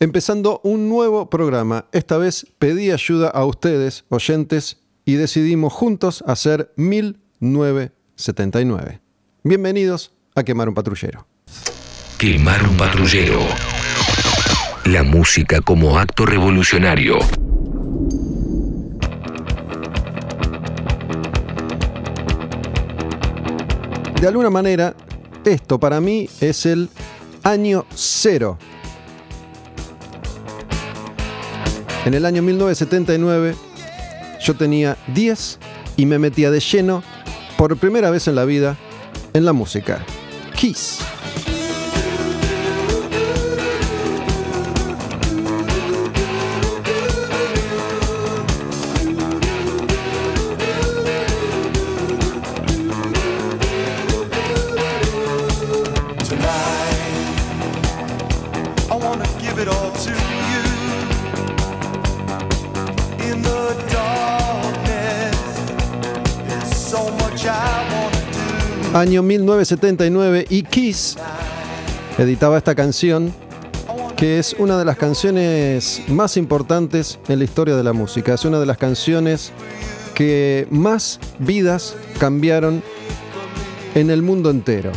Empezando un nuevo programa. Esta vez pedí ayuda a ustedes, oyentes, y decidimos juntos hacer 1979. Bienvenidos a Quemar un Patrullero. Quemar un Patrullero. La música como acto revolucionario. De alguna manera, esto para mí es el año cero. En el año 1979 yo tenía 10 y me metía de lleno por primera vez en la vida en la música. Kiss. Año 1979 y Kiss editaba esta canción que es una de las canciones más importantes en la historia de la música. Es una de las canciones que más vidas cambiaron en el mundo entero.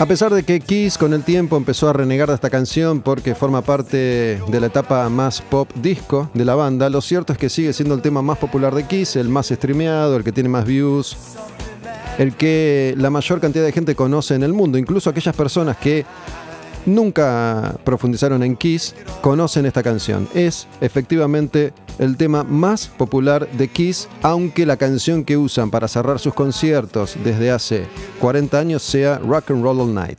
A pesar de que Kiss con el tiempo empezó a renegar de esta canción porque forma parte de la etapa más pop disco de la banda, lo cierto es que sigue siendo el tema más popular de Kiss, el más streameado, el que tiene más views, el que la mayor cantidad de gente conoce en el mundo, incluso aquellas personas que nunca profundizaron en Kiss, conocen esta canción. Es efectivamente el tema más popular de Kiss, aunque la canción que usan para cerrar sus conciertos desde hace 40 años sea Rock and Roll All Night.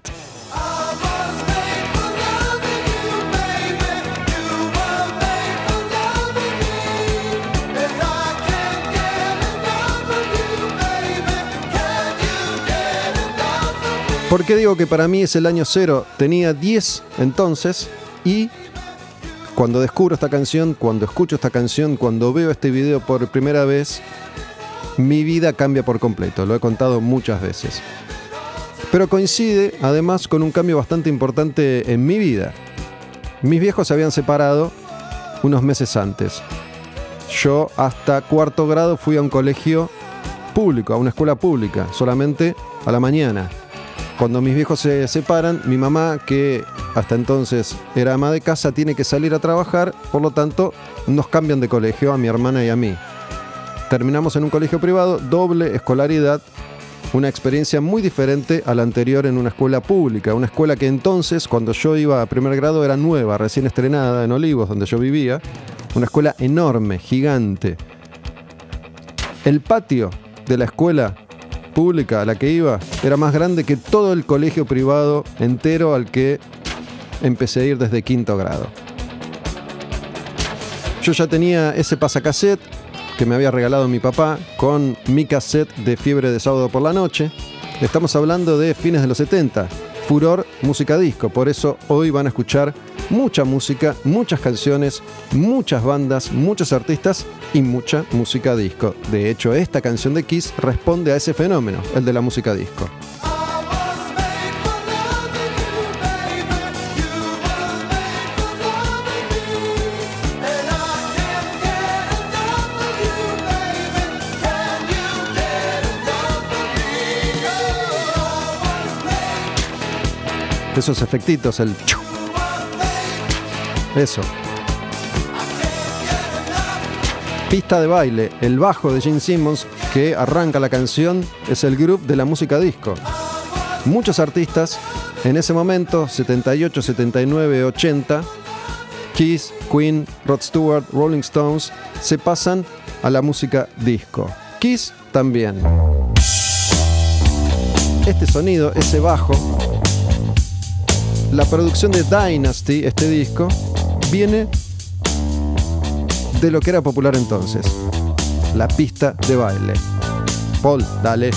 ¿Por qué digo que para mí es el año cero? Tenía 10 entonces y cuando descubro esta canción, cuando escucho esta canción, cuando veo este video por primera vez, mi vida cambia por completo. Lo he contado muchas veces. Pero coincide además con un cambio bastante importante en mi vida. Mis viejos se habían separado unos meses antes. Yo hasta cuarto grado fui a un colegio público, a una escuela pública, solamente a la mañana. Cuando mis viejos se separan, mi mamá, que hasta entonces era ama de casa, tiene que salir a trabajar, por lo tanto nos cambian de colegio a mi hermana y a mí. Terminamos en un colegio privado, doble escolaridad, una experiencia muy diferente a la anterior en una escuela pública, una escuela que entonces, cuando yo iba a primer grado, era nueva, recién estrenada en Olivos, donde yo vivía, una escuela enorme, gigante. El patio de la escuela pública a la que iba era más grande que todo el colegio privado entero al que empecé a ir desde quinto grado. Yo ya tenía ese pasacassette que me había regalado mi papá con mi cassette de fiebre de sábado por la noche. Estamos hablando de fines de los 70, furor música disco, por eso hoy van a escuchar mucha música, muchas canciones, muchas bandas, muchos artistas y mucha música disco. De hecho, esta canción de Kiss responde a ese fenómeno, el de la música disco. Esos efectitos, el eso. Pista de baile, el bajo de Gene Simmons que arranca la canción es el grupo de la música disco. Muchos artistas en ese momento, 78, 79, 80, Kiss, Queen, Rod Stewart, Rolling Stones, se pasan a la música disco. Kiss también. Este sonido, ese bajo, la producción de Dynasty, este disco, viene de lo que era popular entonces, la pista de baile. Paul, dale.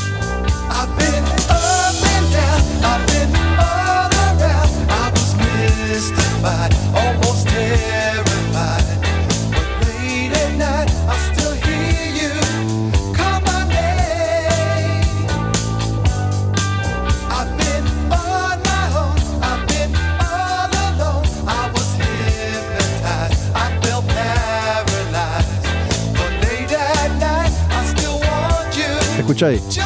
Escucha.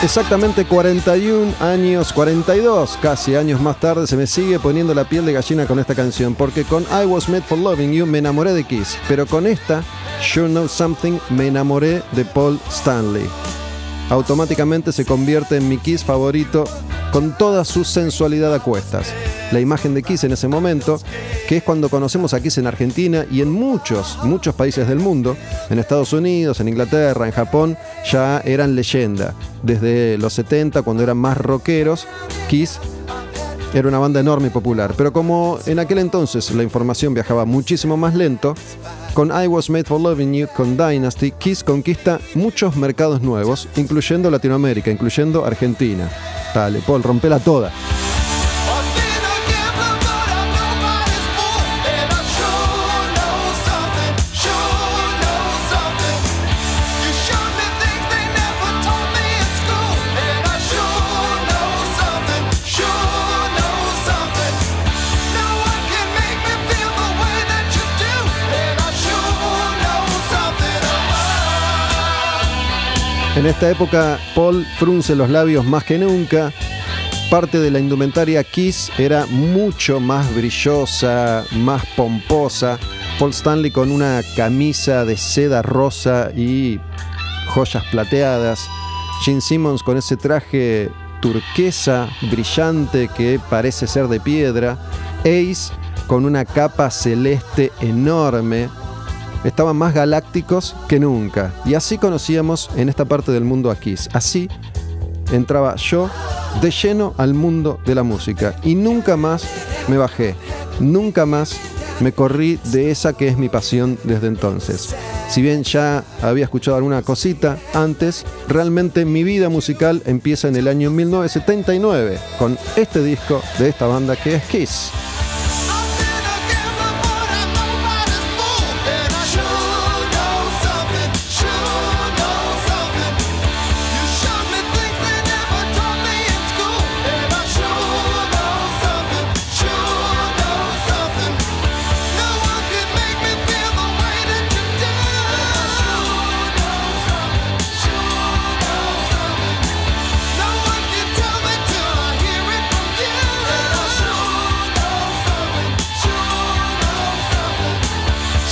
Exactamente 41 años, 42 casi años más tarde, se me sigue poniendo la piel de gallina con esta canción, porque con I Was Made for Loving You me enamoré de Kiss, pero con esta, Sure Know Something, me enamoré de Paul Stanley. Automáticamente se convierte en mi Kiss favorito con toda su sensualidad a cuestas. La imagen de Kiss en ese momento, que es cuando conocemos a Kiss en Argentina y en muchos, muchos países del mundo, en Estados Unidos, en Inglaterra, en Japón, ya eran leyenda. Desde los 70, cuando eran más rockeros, Kiss era una banda enorme y popular. Pero como en aquel entonces la información viajaba muchísimo más lento, con I Was Made for Loving You, con Dynasty, Kiss conquista muchos mercados nuevos, incluyendo Latinoamérica, incluyendo Argentina. Dale, Paul, rompela toda. En esta época, Paul frunce los labios más que nunca. Parte de la indumentaria Kiss era mucho más brillosa, más pomposa. Paul Stanley con una camisa de seda rosa y joyas plateadas. Gene Simmons con ese traje turquesa brillante que parece ser de piedra. Ace con una capa celeste enorme estaban más galácticos que nunca. Y así conocíamos en esta parte del mundo a Kiss. Así entraba yo de lleno al mundo de la música. Y nunca más me bajé. Nunca más me corrí de esa que es mi pasión desde entonces. Si bien ya había escuchado alguna cosita antes, realmente mi vida musical empieza en el año 1979 con este disco de esta banda que es Kiss.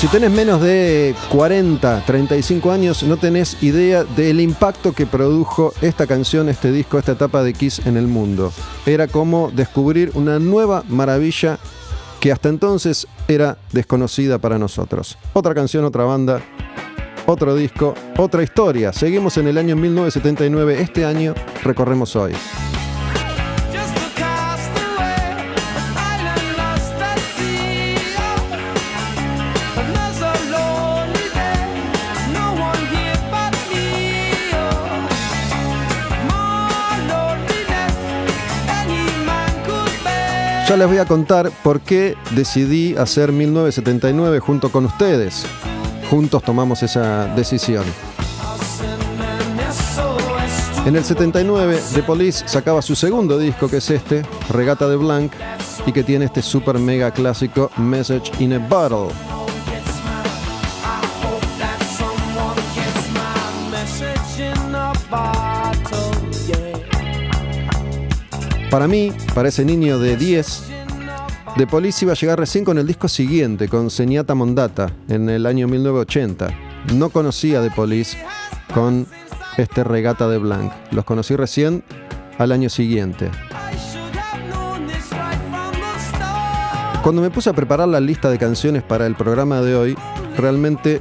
Si tenés menos de 40, 35 años, no tenés idea del impacto que produjo esta canción, este disco, esta etapa de Kiss en el mundo. Era como descubrir una nueva maravilla que hasta entonces era desconocida para nosotros. Otra canción, otra banda, otro disco, otra historia. Seguimos en el año 1979. Este año recorremos hoy. Ya les voy a contar por qué decidí hacer 1979 junto con ustedes. Juntos tomamos esa decisión. En el 79, The Police sacaba su segundo disco, que es este, Regata de Blanc, y que tiene este super mega clásico Message in a Bottle. Para mí, para ese niño de 10, The Police iba a llegar recién con el disco siguiente, con Señata Mondata, en el año 1980. No conocía The Police con este regata de Blanc. Los conocí recién al año siguiente. Cuando me puse a preparar la lista de canciones para el programa de hoy, realmente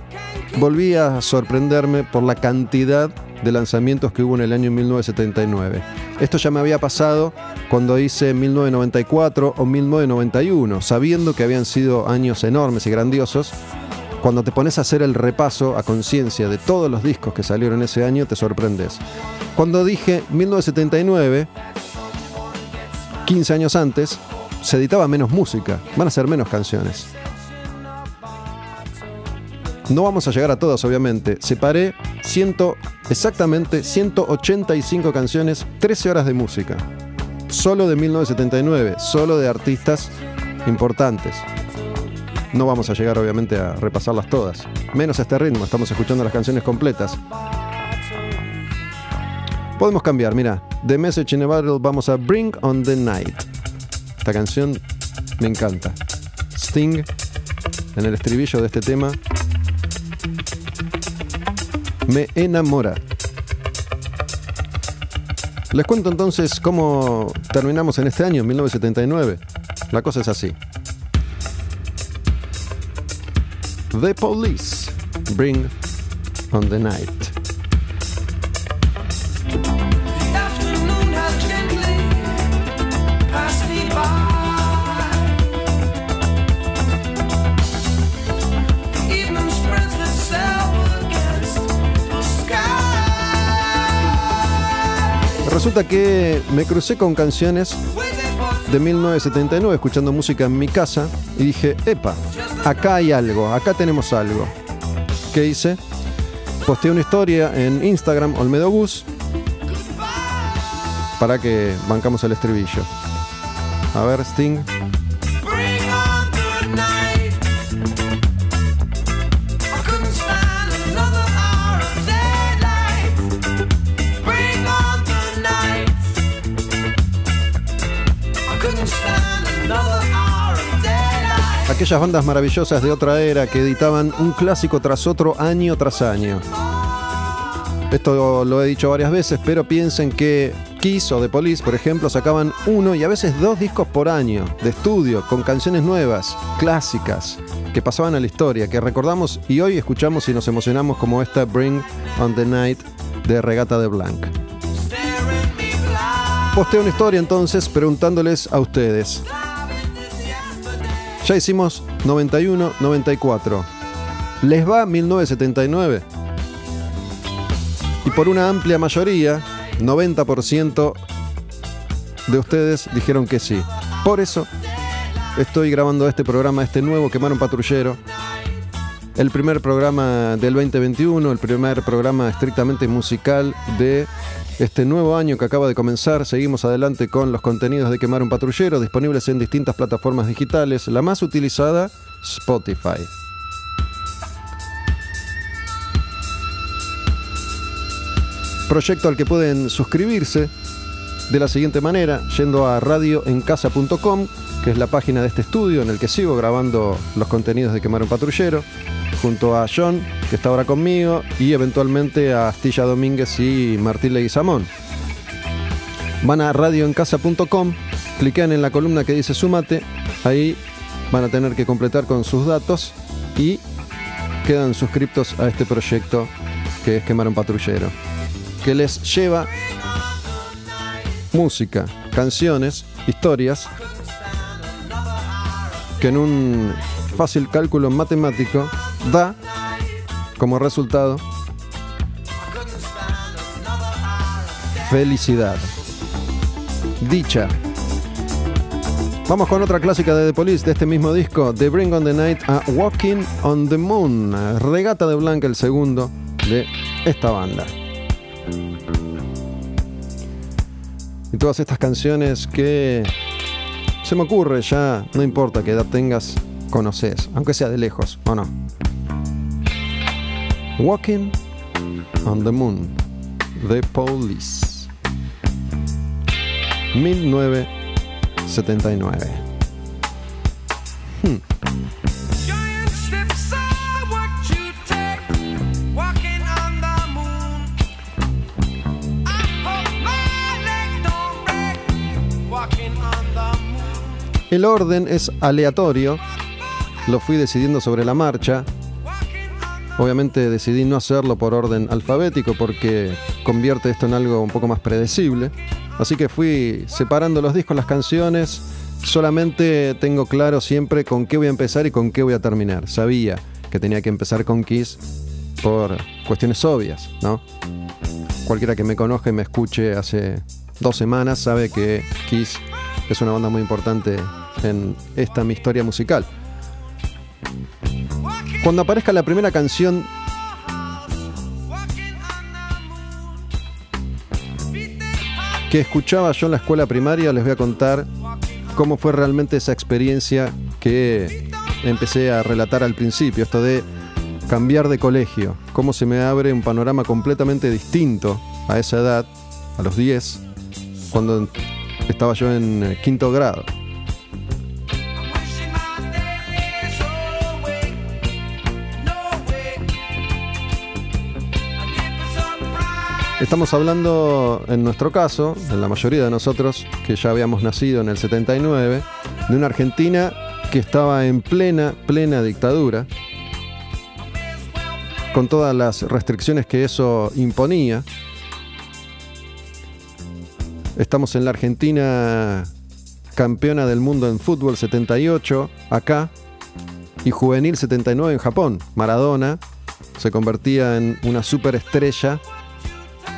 volví a sorprenderme por la cantidad de lanzamientos que hubo en el año 1979. Esto ya me había pasado cuando hice 1994 o 1991, sabiendo que habían sido años enormes y grandiosos. Cuando te pones a hacer el repaso a conciencia de todos los discos que salieron ese año, te sorprendes. Cuando dije 1979, 15 años antes, se editaba menos música, van a ser menos canciones. No vamos a llegar a todas, obviamente. Separé exactamente 185 canciones, 13 horas de música. Solo de 1979, solo de artistas importantes. No vamos a llegar obviamente a repasarlas todas. Menos este ritmo, estamos escuchando las canciones completas. Podemos cambiar, mira. The Message in a Battle vamos a Bring on the Night. Esta canción me encanta. Sting en el estribillo de este tema me enamora. Les cuento entonces cómo terminamos en este año, 1979. La cosa es así. The Police, Bring on the Night. Que me crucé con canciones de 1979 escuchando música en mi casa y dije, epa, acá hay algo, acá tenemos algo. ¿Qué hice? Posteé una historia en Instagram, Olmedo Gus, para que bancamos el estribillo. A ver, Sting. Aquellas bandas maravillosas de otra era que editaban un clásico tras otro año tras año. Esto lo he dicho varias veces, pero piensen que Kiss o The Police, por ejemplo, sacaban uno y a veces dos discos por año de estudio con canciones nuevas, clásicas, que pasaban a la historia, que recordamos y hoy escuchamos y nos emocionamos como esta Bring on the Night de Regata de Blanc. Posteo una historia entonces preguntándoles a ustedes, ya hicimos 91, 94. ¿Les va 1979? Y por una amplia mayoría, 90% de ustedes dijeron que sí. Por eso estoy grabando este programa, este nuevo Quemaron Patrullero. El primer programa del 2021, el primer programa estrictamente musical de este nuevo año que acaba de comenzar. Seguimos adelante con los contenidos de Quemar un Patrullero, disponibles en distintas plataformas digitales. La más utilizada, Spotify. Proyecto al que pueden suscribirse de la siguiente manera, yendo a radioencasa.com, que es la página de este estudio en el que sigo grabando los contenidos de Quemar un Patrullero junto a John, que está ahora conmigo, y eventualmente a Astilla Domínguez y Martín Leguizamón. Van a radioencasa.com, cliquen en la columna que dice Súmate, ahí van a tener que completar con sus datos y quedan suscriptos a este proyecto que es Quemar un Patrullero, que les lleva música, canciones, historias, que en un fácil cálculo matemático da como resultado felicidad, dicha. Vamos con otra clásica de The Police de este mismo disco, The Bring on the Night a Walking on the Moon, Regata de Blanca, el segundo de esta banda. Y todas estas canciones que se me ocurre ya, no importa qué edad tengas, conoces, aunque sea de lejos o no. Walking on the Moon, The Police, 1979. Hmm. El orden es aleatorio, lo fui decidiendo sobre la marcha, Obviamente decidí no hacerlo por orden alfabético porque convierte esto en algo un poco más predecible. Así que fui separando los discos, las canciones. Solamente tengo claro siempre con qué voy a empezar y con qué voy a terminar. Sabía que tenía que empezar con Kiss por cuestiones obvias, ¿no? Cualquiera que me conozca y me escuche hace dos semanas sabe que Kiss es una banda muy importante en esta mi historia musical. Cuando aparezca la primera canción que escuchaba yo en la escuela primaria, les voy a contar cómo fue realmente esa experiencia que empecé a relatar al principio, esto de cambiar de colegio, cómo se me abre un panorama completamente distinto a esa edad, a los 10, cuando estaba yo en eh, quinto grado. Estamos hablando, en nuestro caso, en la mayoría de nosotros, que ya habíamos nacido en el 79, de una Argentina que estaba en plena, plena dictadura, con todas las restricciones que eso imponía. Estamos en la Argentina campeona del mundo en fútbol 78, acá, y juvenil 79 en Japón. Maradona se convertía en una superestrella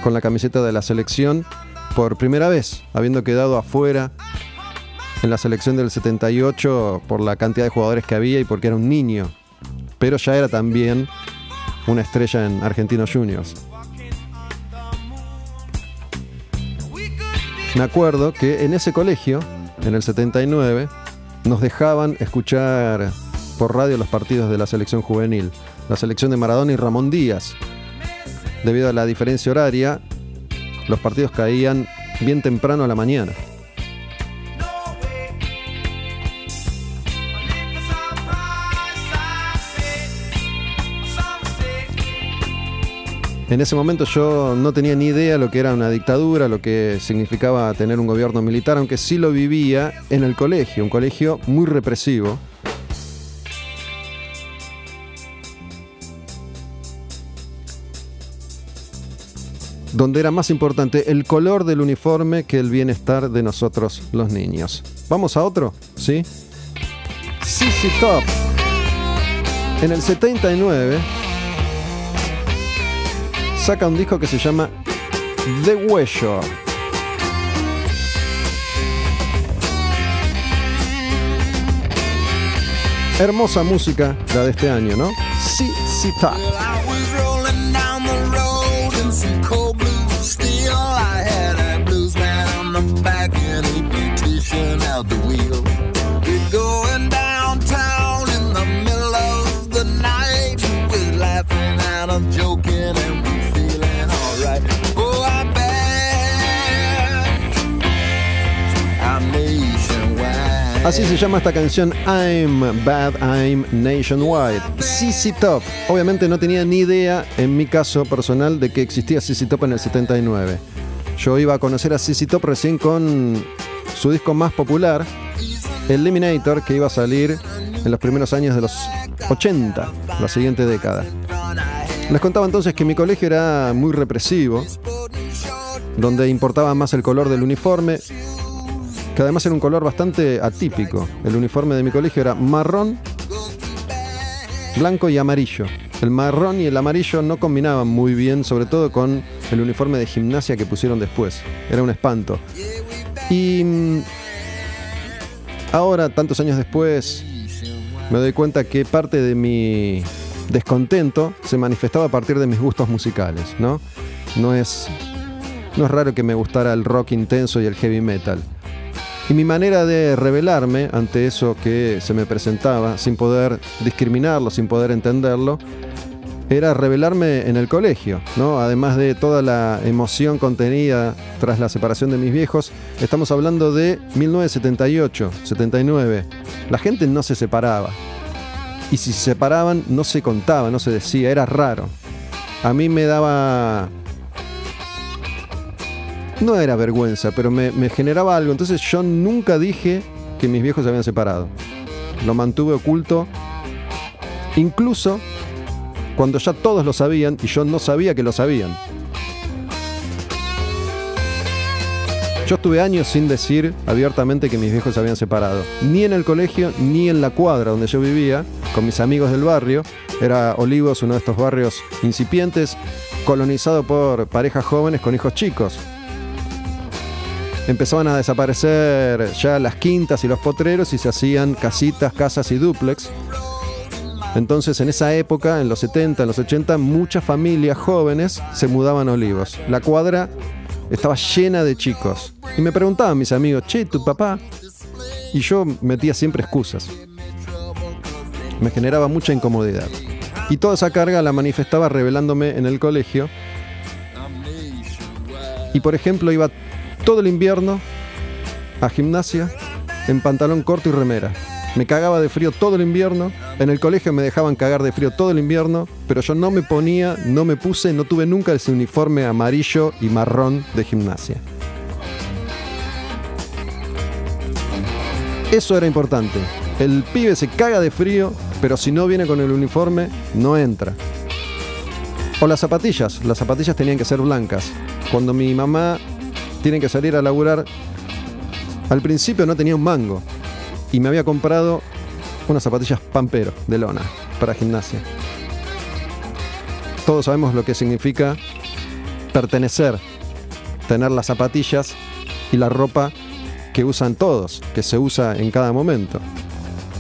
con la camiseta de la selección por primera vez, habiendo quedado afuera en la selección del 78 por la cantidad de jugadores que había y porque era un niño. Pero ya era también una estrella en Argentinos Juniors. Me acuerdo que en ese colegio, en el 79, nos dejaban escuchar por radio los partidos de la selección juvenil, la selección de Maradona y Ramón Díaz. Debido a la diferencia horaria, los partidos caían bien temprano a la mañana. En ese momento yo no tenía ni idea lo que era una dictadura, lo que significaba tener un gobierno militar, aunque sí lo vivía en el colegio, un colegio muy represivo. donde era más importante el color del uniforme que el bienestar de nosotros los niños. ¿Vamos a otro? ¿Sí? CC Top. En el 79 saca un disco que se llama The Huello. Hermosa música la de este año, ¿no? Sí, sí, está. Así se llama esta canción I'm Bad, I'm Nationwide. CC Top. Obviamente no tenía ni idea, en mi caso personal, de que existía CC Top en el 79. Yo iba a conocer a CC Top recién con su disco más popular, Eliminator, que iba a salir en los primeros años de los 80, la siguiente década. Les contaba entonces que mi colegio era muy represivo, donde importaba más el color del uniforme, que además era un color bastante atípico. El uniforme de mi colegio era marrón, blanco y amarillo. El marrón y el amarillo no combinaban muy bien, sobre todo con el uniforme de gimnasia que pusieron después. Era un espanto. Y mm, ahora, tantos años después, me doy cuenta que parte de mi descontento se manifestaba a partir de mis gustos musicales, ¿no? No es, no es raro que me gustara el rock intenso y el heavy metal. Y mi manera de rebelarme ante eso que se me presentaba, sin poder discriminarlo, sin poder entenderlo, era rebelarme en el colegio, ¿no? Además de toda la emoción contenida tras la separación de mis viejos, estamos hablando de 1978, 79. La gente no se separaba. Y si se separaban, no se contaba, no se decía, era raro. A mí me daba no era vergüenza, pero me, generaba algo. Entonces yo nunca dije que mis viejos se habían separado. Lo mantuve oculto. Incluso cuando ya todos lo sabían y yo no sabía que lo sabían. Yo estuve años sin decir abiertamente que mis viejos se habían separado. Ni en el colegio, ni en la cuadra donde yo vivía, con mis amigos del barrio. Era Olivos, uno de estos barrios incipientes, colonizado por parejas jóvenes con hijos chicos empezaban a desaparecer ya las quintas y los potreros y se hacían casitas, casas y duplex. Entonces en esa época, en los 70, en los 80, muchas familias jóvenes se mudaban a Olivos. La cuadra estaba llena de chicos. Y me preguntaban mis amigos, che, tu papá. Y yo metía siempre excusas. Me generaba mucha incomodidad. Y toda esa carga la manifestaba revelándome en el colegio. Y por ejemplo, iba todo el invierno a gimnasia en pantalón corto y remera. Me cagaba de frío todo el invierno. En el colegio me dejaban cagar de frío todo el invierno, pero yo no me ponía, no me puse, no tuve nunca ese uniforme amarillo y marrón de gimnasia. Eso era importante. El pibe se caga de frío, pero si no viene con el uniforme, no entra. O las zapatillas. Las zapatillas tenían que ser blancas. Cuando mi mamá tiene que salir a laburar, al principio no tenía un mango y me había comprado unas zapatillas Pampero de lona para gimnasia. Todos sabemos lo que significa pertenecer, tener las zapatillas y la ropa que usan todos, que se usa en cada momento.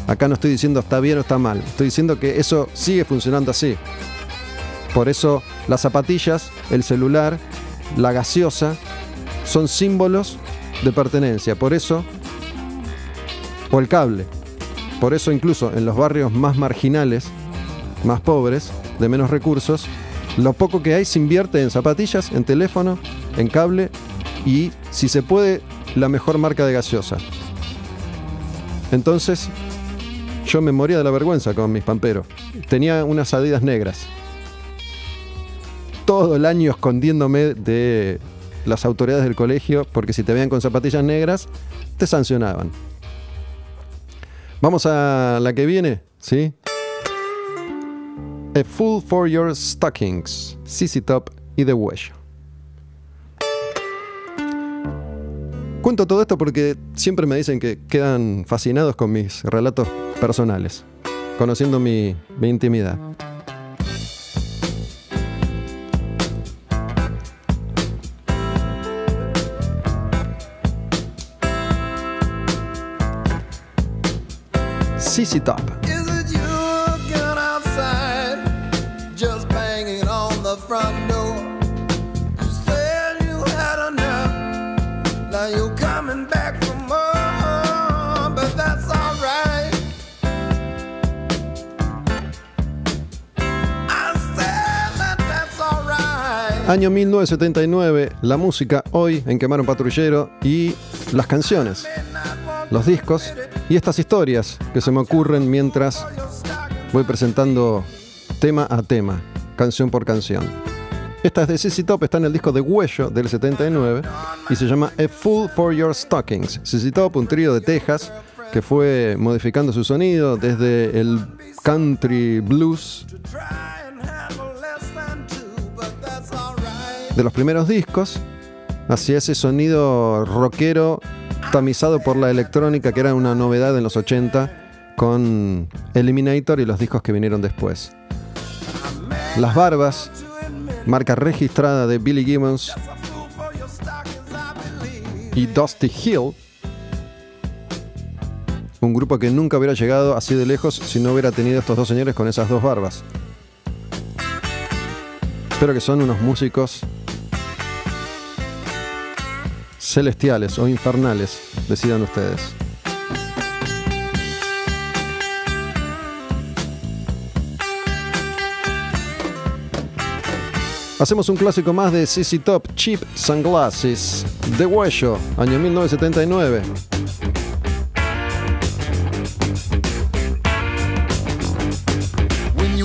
Acá no estoy diciendo está bien o está mal, estoy diciendo que eso sigue funcionando así. Por eso las zapatillas, el celular, la gaseosa, son símbolos de pertenencia. Por eso o el cable. Por eso incluso en los barrios más marginales, más pobres, de menos recursos, lo poco que hay se invierte en zapatillas, en teléfono, en cable y, si se puede, la mejor marca de gaseosa. Entonces, yo me moría de la vergüenza con mis pamperos. Tenía unas adidas negras. Todo el año escondiéndome de las autoridades del colegio, porque si te veían con zapatillas negras, te sancionaban. Vamos a la que viene, ¿sí? A Fool for Your Stockings, CC Top y The Huello. Cuento todo esto porque siempre me dicen que quedan fascinados con mis relatos personales, conociendo mi intimidad. Alright. Año 1979, la música hoy en Quemar un Patrullero y las canciones, los discos y estas historias que se me ocurren mientras voy presentando tema a tema, canción por canción. Esta es de CC Top, está en el disco de Huello del 79 y se llama A Fool for Your Stockings. CC Top, un trío de Texas que fue modificando su sonido desde el country blues de los primeros discos hacia ese sonido rockero tamizado por la electrónica que era una novedad en los 80 con Eliminator y los discos que vinieron después. Las Barbas, marca registrada de Billy Gibbons y Dusty Hill, un grupo que nunca hubiera llegado así de lejos si no hubiera tenido estos dos señores con esas dos barbas. Pero que son unos músicos celestiales o infernales, decidan ustedes. Hacemos un clásico más de CC Top, Cheap Sunglasses, de Huello, año 1979. When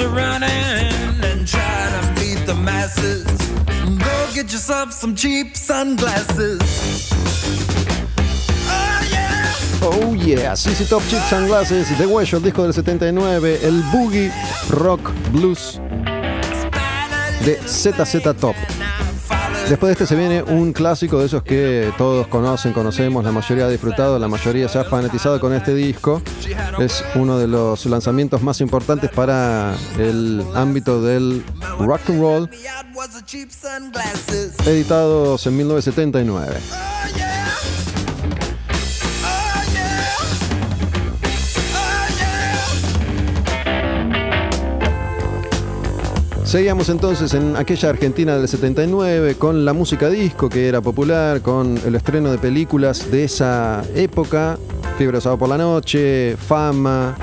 and try to beat the masses. Go get yourself some cheap sunglasses. Oh yeah. Oh yeah, CC Top Cheap Sunglasses, de Huello, el disco del 79, el Boogie Rock Blues de ZZ Top. Después de este se viene un clásico de esos que todos conocen, conocemos, la mayoría ha disfrutado, la mayoría se ha fanatizado con este disco. Es uno de los lanzamientos más importantes para el ámbito del rock and roll, editados en 1979. Seguíamos entonces en aquella Argentina del 79 con la música disco que era popular, con el estreno de películas de esa época, Fiebre Sábado por la Noche, Fama.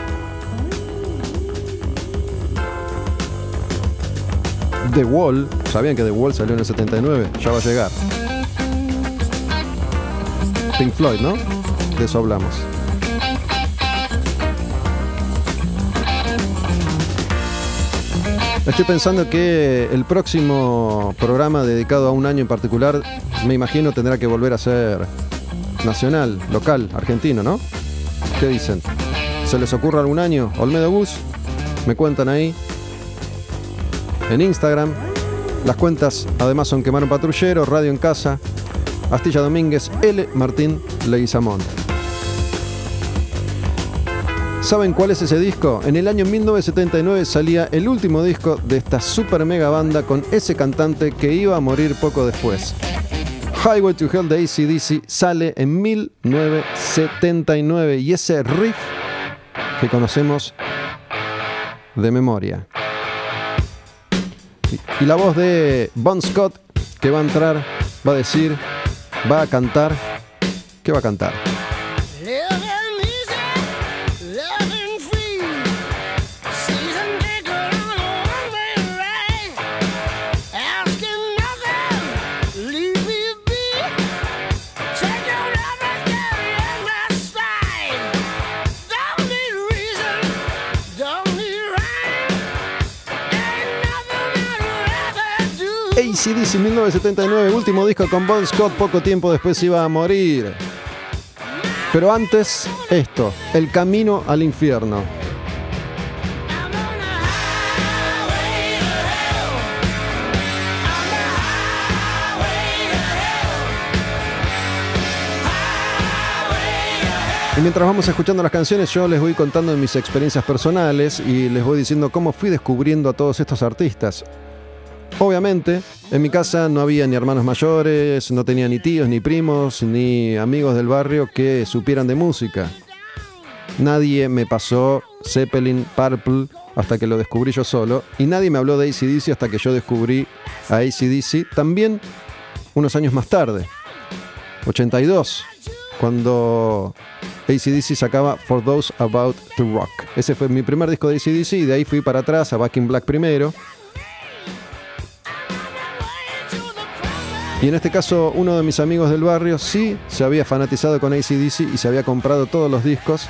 The Wall, sabían que The Wall salió en el 79, ya va a llegar. Pink Floyd, ¿no? De eso hablamos. Estoy pensando que el próximo programa dedicado a un año en particular, me imagino tendrá que volver a ser nacional, local, argentino, ¿no? ¿Qué dicen? ¿Se les ocurre algún año? Olmedo Bus, me cuentan ahí. En Instagram. Las cuentas además son Quemar un Patrullero, Radio en Casa, Astilla Domínguez, L. Martín Leguizamón. ¿Saben cuál es ese disco? En el año 1979 salía el último disco de esta super mega banda con ese cantante que iba a morir poco después. Highway to Hell de ACDC sale en 1979 y ese riff que conocemos de memoria. Y la voz de Bon Scott que va a entrar, va a decir, va a cantar, ¿qué va a cantar? ACDC 1979, último disco con Bon Scott, poco tiempo después iba a morir. Pero antes, esto, El Camino al Infierno. Y mientras vamos escuchando las canciones, yo les voy contando mis experiencias personales y les voy diciendo cómo fui descubriendo a todos estos artistas. Obviamente, en mi casa no había ni hermanos mayores, no tenía ni tíos, ni primos, ni amigos del barrio que supieran de música. Nadie me pasó Zeppelin, Purple, hasta que lo descubrí yo solo. Y nadie me habló de ACDC hasta que yo descubrí a ACDC también unos años más tarde, 82, cuando ACDC sacaba For Those About to Rock. Ese fue mi primer disco de ACDC y de ahí fui para atrás a Back in Black primero. Y en este caso, uno de mis amigos del barrio sí se había fanatizado con ACDC y se había comprado todos los discos,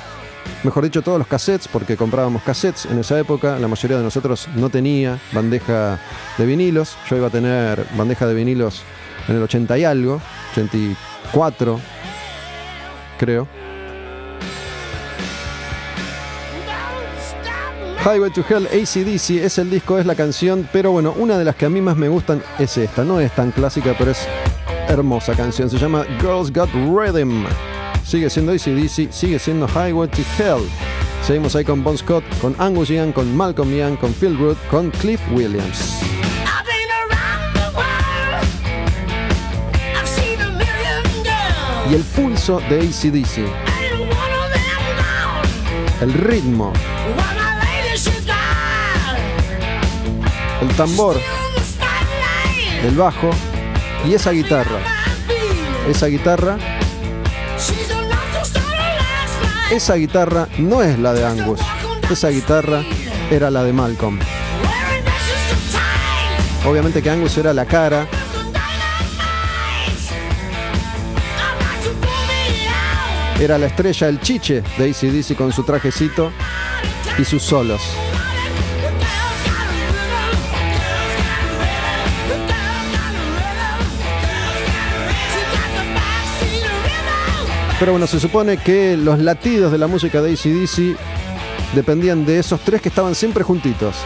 mejor dicho, todos los cassettes, porque comprábamos cassettes en esa época. La mayoría de nosotros no tenía bandeja de vinilos. Yo iba a tener bandeja de vinilos en el 80 y algo, 84, creo. Highway to Hell ACDC es el disco, es la canción, pero bueno, una de las que a mí más me gustan es esta. No es tan clásica, pero es hermosa canción. Se llama Girls Got Rhythm. Sigue siendo ACDC, sigue siendo Highway to Hell. Seguimos ahí con Bon Scott, con Angus Young, con Malcolm Young, con Phil Root, con Cliff Williams. Y el pulso de ACDC. El ritmo. El tambor, el bajo y esa guitarra. Esa guitarra. Esa guitarra no es la de Angus. Esa guitarra era la de Malcolm. Obviamente que Angus era la cara. Era la estrella, el chiche de ACDC con su trajecito y sus solos. Pero bueno, se supone que los latidos de la música de ACDC dependían de esos tres que estaban siempre juntitos.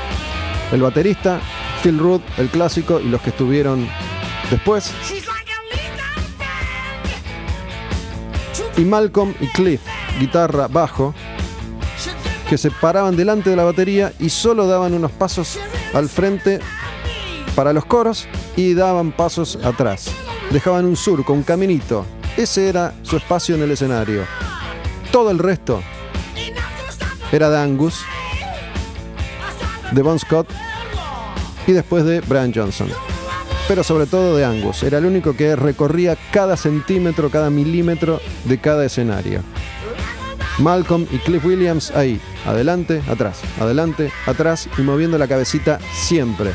El baterista, Phil Root, el clásico, y los que estuvieron después. Y Malcolm y Cliff, guitarra, bajo, que se paraban delante de la batería y solo daban unos pasos al frente para los coros y daban pasos atrás. Dejaban un surco, un caminito ese era su espacio en el escenario. Todo el resto era de Angus, de Bon Scott y después de Brian Johnson. Pero sobre todo de Angus. Era el único que recorría cada centímetro, cada milímetro de cada escenario. Malcolm y Cliff Williams ahí, adelante, atrás, adelante, atrás y moviendo la cabecita siempre.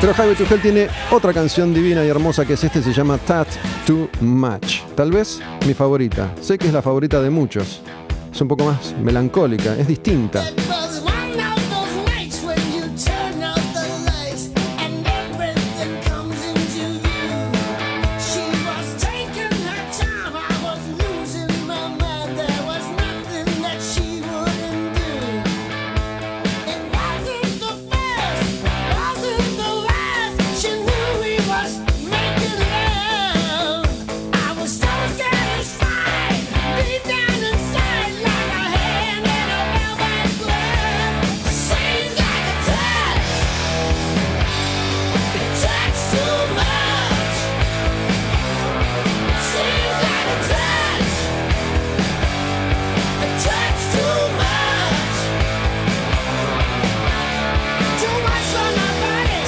Pero to Hell tiene otra canción divina y hermosa que es este, se llama Tat Too Much. Tal vez mi favorita. Sé que es la favorita de muchos. Es un poco más melancólica, es distinta.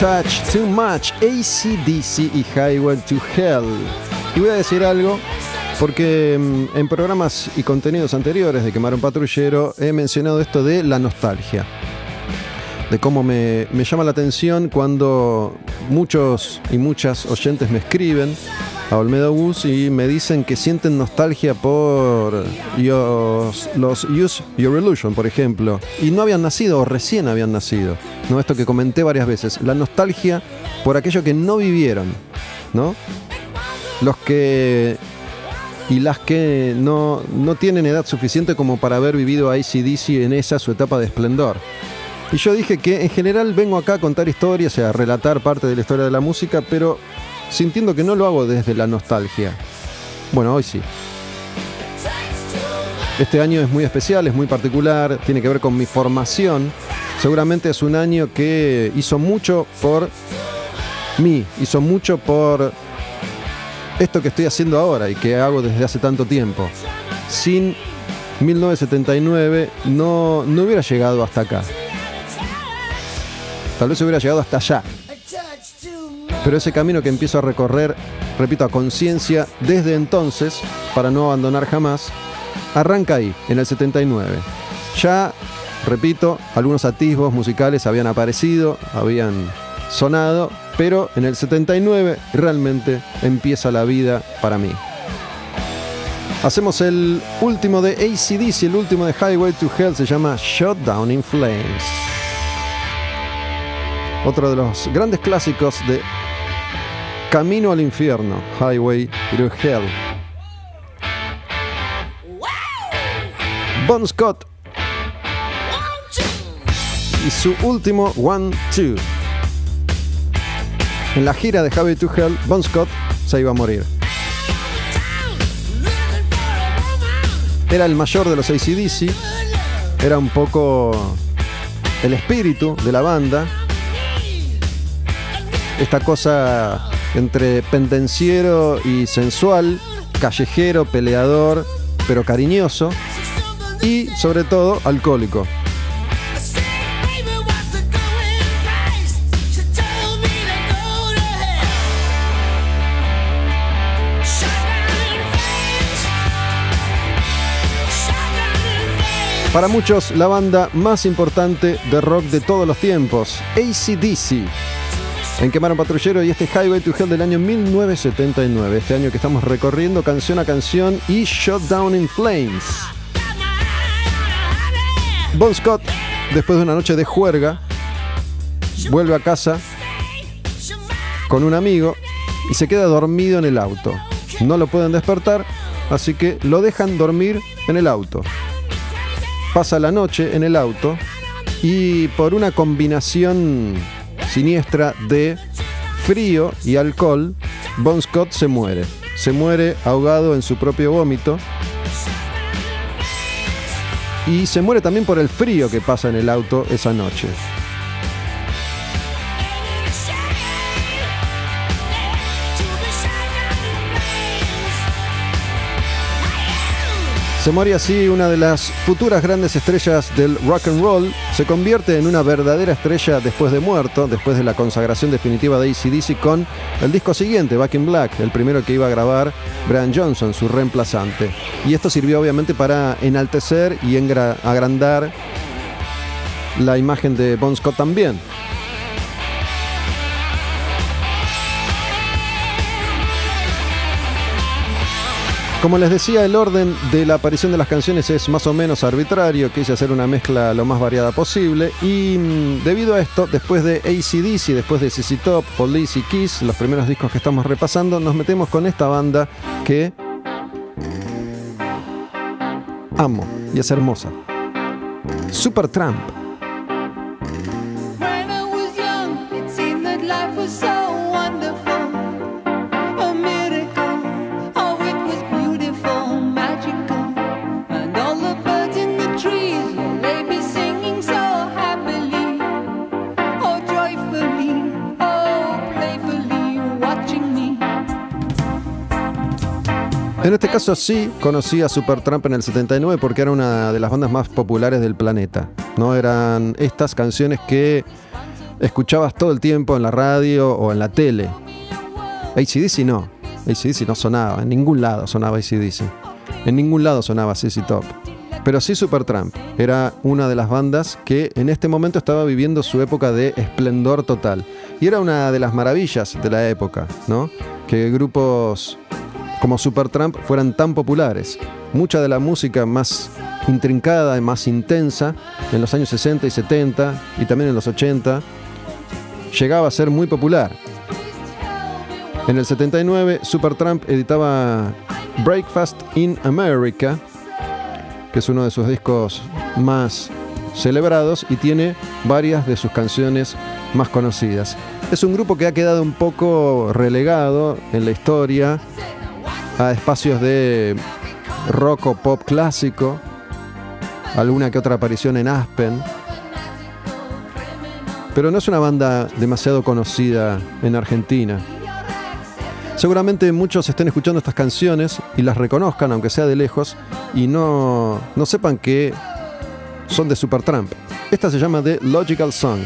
Touch Too Much, ACDC y Highway to Hell. Y voy a decir algo, porque mm, en programas y contenidos anteriores de Quemar un Patrullero he mencionado esto de la nostalgia. De cómo me, me llama la atención cuando muchos y muchas oyentes me escriben a Olmedo Bus y me dicen que sienten nostalgia por los, los Use Your Illusion, por ejemplo, y no habían nacido o recién habían nacido. ¿no? Esto que comenté varias veces, la nostalgia por aquello que no vivieron, ¿no? Los que y las que no, no tienen edad suficiente como para haber vivido a en esa su etapa de esplendor. Y yo dije que en general vengo acá a contar historias, a relatar parte de la historia de la música, pero sintiendo que no lo hago desde la nostalgia. Bueno, hoy sí. Este año es muy especial, es muy particular, tiene que ver con mi formación. Seguramente es un año que hizo mucho por mí, hizo mucho por esto que estoy haciendo ahora y que hago desde hace tanto tiempo. Sin 1979 no, no hubiera llegado hasta acá. Tal vez hubiera llegado hasta allá. Pero ese camino que empiezo a recorrer, repito, a conciencia desde entonces, para no abandonar jamás, arranca ahí, en el 79. Ya, repito, algunos atisbos musicales habían aparecido, habían sonado, pero en el 79 realmente empieza la vida para mí. Hacemos el último de ACDC, el último de Highway to Hell, se llama Shutdown in Flames. Otro de los grandes clásicos de Camino al infierno, Highway to Hell. Bon Scott y su último One Two. En la gira de Highway to Hell, Bon Scott se iba a morir. Era el mayor de los ACDC, era un poco el espíritu de la banda. Esta cosa entre pendenciero y sensual, callejero, peleador, pero cariñoso y sobre todo alcohólico. Para muchos, la banda más importante de rock de todos los tiempos, ACDC en Quemaron Patrullero y este Highway to Hell del año 1979, este año que estamos recorriendo canción a canción y Shut Down in Flames. Bon Scott, después de una noche de juerga, vuelve a casa con un amigo y se queda dormido en el auto. No lo pueden despertar, así que lo dejan dormir en el auto. Pasa la noche en el auto y por una combinación siniestra de frío y alcohol, Bon Scott se muere. Se muere ahogado en su propio vómito. Y se muere también por el frío que pasa en el auto esa noche. Se moría así una de las futuras grandes estrellas del rock and roll. Se convierte en una verdadera estrella después de muerto, después de la consagración definitiva de ACDC con el disco siguiente, Back in Black, el primero que iba a grabar Brian Johnson, su reemplazante. Y esto sirvió obviamente para enaltecer y agrandar la imagen de Bon Scott también. Como les decía, el orden de la aparición de las canciones es más o menos arbitrario, quise hacer una mezcla lo más variada posible y mm, debido a esto, después de ACDC, después de CC Top, Police y Kiss, los primeros discos que estamos repasando, nos metemos con esta banda que amo y es hermosa. Super En este caso sí conocí a Supertramp en el 79 porque era una de las bandas más populares del planeta. ¿no? Eran estas canciones que escuchabas todo el tiempo en la radio o en la tele. ACDC no. ACDC no sonaba. En ningún lado sonaba ACDC. En ningún lado sonaba CC Top. Pero sí Supertramp. Era una de las bandas que en este momento estaba viviendo su época de esplendor total. Y era una de las maravillas de la época, ¿no? Que grupos como Supertramp fueran tan populares. Mucha de la música más intrincada y más intensa en los años 60 y 70 y también en los 80 llegaba a ser muy popular. En el 79 Supertramp editaba Breakfast in America, que es uno de sus discos más celebrados y tiene varias de sus canciones más conocidas. Es un grupo que ha quedado un poco relegado en la historia a espacios de rock o pop clásico, alguna que otra aparición en Aspen. Pero no es una banda demasiado conocida en Argentina. Seguramente muchos estén escuchando estas canciones y las reconozcan, aunque sea de lejos, y no, no sepan que son de Supertramp. Esta se llama The Logical Song.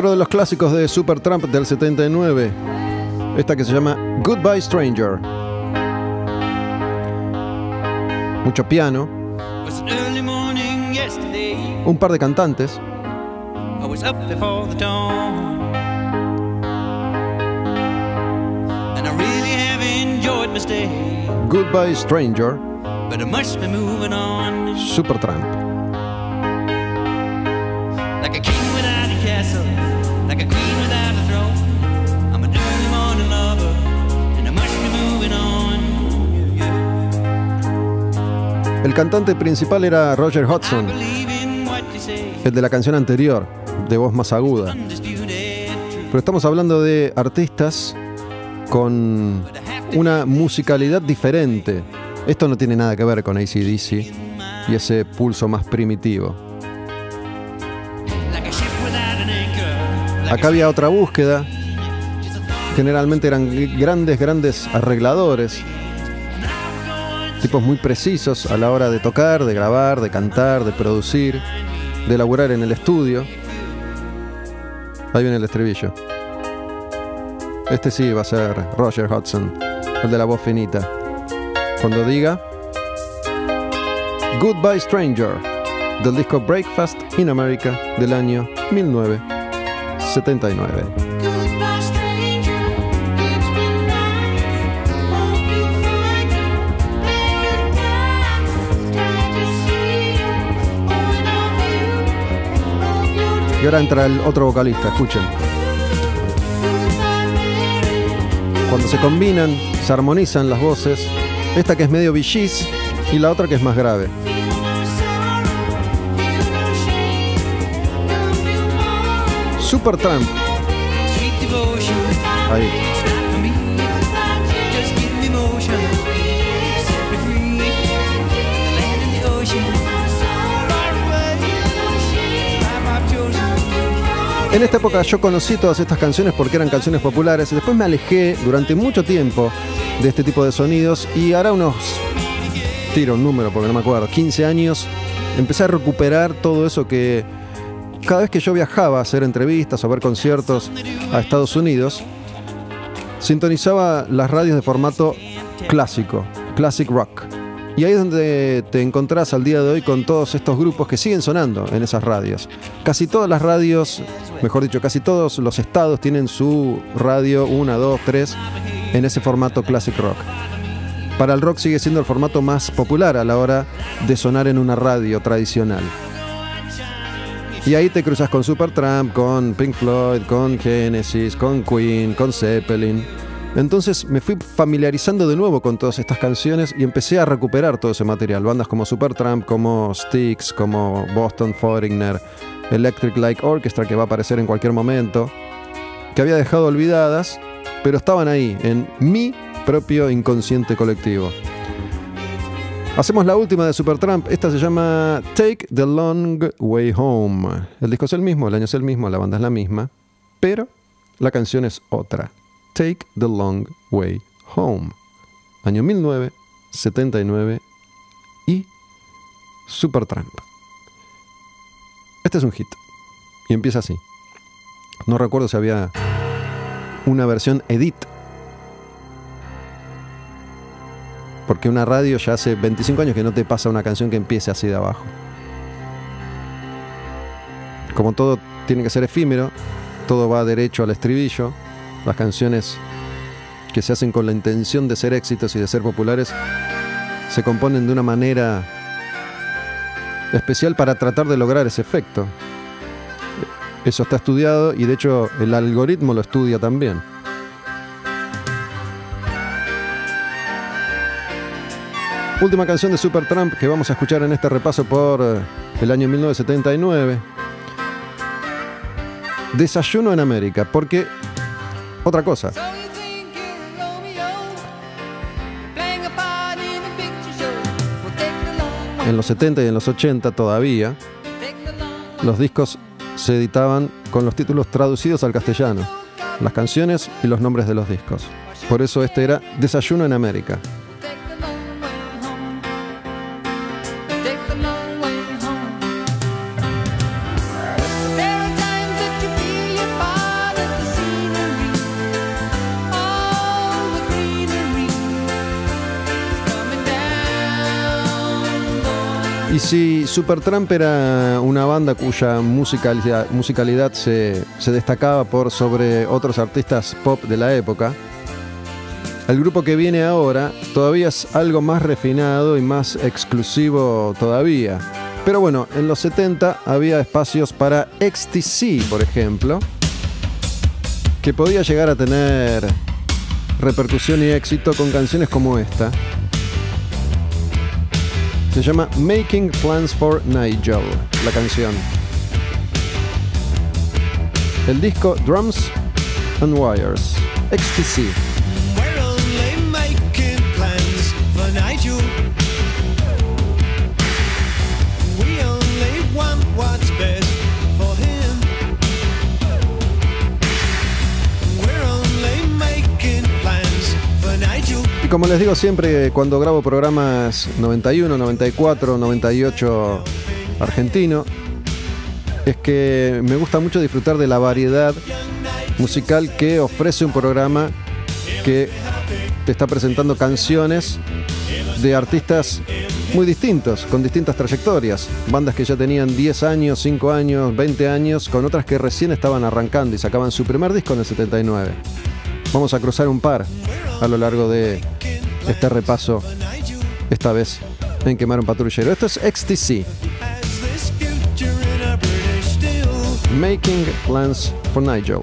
Otro de los clásicos de Supertramp del 79. Esta que se llama Goodbye Stranger. Mucho piano. Un par de cantantes. Goodbye Stranger. Supertramp. El cantante principal era Roger Hodgson, el de la canción anterior, de voz más aguda. Pero estamos hablando de artistas con una musicalidad diferente. Esto no tiene nada que ver con ACDC y ese pulso más primitivo. Acá había otra búsqueda. Generalmente eran grandes, grandes arregladores tipos muy precisos a la hora de tocar, de grabar, de cantar, de producir, de elaborar en el estudio. Ahí viene el estribillo. Este sí va a ser Roger Hudson, el de la voz finita. Cuando diga Goodbye Stranger, del disco Breakfast in America del año 1979. Y ahora entra el otro vocalista, escuchen. Cuando se combinan, se armonizan las voces, esta que es medio bichis y la otra que es más grave. I've chosen. En esta época yo conocí todas estas canciones porque eran canciones populares y después me alejé durante mucho tiempo de este tipo de sonidos y ahora unos, tiro un número porque no me acuerdo, 15 años, empecé a recuperar todo eso que cada vez que yo viajaba a hacer entrevistas o ver conciertos a Estados Unidos, sintonizaba las radios de formato clásico, classic rock. Y ahí es donde te encontrás al día de hoy con todos estos grupos que siguen sonando en esas radios. Casi todas las radios, mejor dicho, casi todos los estados tienen su radio 1, 2, 3 en ese formato classic rock. Para el rock sigue siendo el formato más popular a la hora de sonar en una radio tradicional. Y ahí te cruzas con Supertramp, con Pink Floyd, con Genesis, con Queen, con Zeppelin. Entonces me fui familiarizando de nuevo con todas estas canciones y empecé a recuperar todo ese material. Bandas como Supertramp, como Styx, como Boston Foreigner, Electric Light Orchestra, que va a aparecer en cualquier momento, que había dejado olvidadas, pero estaban ahí, en mi propio inconsciente colectivo. Hacemos la última de Supertramp. Esta se llama Take the Long Way Home. El disco es el mismo, el año es el mismo, la banda es la misma, pero la canción es otra. Take the Long Way Home. Año 1979 y Supertramp. Este es un hit. Y empieza así. No recuerdo si había una versión edit Porque una radio ya hace 25 años que no te pasa una canción que empiece así de abajo. Como todo tiene que ser efímero, todo va derecho al estribillo. Las canciones que se hacen con la intención de ser éxitos y de ser populares se componen de una manera especial para tratar de lograr ese efecto. Eso está estudiado y de hecho el algoritmo lo estudia también. Última canción de Supertramp que vamos a escuchar en este repaso por eh, el año 1979. Desayuno en América, porque otra cosa, en los 70 y en los 80 todavía, los discos se editaban con los títulos traducidos al castellano, las canciones y los nombres de los discos. Por eso este era Desayuno en América. Si Supertramp era una banda cuya musicalidad, musicalidad se, se destacaba por sobre otros artistas pop de la época, el grupo que viene ahora todavía es algo más refinado y más exclusivo todavía. Pero bueno, en los 70 había espacios para XTC, por ejemplo, que podía llegar a tener repercusión y éxito con canciones como esta. Se llama Making Plans for Nigel, la canción. El disco Drums and Wires, XTC. Como les digo siempre cuando grabo programas 91, 94, 98 argentino, es que me gusta mucho disfrutar de la variedad musical que ofrece un programa que te está presentando canciones de artistas muy distintos, con distintas trayectorias. Bandas que ya tenían 10 años, 5 años, 20 años, con otras que recién estaban arrancando y sacaban su primer disco en el 79. Vamos a cruzar un par a lo largo de este repaso, esta vez en Quemar un Patrullero. Esto es XTC. Making Plans for Nigel.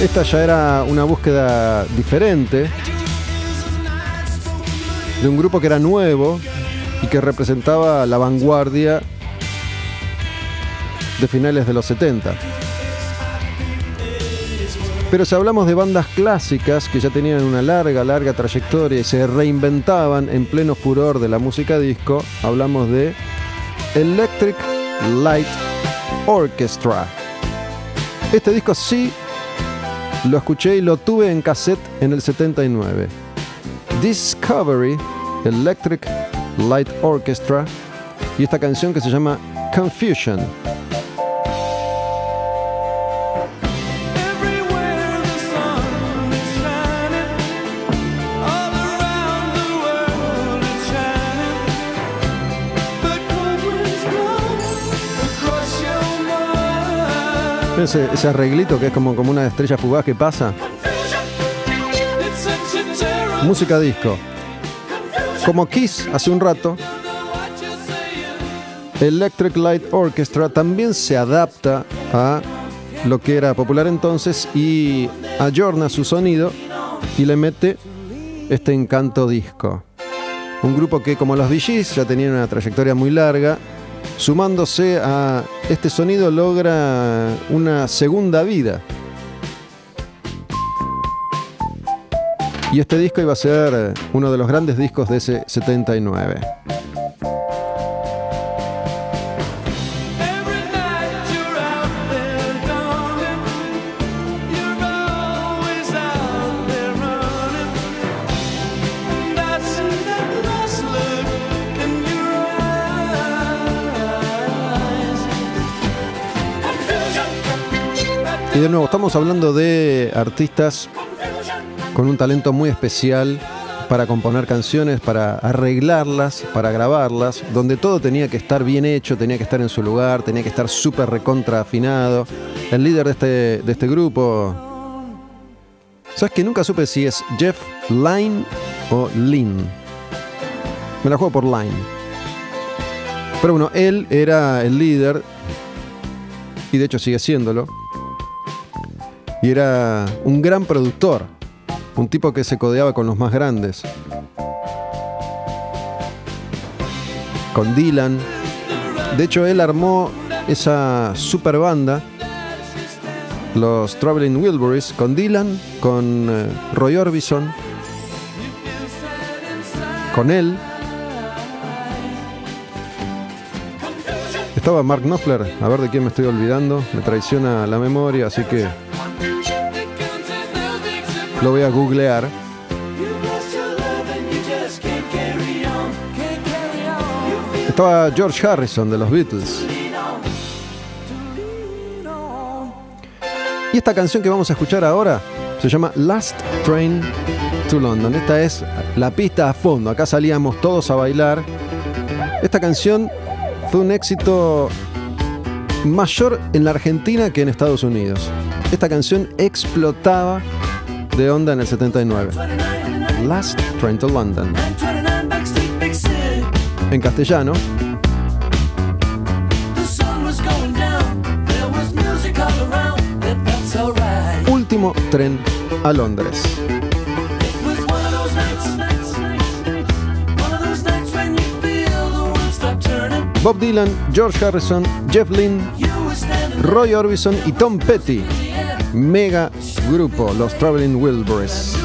Esta ya era una búsqueda diferente de un grupo que era nuevo y que representaba la vanguardia de finales de los 70. Pero si hablamos de bandas clásicas que ya tenían una larga, larga trayectoria y se reinventaban en pleno furor de la música disco, hablamos de Electric Light Orchestra. Este disco sí lo escuché y lo tuve en cassette en el 79. Discovery Electric Light Orchestra y esta canción que se llama Confusion. Ese, ese arreglito que es como, como una estrella fugaz que pasa. Música disco. Como Kiss hace un rato. Electric Light Orchestra también se adapta a lo que era popular entonces y ayorna su sonido y le mete este encanto disco. Un grupo que como los VGs ya tenían una trayectoria muy larga, sumándose a este sonido logra una segunda vida. Y este disco iba a ser uno de los grandes discos de ese 79. Y de nuevo, estamos hablando de artistas con un talento muy especial para componer canciones, para arreglarlas, para grabarlas, donde todo tenía que estar bien hecho, tenía que estar en su lugar, tenía que estar súper recontra afinado. El líder de este, de este grupo, ¿sabes que nunca supe si es Jeff Line o Lynn? Me la juego por Line. Pero bueno, él era el líder y de hecho sigue siéndolo. Y era un gran productor, un tipo que se codeaba con los más grandes. Con Dylan. De hecho, él armó esa super banda, los Traveling Wilburys, con Dylan, con eh, Roy Orbison, con él. Estaba Mark Knopfler, a ver de quién me estoy olvidando, me traiciona la memoria, así que lo voy a googlear. Estaba George Harrison de los Beatles. Y esta canción que vamos a escuchar ahora se llama Last Train to London. Esta es la pista a fondo. Acá salíamos todos a bailar. Esta canción fue un éxito mayor en la Argentina que en Estados Unidos. Esta canción explotaba de onda en el 79. Last Train to London. En castellano, último tren a Londres. Bob Dylan, George Harrison, Jeff Lynne, Roy Orbison y Tom Petty. Mega grupo, los Traveling Wilburys.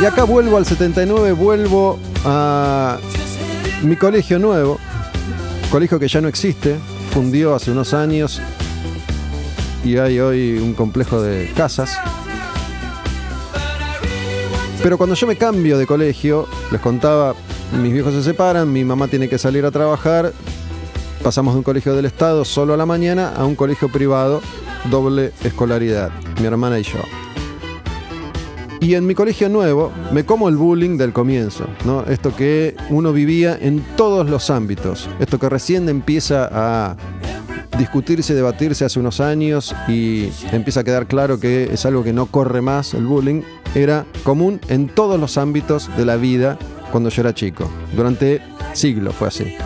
Y acá vuelvo al 79, vuelvo a mi colegio nuevo, colegio que ya no existe, fundió hace unos años y hay hoy un complejo de casas. Pero cuando yo me cambio de colegio, les contaba, mis viejos se separan, mi mamá tiene que salir a trabajar, pasamos de un colegio del Estado solo a la mañana a un colegio privado, doble escolaridad, mi hermana y yo. Y en mi colegio nuevo me como el bullying del comienzo, ¿no? Esto que uno vivía en todos los ámbitos, esto que recién empieza a discutirse, debatirse hace unos años y empieza a quedar claro que es algo que no corre más, el bullying, era común en todos los ámbitos de la vida cuando yo era chico. Durante siglos fue así.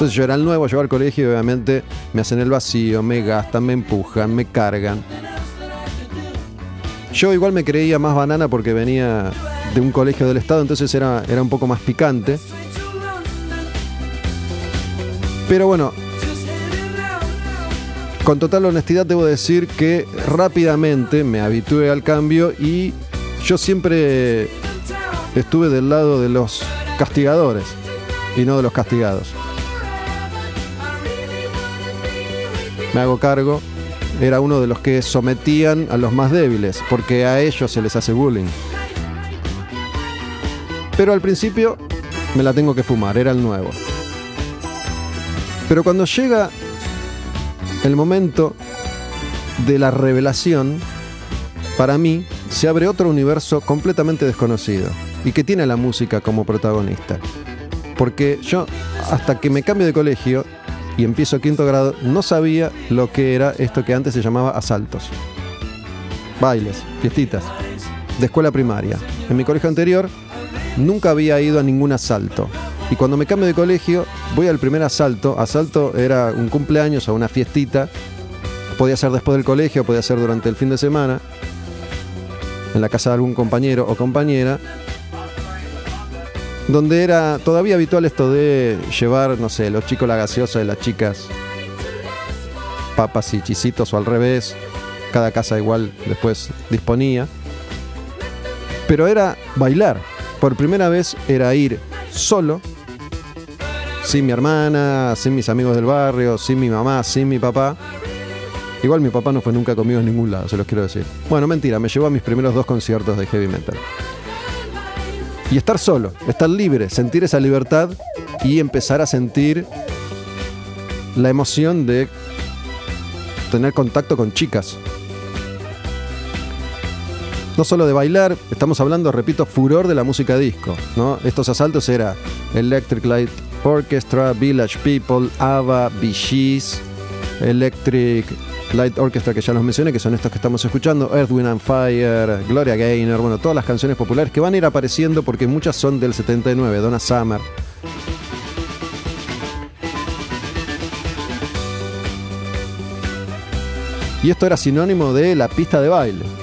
Entonces yo era el nuevo, llego al colegio y obviamente me hacen el vacío, me gastan, me empujan, me cargan. Yo igual me creía más banana porque venía de un colegio del estado, entonces era, era un poco más picante. Pero bueno, con total honestidad debo decir que rápidamente me habitué al cambio y yo siempre estuve del lado de los castigadores y no de los castigados. Me hago cargo, era uno de los que sometían a los más débiles, porque a ellos se les hace bullying. Pero al principio me la tengo que fumar, era el nuevo. Pero cuando llega el momento de la revelación, para mí se abre otro universo completamente desconocido y que tiene a la música como protagonista. Porque yo, hasta que me cambio de colegio y empiezo quinto grado, no sabía lo que era esto que antes se llamaba asaltos. Bailes, fiestitas, de escuela primaria. En mi colegio anterior nunca había ido a ningún asalto. Y cuando me cambio de colegio, voy al primer asalto. Asalto era un cumpleaños o una fiestita. Podía ser después del colegio, podía ser durante el fin de semana. En la casa de algún compañero o compañera. Donde era todavía habitual esto de llevar, no sé, los chicos la gaseosa y las chicas papas y chisitos o al revés. Cada casa igual después disponía. Pero era bailar. Por primera vez era ir solo, sin mi hermana, sin mis amigos del barrio, sin mi mamá, sin mi papá. Igual mi papá no fue nunca conmigo en ningún lado, se los quiero decir. Bueno, mentira, me llevó a mis primeros dos conciertos de heavy metal. Y estar solo, estar libre, sentir esa libertad y empezar a sentir la emoción de tener contacto con chicas. No solo de bailar, estamos hablando, repito, furor de la música disco. ¿no? Estos asaltos era Electric Light Orchestra, Village People, ABBA, Bee Gees, Electric Light Orchestra que ya los mencioné, que son estos que estamos escuchando, Earth, Wind and Fire, Gloria Gaynor, bueno, todas las canciones populares que van a ir apareciendo porque muchas son del 79, Donna Summer. Y esto era sinónimo de la pista de baile.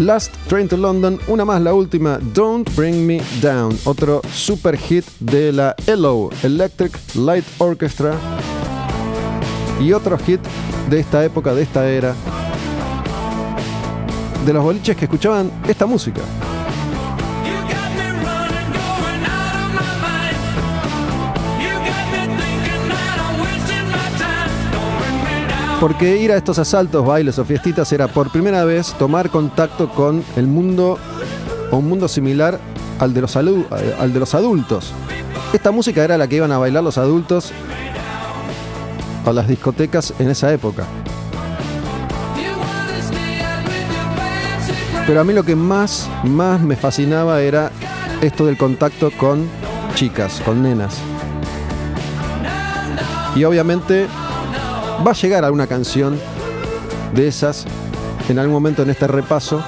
Last Train to London, una más, la última, Don't Bring Me Down, otro super hit de la ELO, Electric Light Orchestra, y otro hit de esta época, de esta era, de los boliches que escuchaban esta música. Porque ir a estos asaltos, bailes o fiestitas era por primera vez tomar contacto con el mundo o un mundo similar al de los, al de los adultos. Esta música era la que iban a bailar los adultos a las discotecas en esa época. Pero a mí lo que más, más me fascinaba era esto del contacto con chicas, con nenas. Y obviamente va a llegar alguna canción de esas en algún momento en este repaso.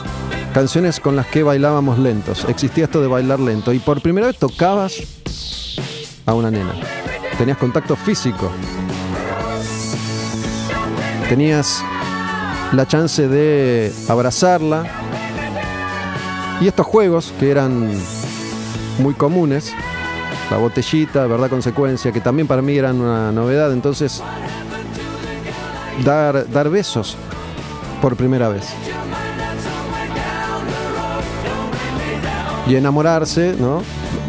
Canciones con las que bailábamos lentos. Existía esto de bailar lento. Y por primera vez tocabas a una nena. Tenías contacto físico. Tenías la chance de abrazarla. Y estos juegos que eran muy comunes, la botellita, verdad consecuencia, que también para mí eran una novedad, entonces dar, dar besos por primera vez. Y enamorarse, ¿no?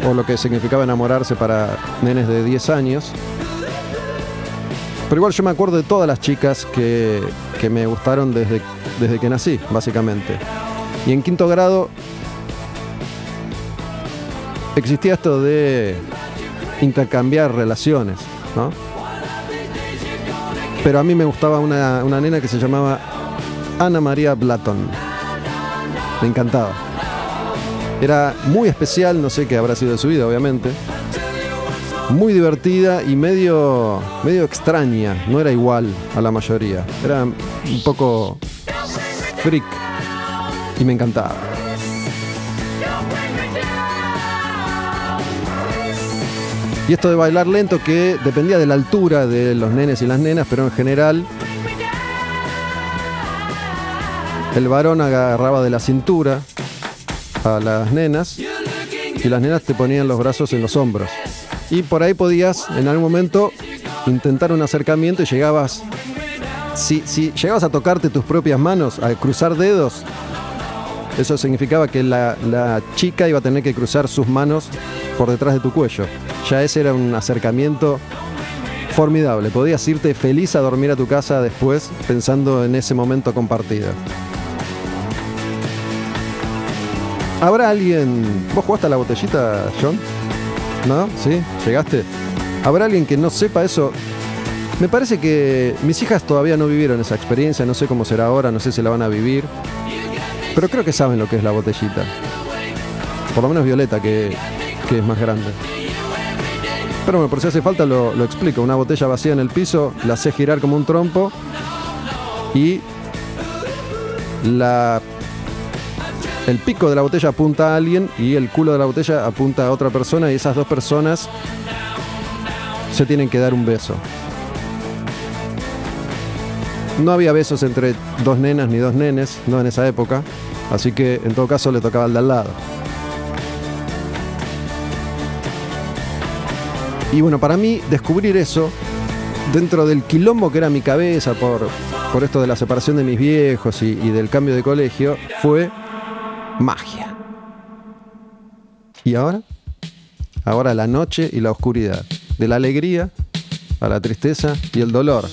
O lo que significaba enamorarse para nenes de 10 años. Pero igual yo me acuerdo de todas las chicas que, que me gustaron desde, desde que nací, básicamente. Y en quinto grado existía esto de intercambiar relaciones, ¿no? Pero a mí me gustaba una, una nena que se llamaba Ana María Blaton. Me encantaba. Era muy especial, no sé qué habrá sido de su vida, obviamente. Muy divertida y medio, medio extraña. No era igual a la mayoría. Era un poco freak. Y me encantaba. Y esto de bailar lento que dependía de la altura de los nenes y las nenas, pero en general el varón agarraba de la cintura a las nenas y las nenas te ponían los brazos en los hombros. Y por ahí podías en algún momento intentar un acercamiento y llegabas, si, si llegabas a tocarte tus propias manos, a cruzar dedos, eso significaba que la, la chica iba a tener que cruzar sus manos por detrás de tu cuello. Ya ese era un acercamiento formidable. Podías irte feliz a dormir a tu casa después pensando en ese momento compartido. ¿Habrá alguien... ¿Vos jugaste a la botellita, John? ¿No? ¿Sí? ¿Llegaste? ¿Habrá alguien que no sepa eso? Me parece que mis hijas todavía no vivieron esa experiencia, no sé cómo será ahora, no sé si la van a vivir. Pero creo que saben lo que es la botellita. Por lo menos Violeta, que, que es más grande. Pero bueno, por si hace falta lo, explico. Una botella vacía en el piso, la hace girar como un trompo y la el pico de la botella apunta a alguien y el culo de la botella apunta a otra persona y esas dos personas se tienen que dar un beso. No había besos entre dos nenas ni dos nenes, no en esa época, así que en todo caso le tocaba al de al lado. Y bueno, para mí descubrir eso dentro del quilombo que era mi cabeza por, por esto de la separación de mis viejos y, y del cambio de colegio fue magia. ¿Y ahora? Ahora la noche y la oscuridad. De la alegría a la tristeza y el dolor.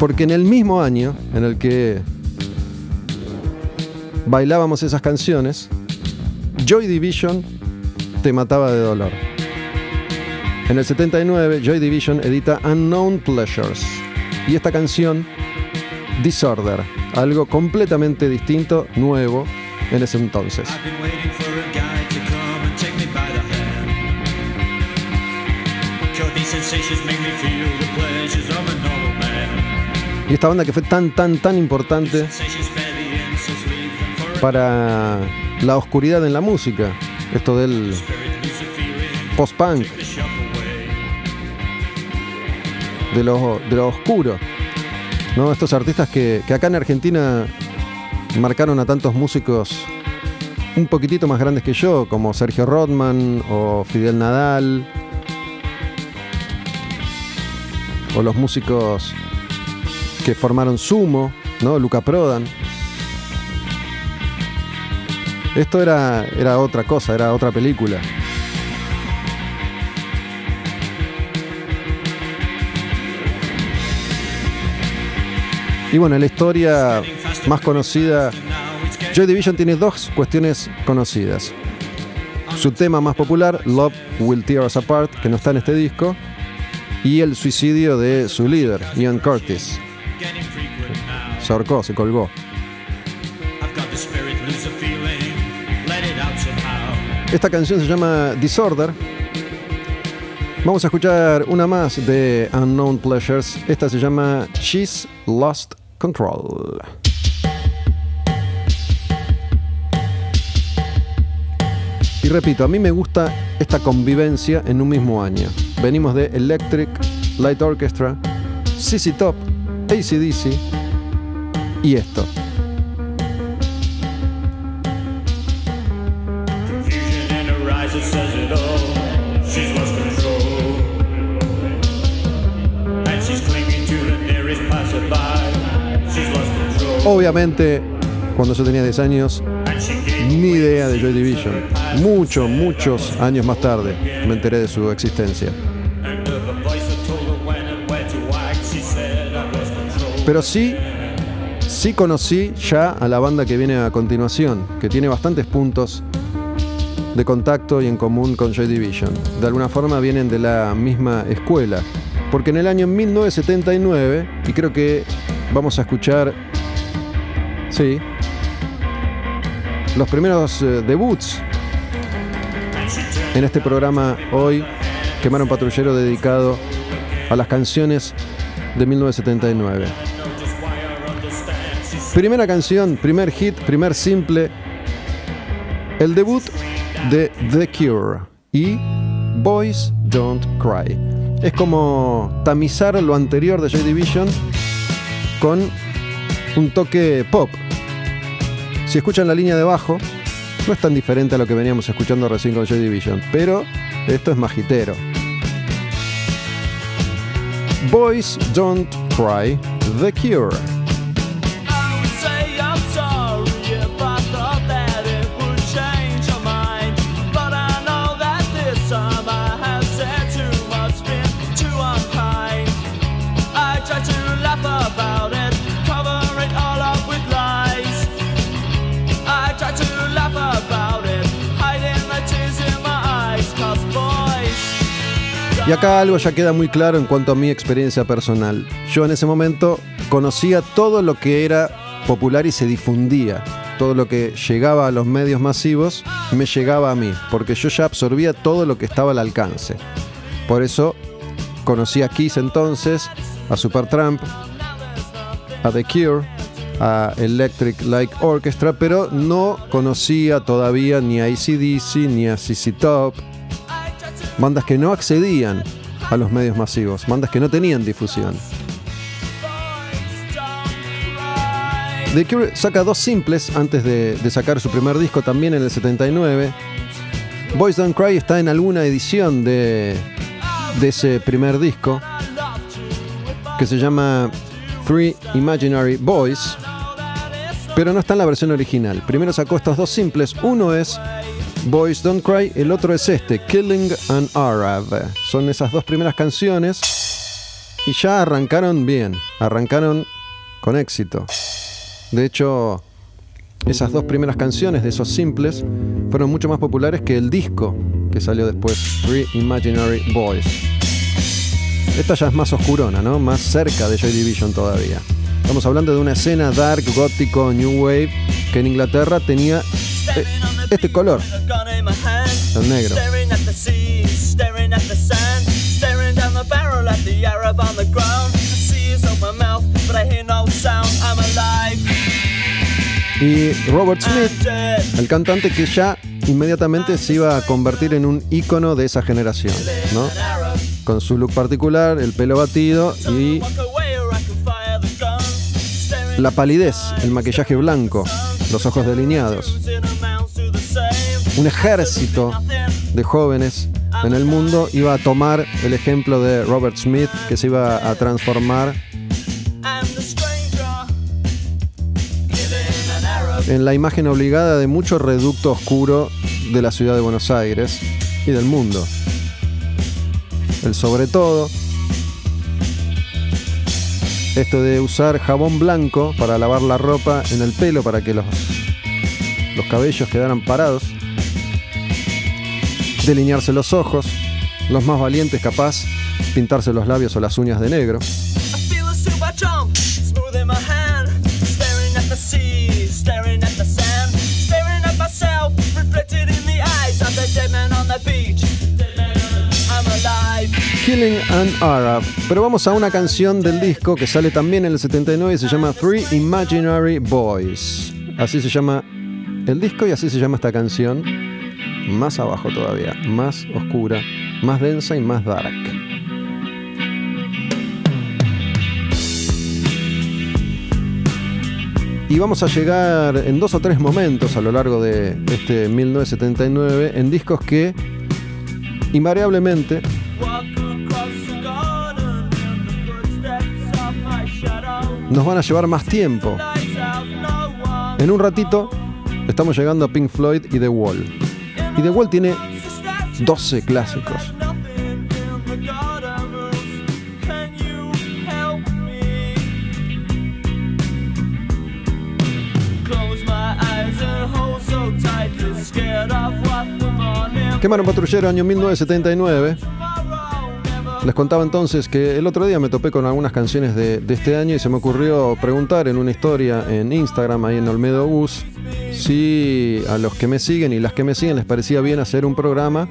Porque en el mismo año en el que bailábamos esas canciones, Joy Division te mataba de dolor. En el 79, Joy Division edita Unknown Pleasures. Y esta canción, Disorder, algo completamente distinto, nuevo en ese entonces. Y esta banda que fue tan, tan, tan importante para la oscuridad en la música. Esto del post-punk, de lo, de lo oscuro. ¿no? Estos artistas que, que acá en Argentina marcaron a tantos músicos un poquitito más grandes que yo, como Sergio Rodman o Fidel Nadal, o los músicos formaron Sumo, ¿no? Luca Prodan. Esto era, era otra cosa, era otra película. Y bueno, la historia más conocida, Joy Division tiene dos cuestiones conocidas. Su tema más popular, Love Will Tear Us Apart, que no está en este disco, y el suicidio de su líder, Ian Curtis. Se ahorcó, se colgó. Esta canción se llama Disorder. Vamos a escuchar una más de Unknown Pleasures. Esta se llama She's Lost Control. Y repito, a mí me gusta esta convivencia en un mismo año. Venimos de Electric Light Orchestra, CC Top, ACDC y esto. Obviamente, cuando yo tenía 10 años, ni idea de Joy Division. Muchos, muchos años más tarde me enteré de su existencia. Pero sí, sí conocí ya a la banda que viene a continuación, que tiene bastantes puntos de contacto y en común con Joy Division. De alguna forma vienen de la misma escuela. Porque en el año 1979, y creo que vamos a escuchar, sí, los primeros eh, debuts en este programa hoy, Quemar un patrullero dedicado a las canciones de 1979. Primera canción, primer hit, primer simple, el debut de The Cure y Boys Don't Cry. Es como tamizar lo anterior de Joy Division con un toque pop. Si escuchan la línea de bajo, no es tan diferente a lo que veníamos escuchando recién con Joy Division, pero esto es magitero. Boys Don't Cry, The Cure. Y acá algo ya queda muy claro en cuanto a mi experiencia personal. Yo en ese momento conocía todo lo que era popular y se difundía. Todo lo que llegaba a los medios masivos me llegaba a mí, porque yo ya absorbía todo lo que estaba al alcance. Por eso conocí a Kiss entonces, a Supertramp, a The Cure, a Electric Light Orchestra, pero no conocía todavía ni a ACDC ni a CC Top, bandas que no accedían a los medios masivos, bandas que no tenían difusión. The Cure saca dos simples antes de, sacar su primer disco también en el 79. Boys Don't Cry está en alguna edición de, de ese primer disco que se llama Three Imaginary Boys, pero no está en la versión original. Primero sacó estos dos simples, uno es Boys Don't Cry, el otro es este, Killing an Arab. Son esas dos primeras canciones y ya arrancaron bien, arrancaron con éxito. De hecho, esas dos primeras canciones de esos simples fueron mucho más populares que el disco que salió después, Three Imaginary Boys. Esta ya es más oscurona, ¿no? Más cerca de Joy Division todavía. Estamos hablando de una escena dark, gótico, new wave, que en Inglaterra tenía este color, el negro. Y Robert Smith, el cantante que ya inmediatamente se iba a convertir en un ícono de esa generación, ¿no? Con su look particular, el pelo batido y la palidez, el maquillaje blanco, los ojos delineados. Un ejército de jóvenes en el mundo iba a tomar el ejemplo de Robert Smith, que se iba a transformar en la imagen obligada de mucho reducto oscuro de la ciudad de Buenos Aires y del mundo. El sobre todo, esto de usar jabón blanco para lavar la ropa en el pelo para que los, los cabellos quedaran parados, delinearse los ojos, los más valientes capaz, pintarse los labios o las uñas de negro. Killing an Arab. Pero vamos a una canción del disco que sale también en el 79 y se llama Three Imaginary Boys. Así se llama el disco y así se llama esta canción. Más abajo todavía, más oscura, más densa y más dark. Y vamos a llegar en dos o tres momentos a lo largo de este 1979 en discos que invariablemente nos van a llevar más tiempo. En un ratito estamos llegando a Pink Floyd y The Wall. Y The Wall tiene 12 clásicos. Quemaron patrullero año 1979. Les contaba entonces que el otro día me topé con algunas canciones de, de este año y se me ocurrió preguntar en una historia en Instagram, ahí en Olmedo Bus, si a los que me siguen y las que me siguen les parecía bien hacer un programa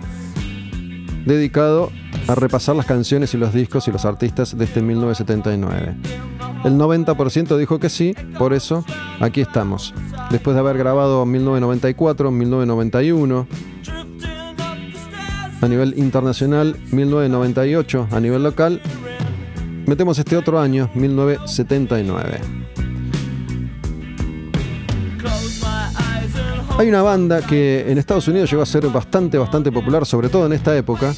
dedicado a repasar las canciones y los discos y los artistas de este 1979. El 90% dijo que sí, por eso aquí estamos. Después de haber grabado 1994, 1991, a nivel internacional, 1998 a nivel local. Metemos este otro año, 1979. Hay una banda que en Estados Unidos llegó a ser bastante, bastante popular, sobre todo en esta época,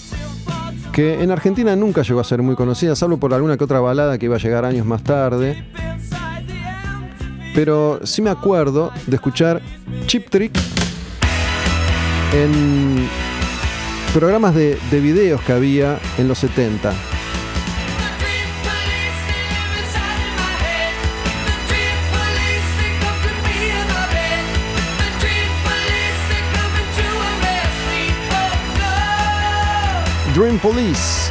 que en Argentina nunca llegó a ser muy conocida, salvo por alguna que otra balada que iba a llegar años más tarde. Pero sí me acuerdo de escuchar Chip Trick en programas de, de videos que había en los 70. Dream Police.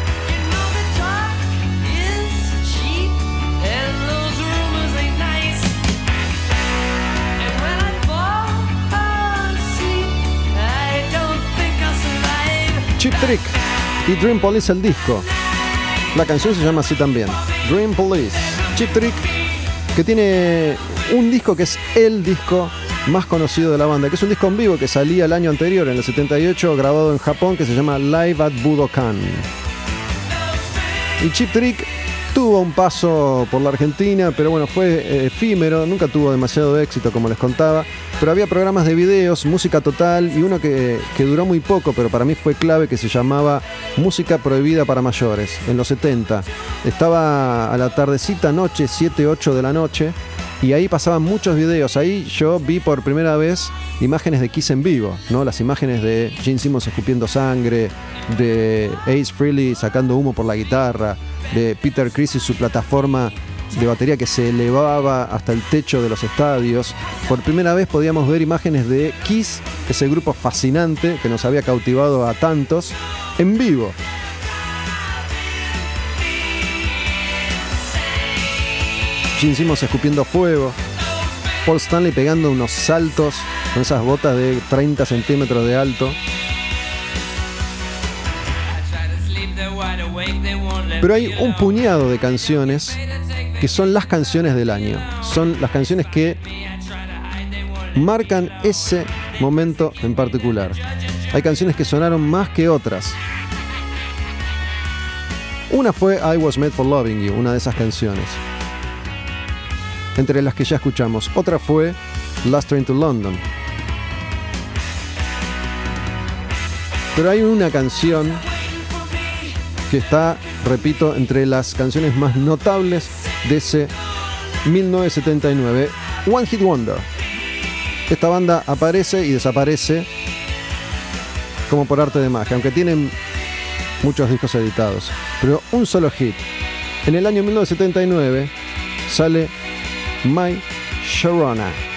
Chip Trick y Dream Police el disco. La canción se llama así también. Dream Police. Chip Trick que tiene un disco que es el disco más conocido de la banda, que es un disco en vivo que salía el año anterior, en el 78, grabado en Japón, que se llama Live at Budokan. Y Chip Trick tuvo un paso por la Argentina, pero bueno, fue eh, efímero, nunca tuvo demasiado éxito, como les contaba. Pero había programas de videos, música total y uno que, que duró muy poco, pero para mí fue clave, que se llamaba Música Prohibida para Mayores, en los 70. Estaba a la tardecita, noche, 7, 8 de la noche, y ahí pasaban muchos videos. Ahí yo vi por primera vez imágenes de Kiss en vivo, ¿no? Las imágenes de Gene Simmons escupiendo sangre, de Ace Frehley sacando humo por la guitarra, de Peter Criss y su plataforma de batería que se elevaba hasta el techo de los estadios. Por primera vez podíamos ver imágenes de Kiss, ese grupo fascinante que nos había cautivado a tantos, en vivo. Gene escupiendo fuego. Paul Stanley pegando unos saltos con esas botas de 30 centímetros de alto. Pero hay un puñado de canciones que son las canciones del año. Son las canciones que marcan ese momento en particular. Hay canciones que sonaron más que otras. Una fue I Was Made for Loving You, una de esas canciones. Entre las que ya escuchamos. Otra fue Last Train to London. Pero hay una canción que está, repito, entre las canciones más notables de ese 1979, One Hit Wonder. Esta banda aparece y desaparece como por arte de magia, aunque tienen muchos discos editados. Pero un solo hit. En el año 1979 sale My Sharona.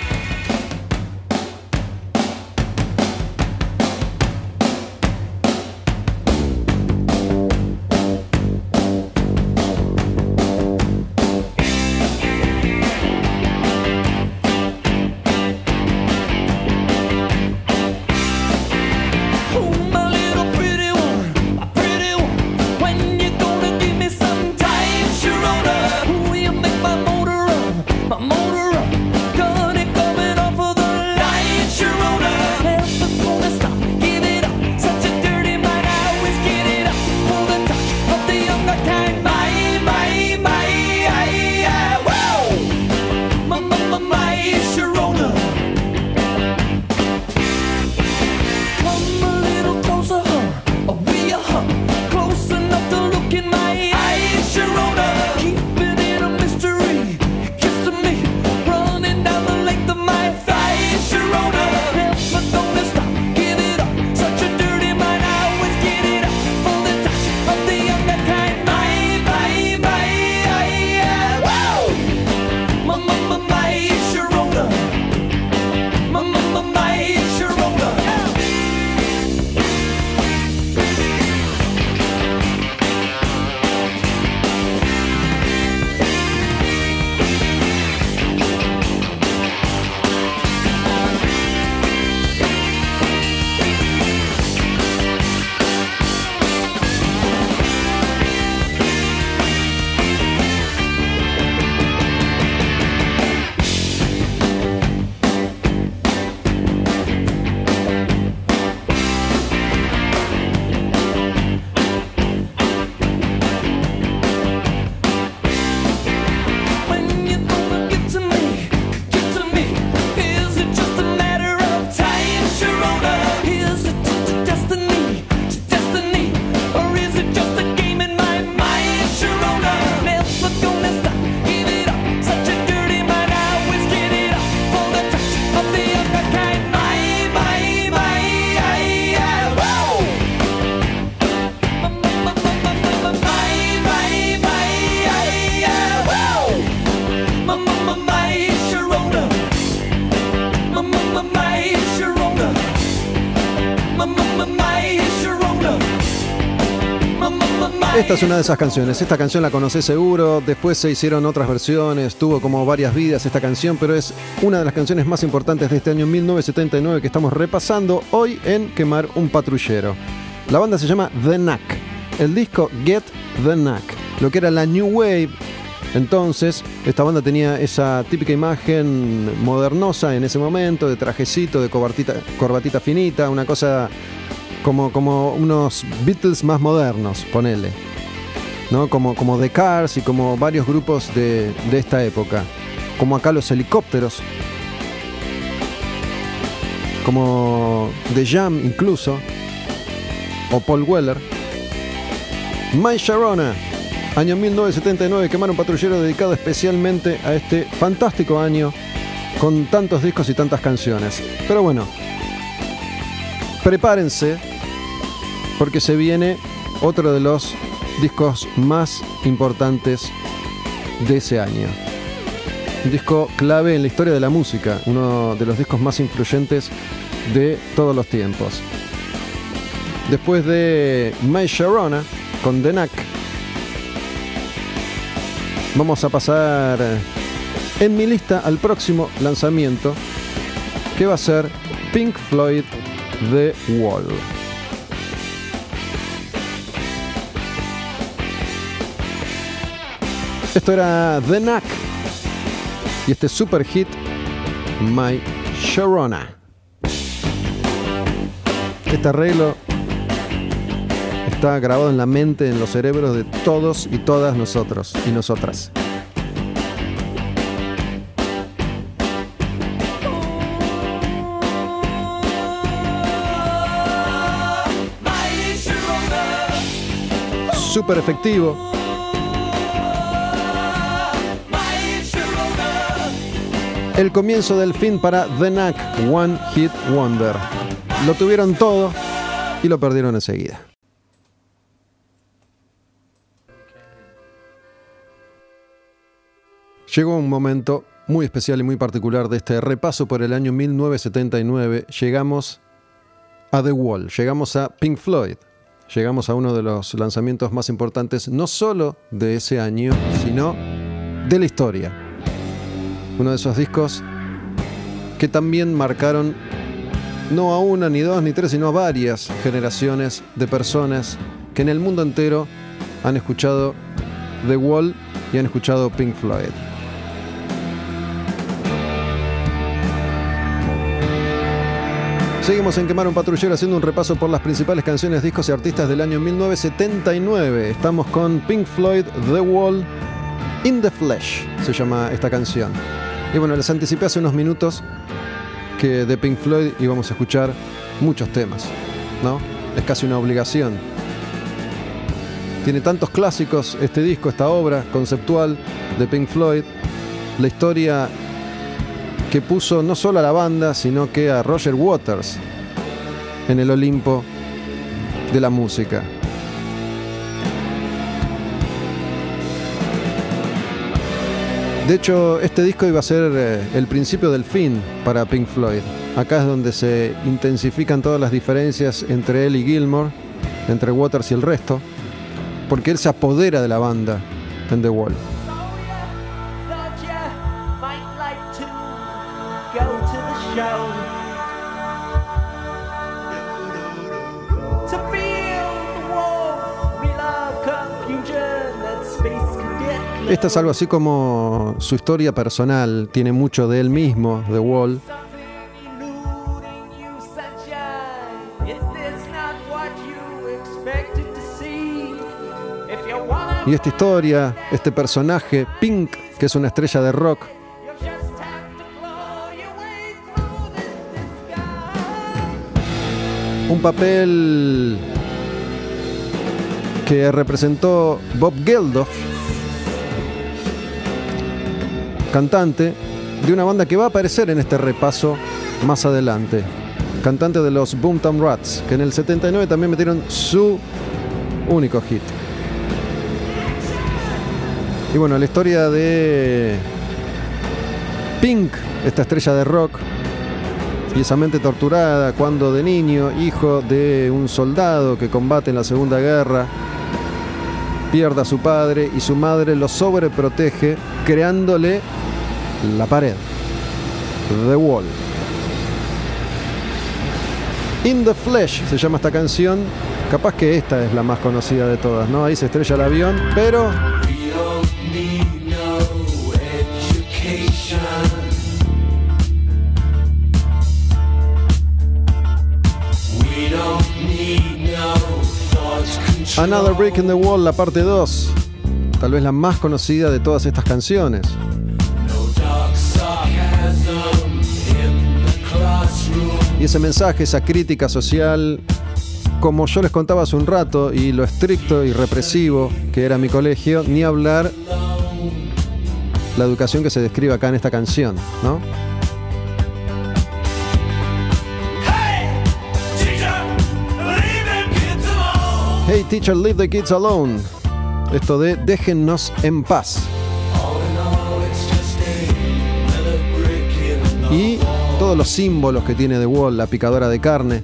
Esta es una de esas canciones. Esta canción la conocés seguro. Después se hicieron otras versiones. Tuvo como varias vidas esta canción, pero es una de las canciones más importantes de este año 1979 que estamos repasando hoy en Quemar un Patrullero. La banda se llama The Knack. El disco Get the Knack. Lo que era la New Wave. Entonces, esta banda tenía esa típica imagen modernosa en ese momento, de trajecito, de corbatita, corbatita finita, una cosa como, como unos Beatles más modernos, ponele. ¿No? Como, como The Cars y como varios grupos de, de esta época. Como acá los helicópteros. Como The Jam incluso. O Paul Weller. My Sharona. Año 1979, quemar un patrullero dedicado especialmente a este fantástico año con tantos discos y tantas canciones. Pero bueno, prepárense porque se viene otro de los discos más importantes de ese año. Un disco clave en la historia de la música, uno de los discos más influyentes de todos los tiempos. Después de My Sharona con The Knack, vamos a pasar en mi lista al próximo lanzamiento que va a ser Pink Floyd The Wall. Esto era The Knack y este super hit My Sharona. Este arreglo está grabado en la mente, en los cerebros de todos y todas nosotros y nosotras. Súper efectivo. El comienzo del fin para The Knack, One Hit Wonder. Lo tuvieron todo y lo perdieron enseguida. Llegó un momento muy especial y muy particular de este repaso por el año 1979. Llegamos a The Wall, llegamos a Pink Floyd, llegamos a uno de los lanzamientos más importantes, no solo de ese año, sino de la historia. Uno de esos discos que también marcaron no a una, ni dos, ni tres, sino a varias generaciones de personas que en el mundo entero han escuchado The Wall y han escuchado Pink Floyd. Seguimos en Quemar un Patrullero haciendo un repaso por las principales canciones, discos y artistas del año 1979. Estamos con Pink Floyd, The Wall, In the Flesh, se llama esta canción. Y bueno, les anticipé hace unos minutos que de Pink Floyd íbamos a escuchar muchos temas, ¿no? Es casi una obligación. Tiene tantos clásicos este disco, esta obra conceptual de Pink Floyd, la historia que puso no solo a la banda, sino que a Roger Waters en el Olimpo de la música. De hecho, este disco iba a ser eh, el principio del fin para Pink Floyd. Acá es donde se intensifican todas las diferencias entre él y Gilmore, entre Waters y el resto, porque él se apodera de la banda en The Wall. Esta es algo así como su historia personal, tiene mucho de él mismo, The Wall, y esta historia, este personaje, Pink, que es una estrella de rock, un papel que representó Bob Geldof, cantante de una banda que va a aparecer en este repaso más adelante. Cantante de los Boomtown Rats, que en el 79 también metieron su único hit. Y bueno, la historia de Pink, esta estrella de rock, y esa mente torturada cuando de niño, hijo de un soldado que combate en la Segunda Guerra, pierde a su padre y su madre lo sobreprotege creándole la pared. The Wall. In the Flesh se llama esta canción. Capaz que esta es la más conocida de todas, ¿no? Ahí se estrella el avión, pero Another Brick in the Wall, la parte 2. Tal vez la más conocida de todas estas canciones. Y ese mensaje, esa crítica social, como yo les contaba hace un rato, y lo estricto y represivo que era mi colegio, ni hablar la educación que se describe acá en esta canción, ¿no? Hey teacher, leave the kids alone. Esto de déjennos en paz. Y todos los símbolos que tiene The Wall, la picadora de carne,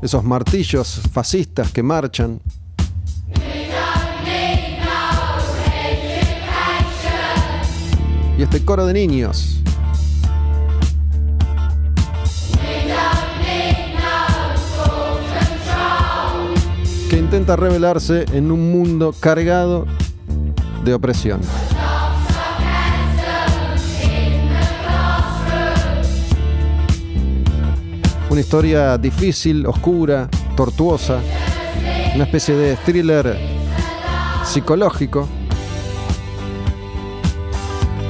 esos martillos fascistas que marchan. Y este coro de niños. Que intenta revelarse en un mundo cargado de opresión. Una historia difícil, oscura, tortuosa, una especie de thriller psicológico.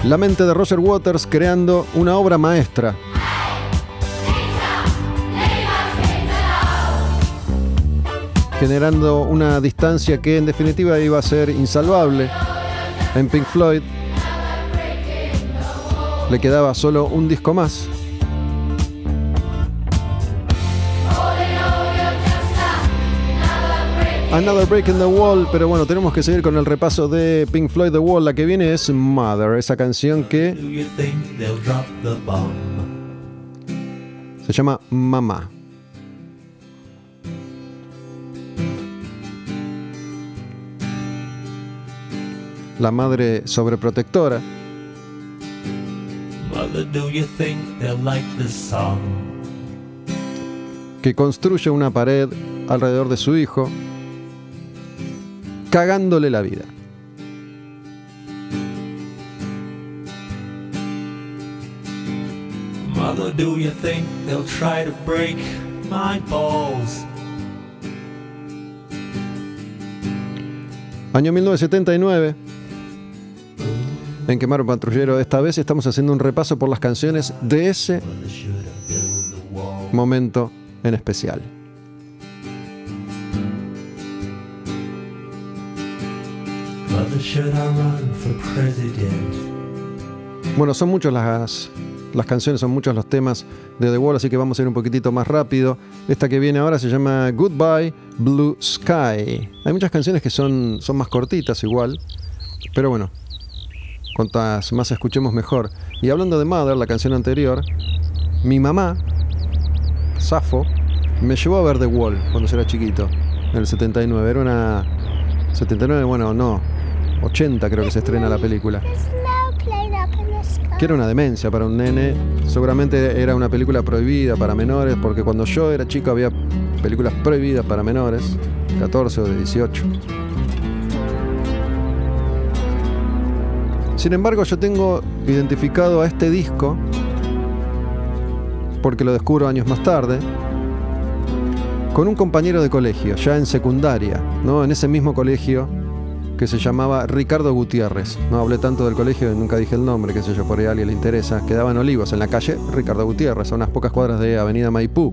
La mente de Roger Waters creando una obra maestra. Generando una distancia que en definitiva iba a ser insalvable. En Pink Floyd le quedaba solo un disco más. Another Break in the Wall, pero bueno, tenemos que seguir con el repaso de Pink Floyd The Wall. La que viene es Mother, esa canción que se llama Mamá. La madre sobreprotectora Mother, do you think they'll like this song? que construye una pared alrededor de su hijo, cagándole la vida. Mother, do you think they'll try to break my balls? Año 1979. En Quemar un Patrullero, esta vez estamos haciendo un repaso por las canciones de ese momento en especial. Bueno, son muchas las, las canciones, son muchos los temas de The Wall, así que vamos a ir un poquitito más rápido. Esta que viene ahora se llama Goodbye Blue Sky. Hay muchas canciones que son, son más cortitas igual, pero bueno, cuantas más escuchemos mejor. Y hablando de Mother, la canción anterior, mi mamá, Safo, me llevó a ver The Wall cuando yo era chiquito, en el 79. Era una... 79, bueno, no, 80 creo que se estrena la película que era una demencia para un nene. Seguramente era una película prohibida para menores, porque cuando yo era chico había películas prohibidas para menores, 14 o de 18. Sin embargo, yo tengo identificado a este disco, porque lo descubro años más tarde, con un compañero de colegio, ya en secundaria, ¿no? En ese mismo colegio que se llamaba Ricardo Gutiérrez. No hablé tanto del colegio, nunca dije el nombre, qué sé yo, por ahí a alguien le interesa. Quedaban Olivos, en la calle Ricardo Gutiérrez, a unas pocas cuadras de Avenida Maipú.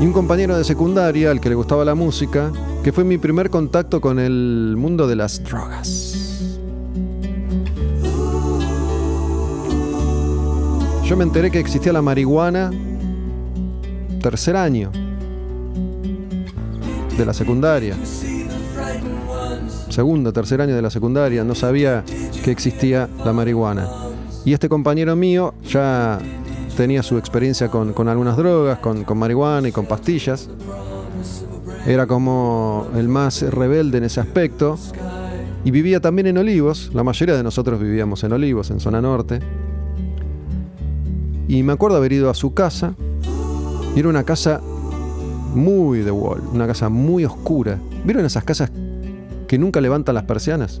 Y un compañero de secundaria, al que le gustaba la música, que fue mi primer contacto con el mundo de las drogas. Yo me enteré que existía la marihuana tercer año de la secundaria. Segundo, tercer año de la secundaria, no sabía que existía la marihuana. Y este compañero mío, ya tenía su experiencia con, con algunas drogas, con, con marihuana y con pastillas. Era como el más rebelde en ese aspecto. Y vivía también en Olivos. La mayoría de nosotros vivíamos en Olivos, en zona norte. Y me acuerdo haber ido a su casa. Y era una casa muy de wall, una casa muy oscura. ¿Vieron esas casas que nunca levantan las persianas?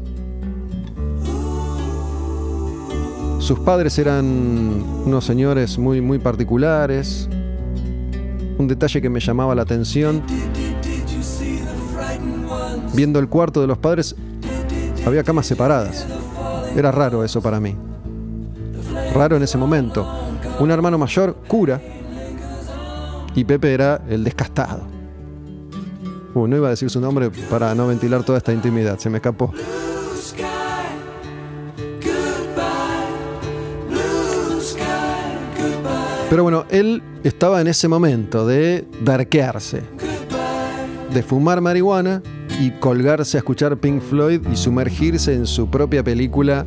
Sus padres eran unos señores muy, muy particulares. Un detalle que me llamaba la atención. Viendo el cuarto de los padres, había camas separadas. Era raro eso para mí. Raro en ese momento. Un hermano mayor, cura, y Pepe era el descastado. Uh, no iba a decir su nombre para no ventilar toda esta intimidad, se me escapó. Pero bueno, él estaba en ese momento de darquearse, de fumar marihuana y colgarse a escuchar Pink Floyd y sumergirse en su propia película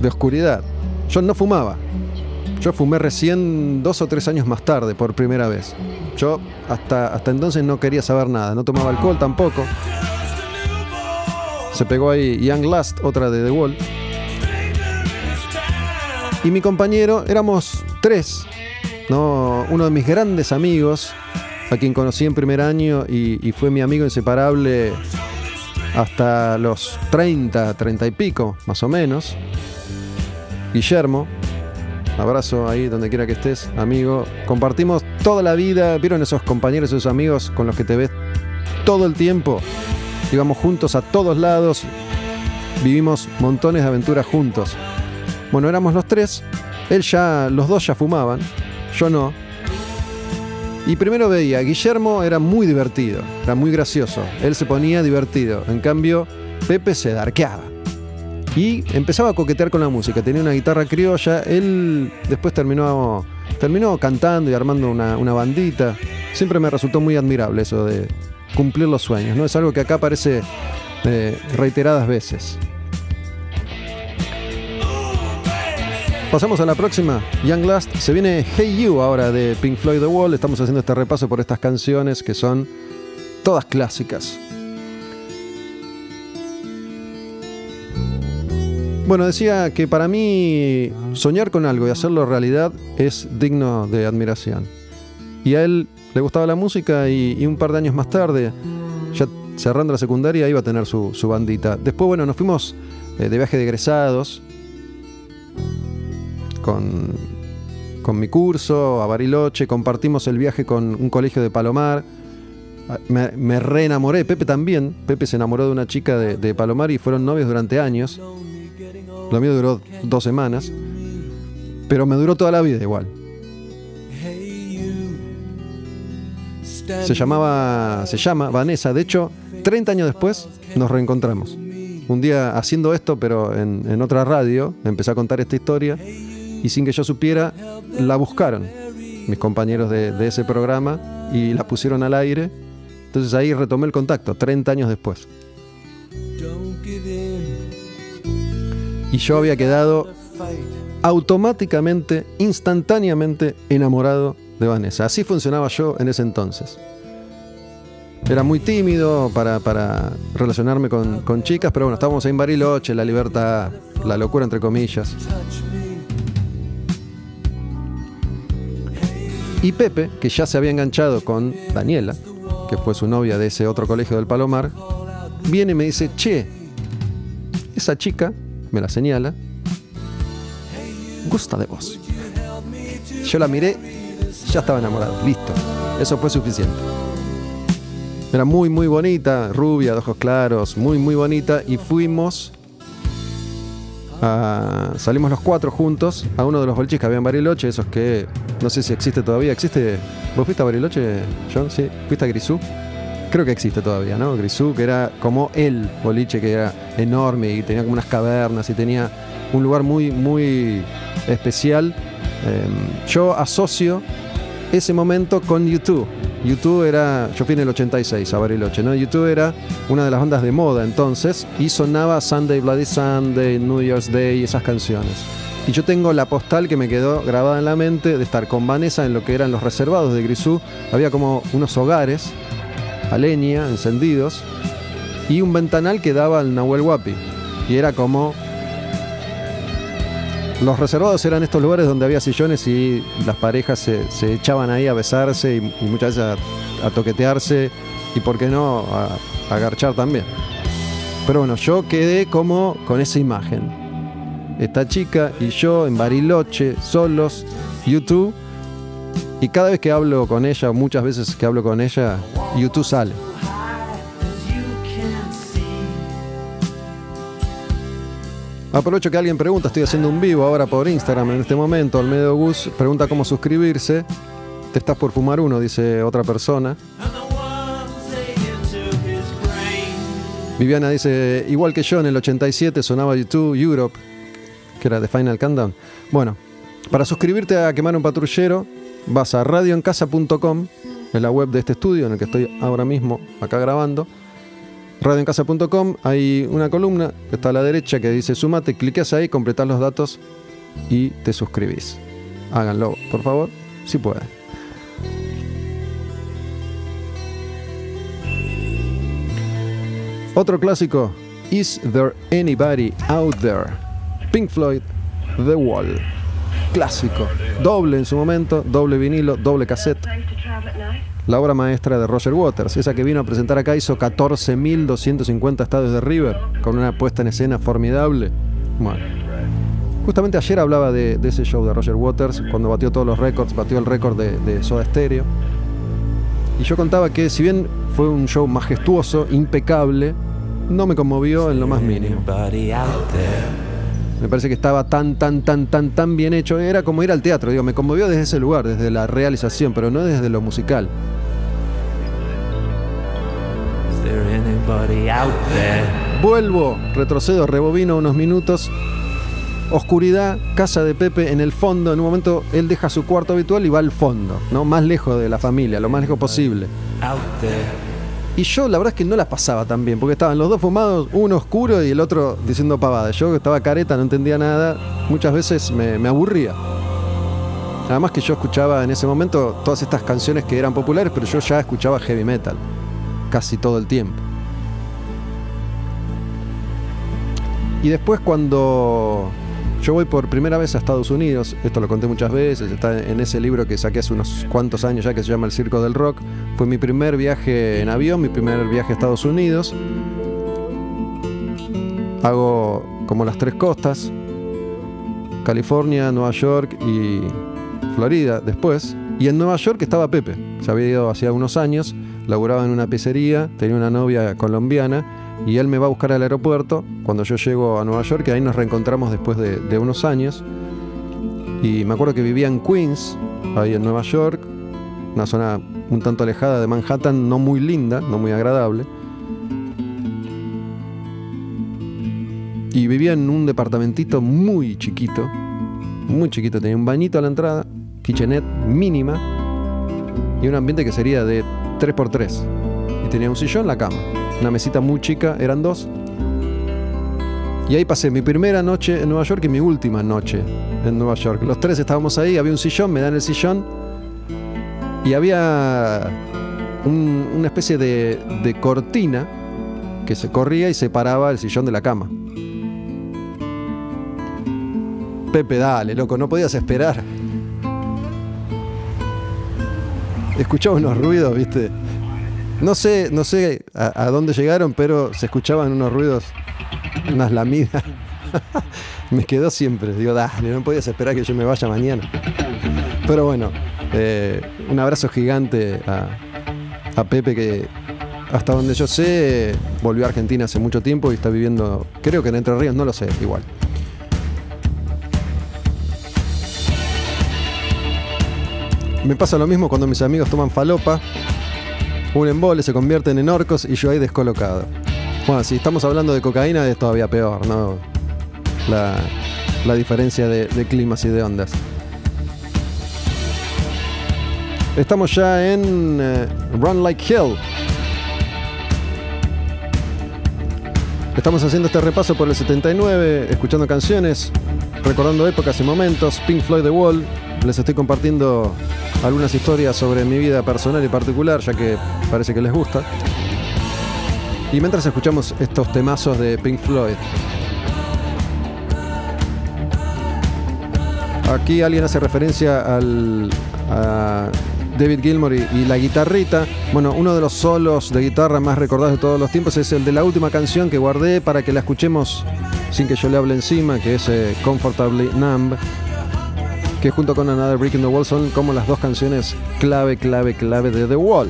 de oscuridad. Yo no fumaba. Yo fumé recién dos o tres años más tarde, por primera vez. Yo hasta, hasta entonces no quería saber nada, no tomaba alcohol tampoco. Se pegó ahí Young Last, otra de The Wall. Y mi compañero, éramos tres, ¿no? Uno de mis grandes amigos, a quien conocí en primer año y, fue mi amigo inseparable hasta los 30, 30 y pico, más o menos. Guillermo, abrazo ahí donde quiera que estés, amigo. Compartimos toda la vida, ¿vieron esos compañeros, esos amigos con los que te ves todo el tiempo? Íbamos juntos a todos lados, vivimos montones de aventuras juntos. Bueno, éramos los tres, él ya, los dos ya fumaban, yo no. Y primero veía, Guillermo era muy divertido, era muy gracioso, él se ponía divertido, en cambio Pepe se darqueaba. Y empezaba a coquetear con la música, tenía una guitarra criolla, él después terminó, terminó cantando y armando una, una bandita. Siempre me resultó muy admirable eso de cumplir los sueños, ¿no? Es algo que acá aparece eh, reiteradas veces. Pasamos a la próxima, Young Last. Se viene Hey You ahora de Pink Floyd The Wall. Estamos haciendo este repaso por estas canciones que son todas clásicas. Bueno, decía que para mí soñar con algo y hacerlo realidad es digno de admiración. Y a él le gustaba la música y, un par de años más tarde, ya cerrando la secundaria, iba a tener su, su bandita. Después, bueno, nos fuimos eh, de viaje de egresados con, con mi curso a Bariloche, compartimos el viaje con un colegio de Palomar. Me, me reenamoré, Pepe también. Pepe se enamoró de una chica de, de Palomar y fueron novios durante años. Lo mío duró dos semanas. Pero me duró toda la vida igual. Se llamaba, se llama Vanessa. De hecho, 30 años después nos reencontramos. Un día haciendo esto, pero en, en otra radio, empecé a contar esta historia y sin que yo supiera, la buscaron mis compañeros de, ese programa y la pusieron al aire. Entonces ahí retomé el contacto, 30 años después. Y yo había quedado automáticamente, instantáneamente enamorado de Vanessa. Así funcionaba yo en ese entonces. Era muy tímido para, relacionarme con, con chicas, pero bueno, estábamos en Bariloche, la libertad, la locura entre comillas. Y Pepe, que ya se había enganchado con Daniela, que fue su novia de ese otro colegio del Palomar, viene y me dice, che, esa chica, me la señala, gusta de vos. Yo la miré, ya estaba enamorado, listo. Eso fue suficiente. Era muy, muy bonita, rubia, de ojos claros, muy, muy bonita. Y fuimos, a- salimos los cuatro juntos a uno de los boliches que había en Bariloche, esos que no sé si existe todavía. ¿Existe? ¿Vos fuiste a Bariloche, John? ¿Sí? ¿Fuiste a Grisú? Creo que existe todavía, ¿no? Grisú, que era como el boliche, que era enorme y tenía como unas cavernas y tenía un lugar muy, muy especial. Eh, yo asocio ese momento con YouTube. YouTube era, yo fui en el 86 a Bariloche, ¿no? YouTube era una de las bandas de moda entonces y sonaba Sunday Bloody Sunday, New Year's Day esas canciones. Y yo tengo la postal que me quedó grabada en la mente de estar con Vanessa en lo que eran los reservados de Grisú. Había como unos hogares a leña, encendidos, y un ventanal que daba al Nahuel Huapi. Y era como. Los reservados eran estos lugares donde había sillones y las parejas se, echaban ahí a besarse y, muchas veces a, toquetearse y, por qué no, a, a también. Pero bueno, yo quedé como con esa imagen. Esta chica y yo en Bariloche, solos, YouTube. Y cada vez que hablo con ella, muchas veces que hablo con ella, YouTube sale. Aprovecho que alguien pregunta, estoy haciendo un vivo ahora por Instagram en este momento, Almedo Gus pregunta cómo suscribirse. Te estás por fumar uno, dice otra persona. Viviana dice, igual que yo en el 87 sonaba YouTube Europe, que era de Final Countdown. Bueno, para suscribirte a Quemar un Patrullero, vas a radioencasa.com, en la web de este estudio en el que estoy ahora mismo acá grabando. Radioencasa.com, hay una columna que está a la derecha que dice sumate, cliqueas ahí, completás los datos y te suscribís. Háganlo, por favor, si pueden. Otro clásico, Is There Anybody Out There? Pink Floyd, The Wall. Clásico, doble en su momento, doble vinilo, doble cassette. La obra maestra de Roger Waters, esa que vino a presentar acá, hizo 14.250 estadios de River, con una puesta en escena formidable. Bueno, justamente ayer hablaba de, ese show de Roger Waters, cuando batió todos los récords, batió el récord de, de Soda Stereo. Y yo contaba que si bien fue un show majestuoso, impecable, no me conmovió en lo más mínimo. Me parece que estaba tan, tan, tan, tan, tan bien hecho. Era como ir al teatro, digo, me conmovió desde ese lugar, desde la realización, pero no desde lo musical. Is there anybody out there? Vuelvo, retrocedo, rebobino unos minutos. Oscuridad, casa de Pepe en el fondo. En un momento él deja su cuarto habitual y va al fondo, ¿no? Más lejos de la familia, lo más lejos posible. Out there. Y yo la verdad es que no la pasaba tan bien, porque estaban los dos fumados, uno oscuro y el otro diciendo pavadas. Yo que estaba careta, no entendía nada, muchas veces me, me aburría. Además que yo escuchaba en ese momento todas estas canciones que eran populares, pero yo ya escuchaba heavy metal, casi todo el tiempo. Y después cuando yo voy por primera vez a Estados Unidos, esto lo conté muchas veces, está en ese libro que saqué hace unos cuantos años ya que se llama El Circo del Rock, fue mi primer viaje en avión, mi primer viaje a Estados Unidos. Hago como las tres costas, California, Nueva York y Florida después. Y en Nueva York estaba Pepe, se había ido hacía unos años, laburaba en una pizzería, tenía una novia colombiana y él me va a buscar al aeropuerto cuando yo llego a Nueva York y ahí nos reencontramos después de, unos años. Y me acuerdo que vivía en Queens, ahí en Nueva York, una zona un tanto alejada de Manhattan, no muy linda, no muy agradable. Y vivía en un departamentito muy chiquito, muy chiquito, tenía un bañito a la entrada, kitchenette mínima y un ambiente que sería de 3x3. Tenía un sillón, la cama, una mesita muy chica, eran dos. Y ahí pasé mi primera noche en Nueva York y mi última noche en Nueva York. Los tres estábamos ahí, había un sillón, me dan el sillón y había un- una especie de, de cortina que se corría y separaba el sillón de la cama. Pepe, dale, loco, no podías esperar. Escuchaba unos ruidos, viste. No sé, no sé a, dónde llegaron, pero se escuchaban unos ruidos, unas lamidas. me quedó siempre. Digo, dale, no podías esperar que yo me vaya mañana. Pero bueno, eh, un abrazo gigante a, a Pepe que hasta donde yo sé volvió a Argentina hace mucho tiempo y está viviendo, creo que en Entre Ríos, no lo sé, igual. Me pasa lo mismo cuando mis amigos toman falopa, un embole, se convierten en orcos y yo ahí descolocado. Bueno, si estamos hablando de cocaína es todavía peor, ¿no? La, la diferencia de, climas y de ondas. Estamos ya en eh, Run Like Hell. Estamos haciendo este repaso por el 79, escuchando canciones recordando épocas y momentos, Pink Floyd The Wall. Les estoy compartiendo algunas historias sobre mi vida personal y particular, ya que parece que les gusta. Y mientras escuchamos estos temazos de Pink Floyd. Aquí alguien hace referencia al, a David Gilmour y, la guitarrita. Bueno, uno de los solos de guitarra más recordados de todos los tiempos es el de la última canción que guardé para que la escuchemos sin que yo le hable encima, que es eh, Comfortably Numb, que junto con Another Brick in the Wall son como las dos canciones clave, clave, clave de The Wall.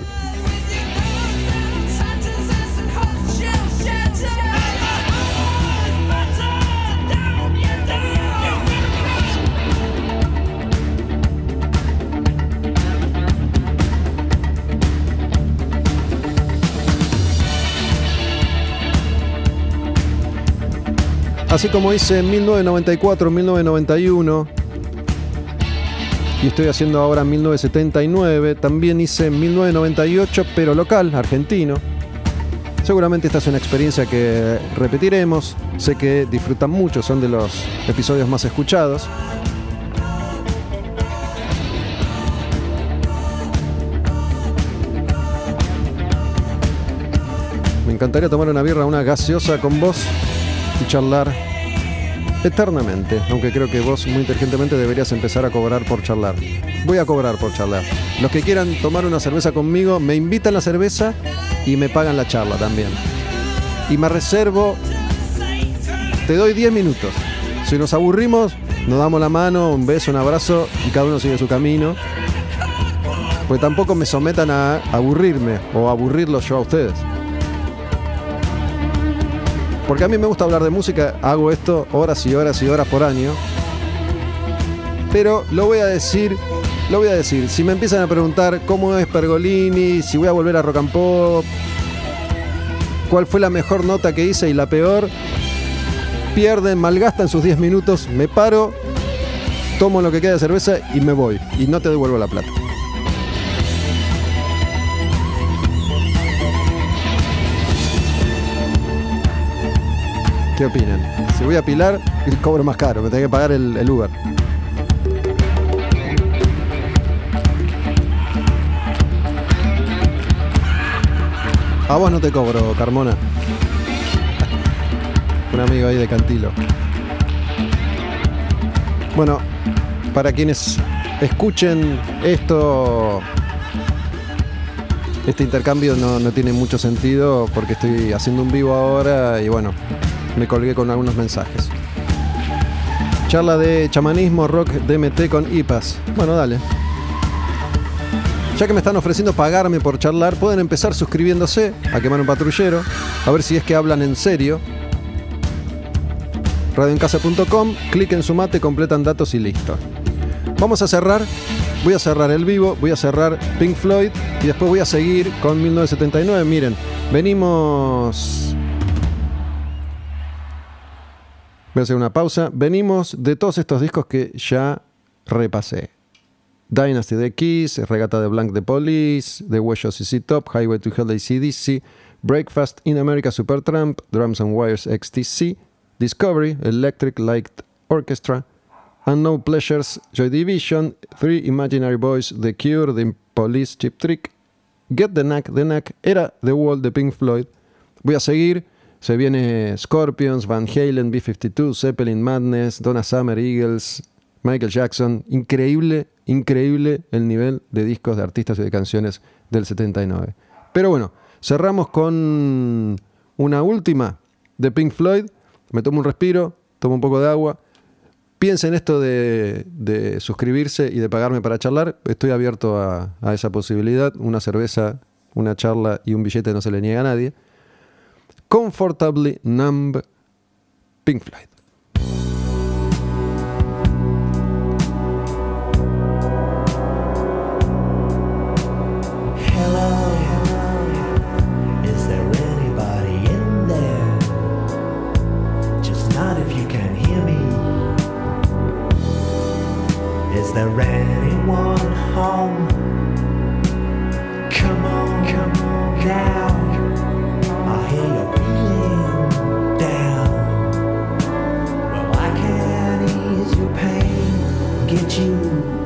Así como hice en 1994, 1991, y estoy haciendo ahora en 1979, también hice en 1998, pero local, argentino. Seguramente esta es una experiencia que repetiremos, sé que disfrutan mucho, son de los episodios más escuchados. Me encantaría tomar una birra, una gaseosa con vos y charlar eternamente, aunque creo que vos muy inteligentemente deberías empezar a cobrar por charlar. Voy a cobrar por charlar. Los que quieran tomar una cerveza conmigo, me invitan la cerveza y me pagan la charla también. Y me reservo, te doy 10 minutos. Si nos aburrimos, nos damos la mano, un beso, un abrazo y cada uno sigue su camino. Pues tampoco me sometan a aburrirme o aburrirlos yo a ustedes. Porque a mí me gusta hablar de música, hago esto horas y horas y horas por año. Pero lo voy a decir, lo voy a decir. Si me empiezan a preguntar cómo es Pergolini, si voy a volver a rock and pop, cuál fue la mejor nota que hice y la peor, pierden, malgastan sus 10 minutos, me paro, tomo lo que queda de cerveza y me voy. Y no te devuelvo la plata. ¿Qué opinan? Si voy a Pilar, cobro más caro, me tengo que pagar el, el Uber. A vos no te cobro, Carmona. Un amigo ahí de Cantilo. Bueno, para quienes escuchen esto, este intercambio no, no tiene mucho sentido porque estoy haciendo un vivo ahora y bueno, me colgué con algunos mensajes. Charla de chamanismo, rock, DMT con IPAS. Bueno, dale. Ya que me están ofreciendo pagarme por charlar, pueden empezar suscribiéndose a Quemar un Patrullero, a ver si es que hablan en serio. Radioencasa.com, clic en su mate, completan datos y listo. Vamos a cerrar, voy a cerrar el vivo, voy a cerrar Pink Floyd y después voy a seguir con 1979. Miren, venimos Voy a hacer una pausa. Venimos de todos estos discos que ya repasé. Dynasty de Kiss, Regata de Blank de Police, The of CC Top, Highway to Hell de CDC, Breakfast in America Supertramp, Drums and Wires XTC, Discovery, Electric Light Orchestra, Unknown Pleasures, Joy Division, Three Imaginary Boys, The Cure, The Police, Chip Trick, Get the Knack, The Knack, era The Wall de Pink Floyd. Voy a seguir. Se viene Scorpions, Van Halen, B-52, Zeppelin Madness, Donna Summer, Eagles, Michael Jackson. Increíble, increíble el nivel de discos, de artistas y de canciones del 79. Pero bueno, cerramos con una última de Pink Floyd. Me tomo un respiro, tomo un poco de agua. Piensen esto de, de suscribirse y de pagarme para charlar. Estoy abierto a, a esa posibilidad. Una cerveza, una charla y un billete no se le niega a nadie. Comfortably Numb Pink Floyd. Hello, is there anybody in there? Just not if you can hear me. Is there anyone home? Come on, come on now. Get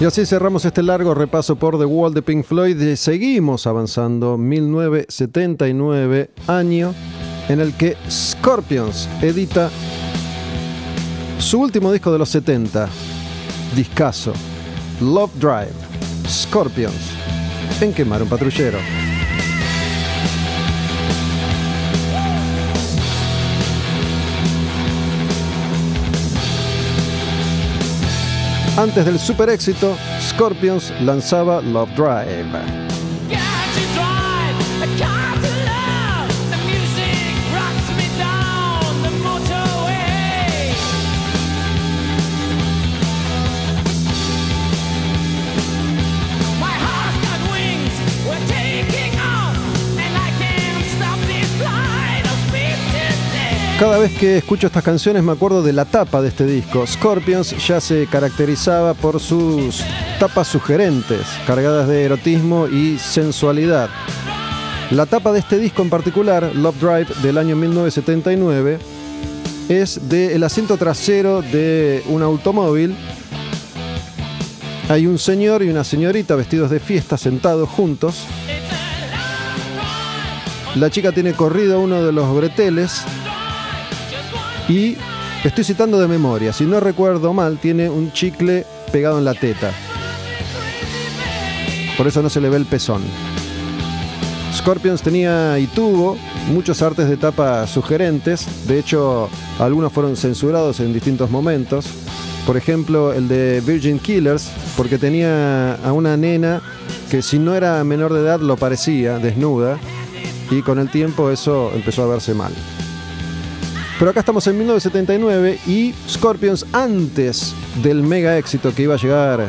Y así cerramos este largo repaso por The Wall de Pink Floyd y seguimos avanzando. 1979, año en el que Scorpions edita su último disco de los 70, discazo, Love Drive, Scorpions, en Quemar un Patrullero. Antes del super éxito, Scorpions lanzaba Love Drive. Cada vez que escucho estas canciones me acuerdo de la tapa de este disco. Scorpions ya se caracterizaba por sus tapas sugerentes, cargadas de erotismo y sensualidad. La tapa de este disco en particular, Love Drive del año 1979, es del asiento trasero de un automóvil. Hay un señor y una señorita vestidos de fiesta sentados juntos. La chica tiene corrido uno de los breteles y estoy citando de memoria, si no recuerdo mal, tiene un chicle pegado en la teta. Por eso no se le ve el pezón. Scorpions tenía y tuvo muchos artes de tapa sugerentes, de hecho algunos fueron censurados en distintos momentos. Por ejemplo, el de Virgin Killers, porque tenía a una nena que si no era menor de edad lo parecía, desnuda, y con el tiempo eso empezó a verse mal. Pero acá estamos en 1979 y Scorpions antes del mega éxito que iba a llegar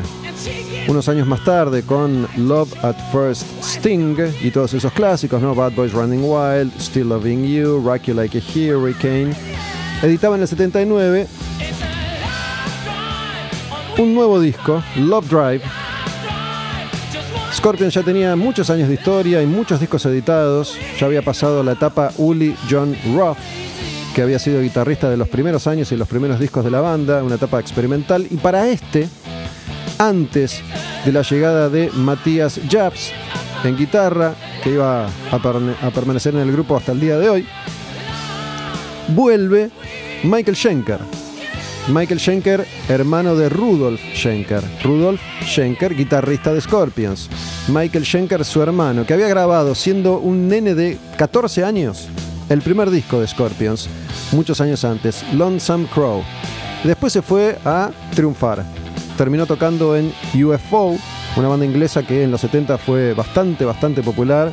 unos años más tarde con Love at First Sting y todos esos clásicos, ¿no? Bad Boys Running Wild, Still Loving You, Rock You Like a Hurricane. Editaba en el 79 un nuevo disco, Love Drive. Scorpions ya tenía muchos años de historia y muchos discos editados. Ya había pasado la etapa Uli John Roth, que había sido guitarrista de los primeros años y los primeros discos de la banda, una etapa experimental. Y para este, antes de la llegada de Matías Japs en guitarra, que iba a, a permanecer en el grupo hasta el día de hoy, vuelve Michael Schenker. Michael Schenker, hermano de Rudolf Schenker. Rudolf Schenker, guitarrista de Scorpions. Michael Schenker, su hermano, que había grabado siendo un nene de 14 años el primer disco de Scorpions, muchos años antes, Lonesome Crow. Después se fue a triunfar. Terminó tocando en UFO, una banda inglesa que en los 70 fue bastante, bastante popular.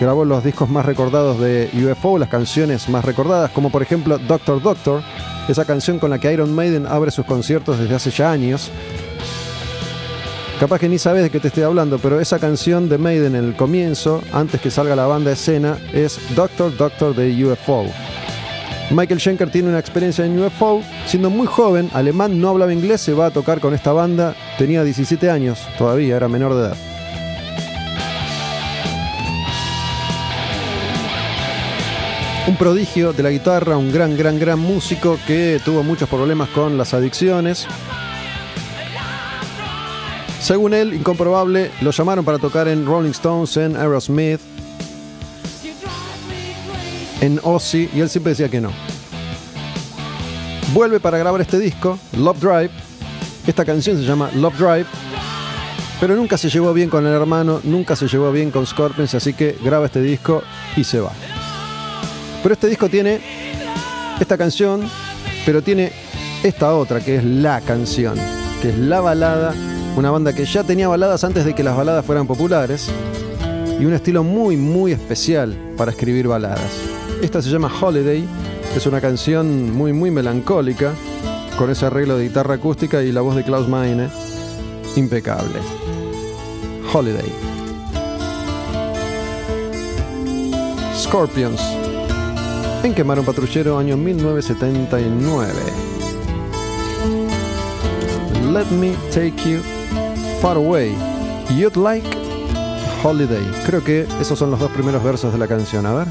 Grabó los discos más recordados de UFO, las canciones más recordadas, como por ejemplo Doctor Doctor, esa canción con la que Iron Maiden abre sus conciertos desde hace ya años. Capaz que ni sabes de qué te estoy hablando, pero esa canción de Maiden en el comienzo, antes que salga la banda escena, es Doctor Doctor de UFO. Michael Schenker tiene una experiencia en UFO, siendo muy joven, alemán, no hablaba inglés, se va a tocar con esta banda, tenía 17 años, todavía era menor de edad. Un prodigio de la guitarra, un gran, gran, gran músico que tuvo muchos problemas con las adicciones. Según él, incomprobable, lo llamaron para tocar en Rolling Stones, en Aerosmith, en Ozzy, y él siempre decía que no. Vuelve para grabar este disco, Love Drive. Esta canción se llama Love Drive, pero nunca se llevó bien con el hermano, nunca se llevó bien con Scorpions, así que graba este disco y se va. Pero este disco tiene esta canción, pero tiene esta otra, que es la canción, que es la balada, una banda que ya tenía baladas antes de que las baladas fueran populares, y un estilo muy, muy especial para escribir baladas. Esta se llama Holiday, es una canción muy, muy melancólica, con ese arreglo de guitarra acústica y la voz de Klaus Meine, impecable. Holiday. Scorpions. En Quemar un Patrullero, año 1979. Let me take you far away. You'd like holiday. Creo que esos son los dos primeros versos de la canción. A ver,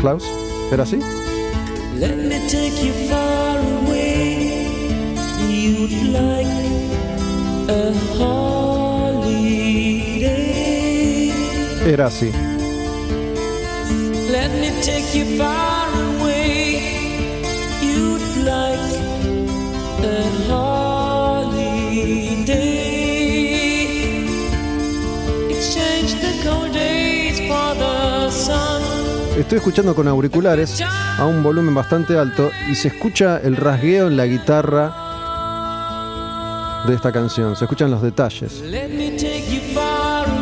Klaus, ¿era así? Let me take you far away. You'd like a holiday. Era así. Let me take you far Estoy escuchando con auriculares a un volumen bastante alto y se escucha el rasgueo en la guitarra de esta canción. Se escuchan los detalles.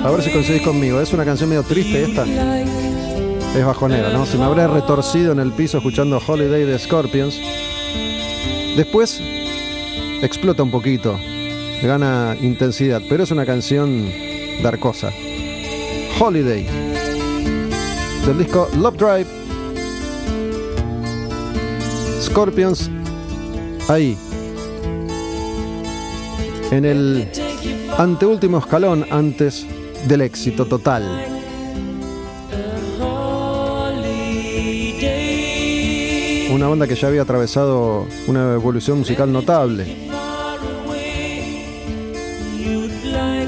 A ver si conseguís conmigo. Es una canción medio triste esta. Es bajonera, ¿no? Se me habrá retorcido en el piso escuchando Holiday de Scorpions. Después explota un poquito, gana intensidad, pero es una canción darkosa. Holiday, del disco Love Drive. Scorpions, ahí, en el anteúltimo escalón antes del éxito total. Una banda que ya había atravesado una evolución musical notable.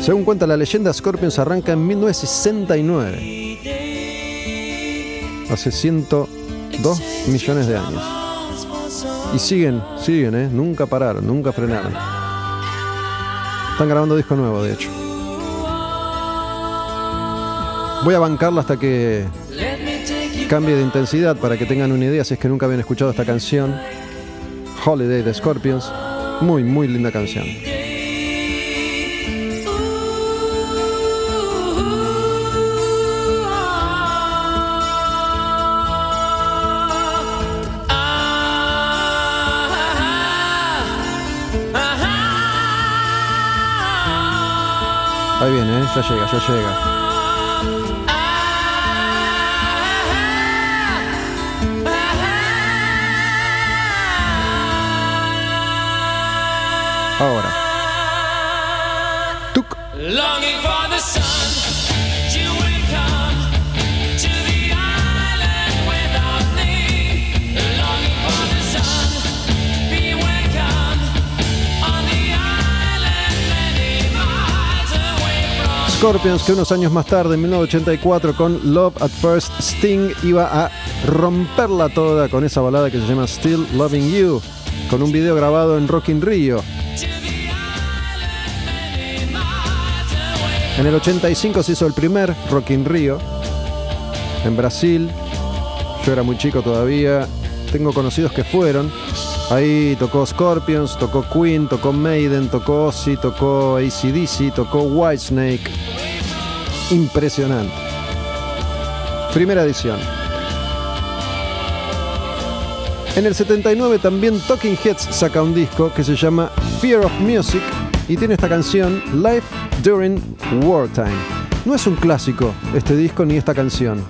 Según cuenta la leyenda, Scorpions arranca en 1969. Hace 102 millones de años. Y siguen, siguen, ¿eh? Nunca pararon, nunca frenaron. Están grabando disco nuevo, de hecho. Voy a bancarla hasta que cambie de intensidad para que tengan una idea si es que nunca habían escuchado esta canción. Holiday de Scorpions. Muy, muy linda canción. Ya llega, ya llega. Ahora. Scorpions, que unos años más tarde, en 1984, con Love at First Sting, iba a romperla toda con esa balada que se llama Still Loving You, con un video grabado en Rock in Rio. En el 85 se hizo el primer Rock in Rio en Brasil. Yo era muy chico todavía. Tengo conocidos que fueron. Ahí tocó Scorpions, tocó Queen, tocó Maiden, tocó Ozzy, tocó ACDC, tocó Whitesnake. Impresionante. Primera edición. En el 79 también Talking Heads saca un disco que se llama Fear of Music y tiene esta canción Life During Wartime. No es un clásico este disco ni esta canción,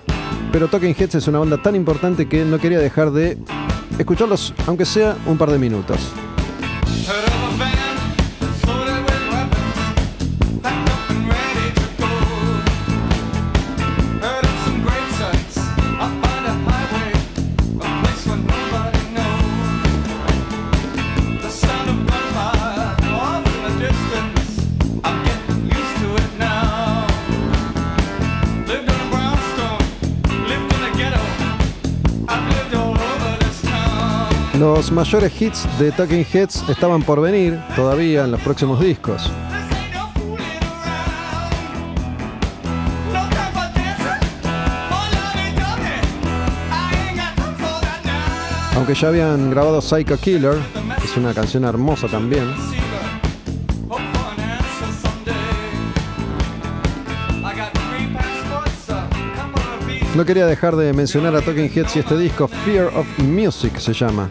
pero Talking Heads es una banda tan importante que no quería dejar de escucharlos, aunque sea un par de minutos. Los mayores hits de Talking Heads estaban por venir todavía en los próximos discos. Aunque ya habían grabado Psycho Killer, es una canción hermosa también. No quería dejar de mencionar a Talking Heads y este disco, Fear of Music se llama.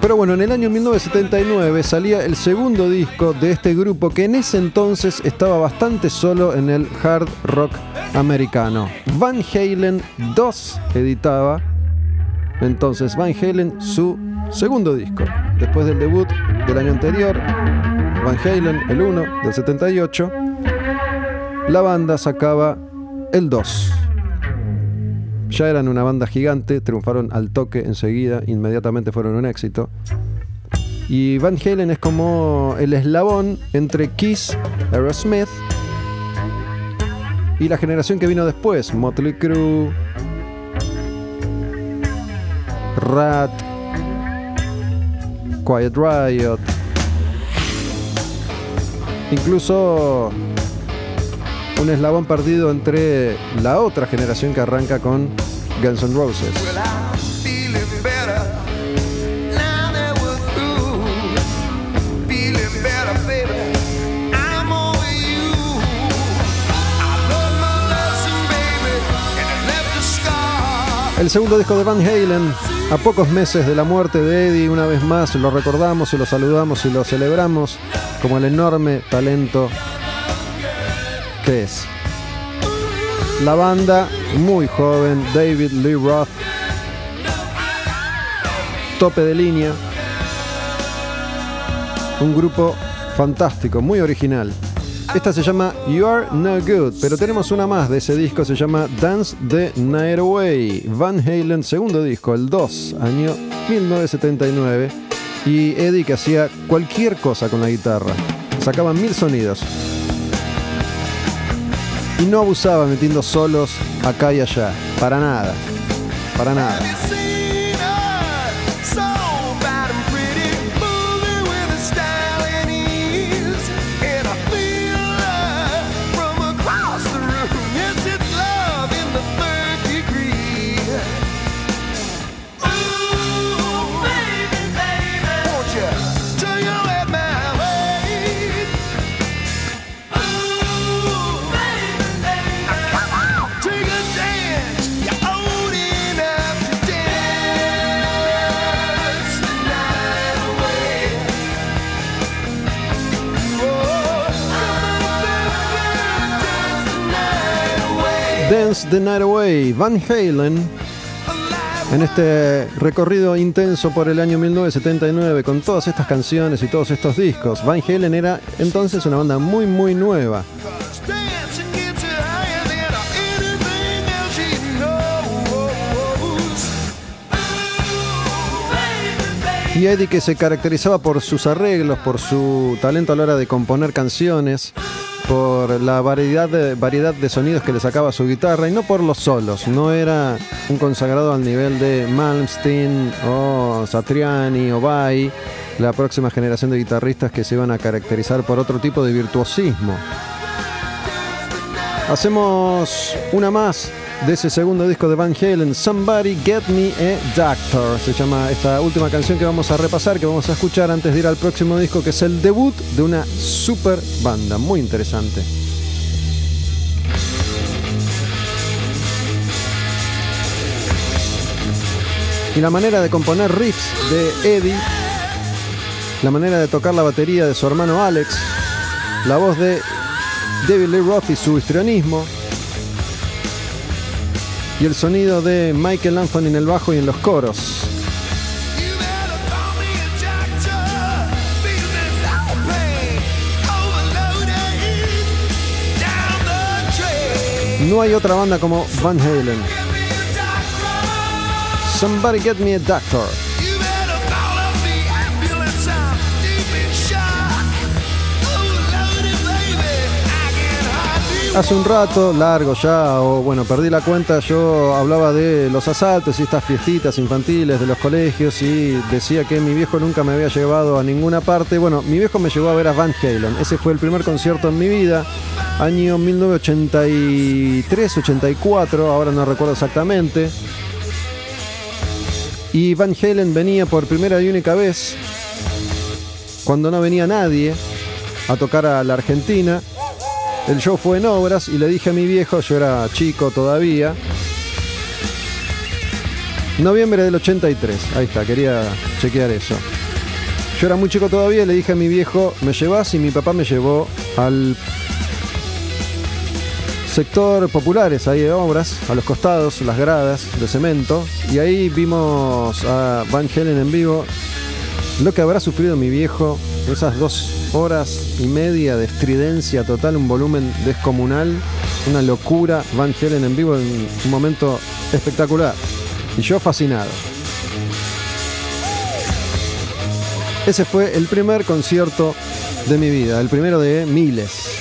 Pero bueno, en el año 1979 salía el segundo disco de este grupo que en ese entonces estaba bastante solo en el hard rock americano. Van Halen 2 editaba entonces Van Halen su segundo disco. Después del debut del año anterior, Van Halen el 1 del 78, la banda sacaba el 2. ya eran una banda gigante, triunfaron al toque enseguida, inmediatamente fueron un éxito. Y Van Halen es como el eslabón entre Kiss, Aerosmith y la generación que vino después, Motley Crue, Rat, Quiet Riot, incluso un eslabón perdido entre la otra generación que arranca con Guns N' Roses. El segundo disco de Van Halen, a pocos meses de la muerte de Eddie, una vez más lo recordamos y lo saludamos y lo celebramos como el enorme talento que es. La banda, muy joven, David Lee Roth, tope de línea, un grupo fantástico, muy original. Esta se llama You Are No Good, pero tenemos una más de ese disco, se llama Dance the Night Away. Van Halen, segundo disco, el 2, año 1979. Y Eddie que hacía cualquier cosa con la guitarra. Sacaban mil sonidos. Y no abusaba metiendo solos acá y allá. Para nada. Para nada. Dance the night away. Van Halen. En este recorrido intenso por el año 1979 con todas estas canciones y todos estos discos, Van Halen era entonces una banda muy muy nueva. Y Eddie que se caracterizaba por sus arreglos, por su talento a la hora de componer canciones, por la variedad de, variedad de sonidos que le sacaba su guitarra y no por los solos. No era un consagrado al nivel de Malmsteen o Satriani o Vai, la próxima generación de guitarristas que se iban a caracterizar por otro tipo de virtuosismo. Hacemos una más de ese segundo disco de Van Halen, Somebody Get Me a Doctor. Se llama esta última canción que vamos a repasar, que vamos a escuchar antes de ir al próximo disco, que es el debut de una super banda. Muy interesante. Y la manera de componer riffs de Eddie, la manera de tocar la batería de su hermano Alex, la voz de David Lee Roth y su histrionismo, y el sonido de Michael Anthony en el bajo y en los coros. No hay otra banda como Van Halen. Somebody get me a doctor. Hace un rato, largo ya, o bueno, perdí la cuenta, yo hablaba de los asaltos y estas fiestitas infantiles de los colegios y decía que mi viejo nunca me había llevado a ninguna parte. Bueno, mi viejo me llevó a ver a Van Halen. Ese fue el primer concierto en mi vida, año 1983, 84, ahora no recuerdo exactamente. Y Van Halen venía por primera y única vez, cuando no venía nadie, a tocar a la Argentina. El show fue en obras y le dije a mi viejo, yo era chico todavía. Noviembre del 83, ahí está, quería chequear eso. Yo era muy chico todavía y le dije a mi viejo, ¿me llevas? Y mi papá me llevó al sector populares, ahí de obras, a los costados, las gradas de cemento. Y ahí vimos a Van Halen en vivo. Lo que habrá sufrido mi viejo, esas dos horas y media de estridencia total, un volumen descomunal. una locura. Van Halen en vivo en un momento espectacular. Y yo fascinado. Ese fue el primer concierto de mi vida, el primero de miles.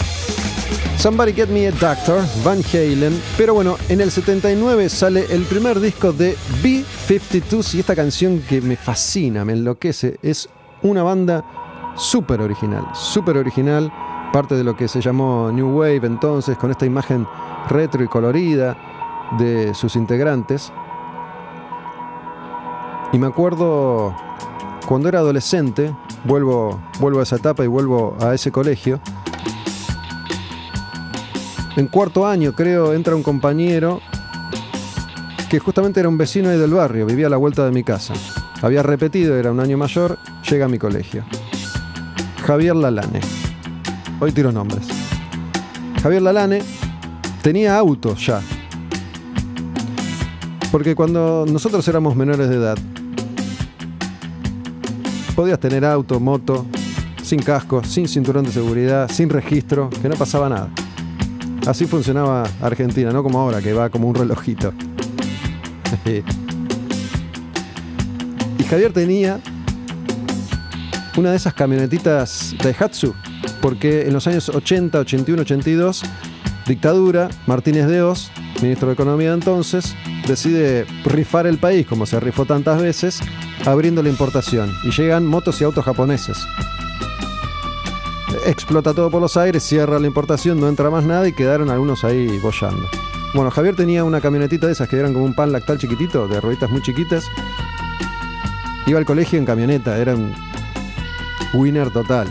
Somebody Get Me a Doctor, Van Halen. Pero bueno, en el 79 sale el primer disco de B-52s y esta canción que me fascina, me enloquece, es una banda súper original, súper original, parte de lo que se llamó New Wave entonces, con esta imagen retro y colorida de sus integrantes. Y me acuerdo cuando era adolescente, vuelvo, vuelvo a esa etapa y vuelvo a ese colegio. En cuarto año, creo, entra un compañero que justamente era un vecino ahí del barrio, vivía a la vuelta de mi casa. Había repetido, era un año mayor, llega a mi colegio. Javier Lalane. Hoy tiro nombres. Javier Lalane tenía auto ya. Porque cuando nosotros éramos menores de edad, podías tener auto, moto, sin casco, sin cinturón de seguridad, sin registro, que no pasaba nada. Así funcionaba Argentina, no como ahora, que va como un relojito. y Javier tenía una de esas camionetitas Daihatsu, porque en los años 80, 81, 82, dictadura, Martínez de Oz, ministro de Economía entonces, decide rifar el país, como se rifó tantas veces, abriendo la importación. Y llegan motos y autos japoneses. Explota todo por los aires, cierra la importación, no entra más nada y quedaron algunos ahí bollando. Bueno, Javier tenía una camionetita de esas que eran como un pan lactal chiquitito, de rueditas muy chiquitas. Iba al colegio en camioneta, era un winner total.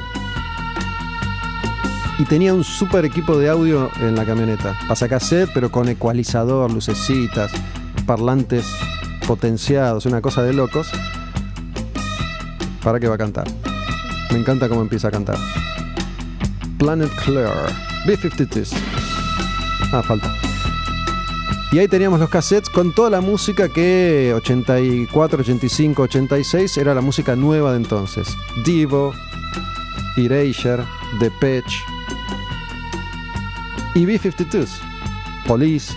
Y tenía un super equipo de audio en la camioneta. Pasacassette, pero con ecualizador, lucecitas, parlantes potenciados, una cosa de locos. ¿Para qué va a cantar? Me encanta cómo empieza a cantar. Planet Clear, B-52s. Ah, falta. Y ahí teníamos los cassettes con toda la música que 84, 85, 86 era la música nueva de entonces. Divo, Erasure, Depeche y B-52s. Police.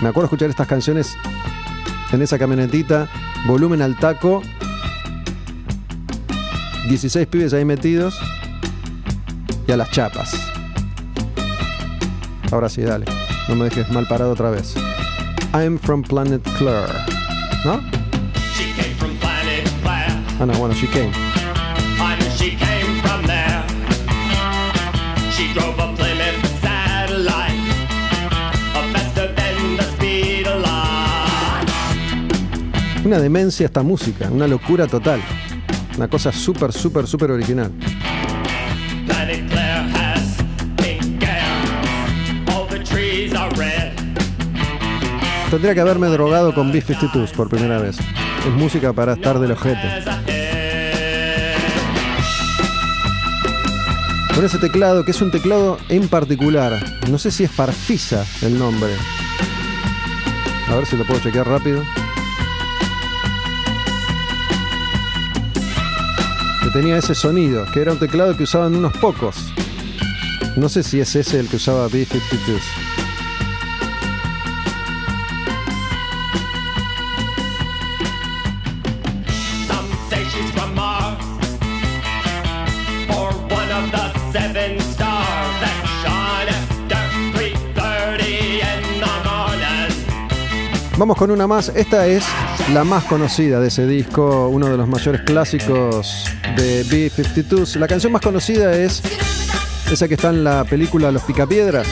Me acuerdo escuchar estas canciones en esa camionetita, volumen al taco, 16 pibes ahí metidos y a las chapas. Ahora sí, dale. No me dejes mal parado otra vez. I'm from Planet Clear. ¿No? She came from planet Claire, Ah, no, bueno, she came. and she came from there. She drove a Plymouth satellite, a faster than the speed of light. Una demencia esta música, una locura total. Una cosa súper, súper, súper original. Tendría que haberme drogado con B-52s por primera vez. Es música para estar del ojete. Con ese teclado, que es un teclado en particular. No sé si es Farfisa el nombre. A ver si lo puedo chequear rápido. Que tenía ese sonido, que era un teclado que usaban unos pocos. No sé si es ese el que usaba B-52s. Vamos con una más. Esta es la más conocida de ese disco, uno de los mayores clásicos de B-52s. La canción más conocida es esa que está en la película Los Picapiedras,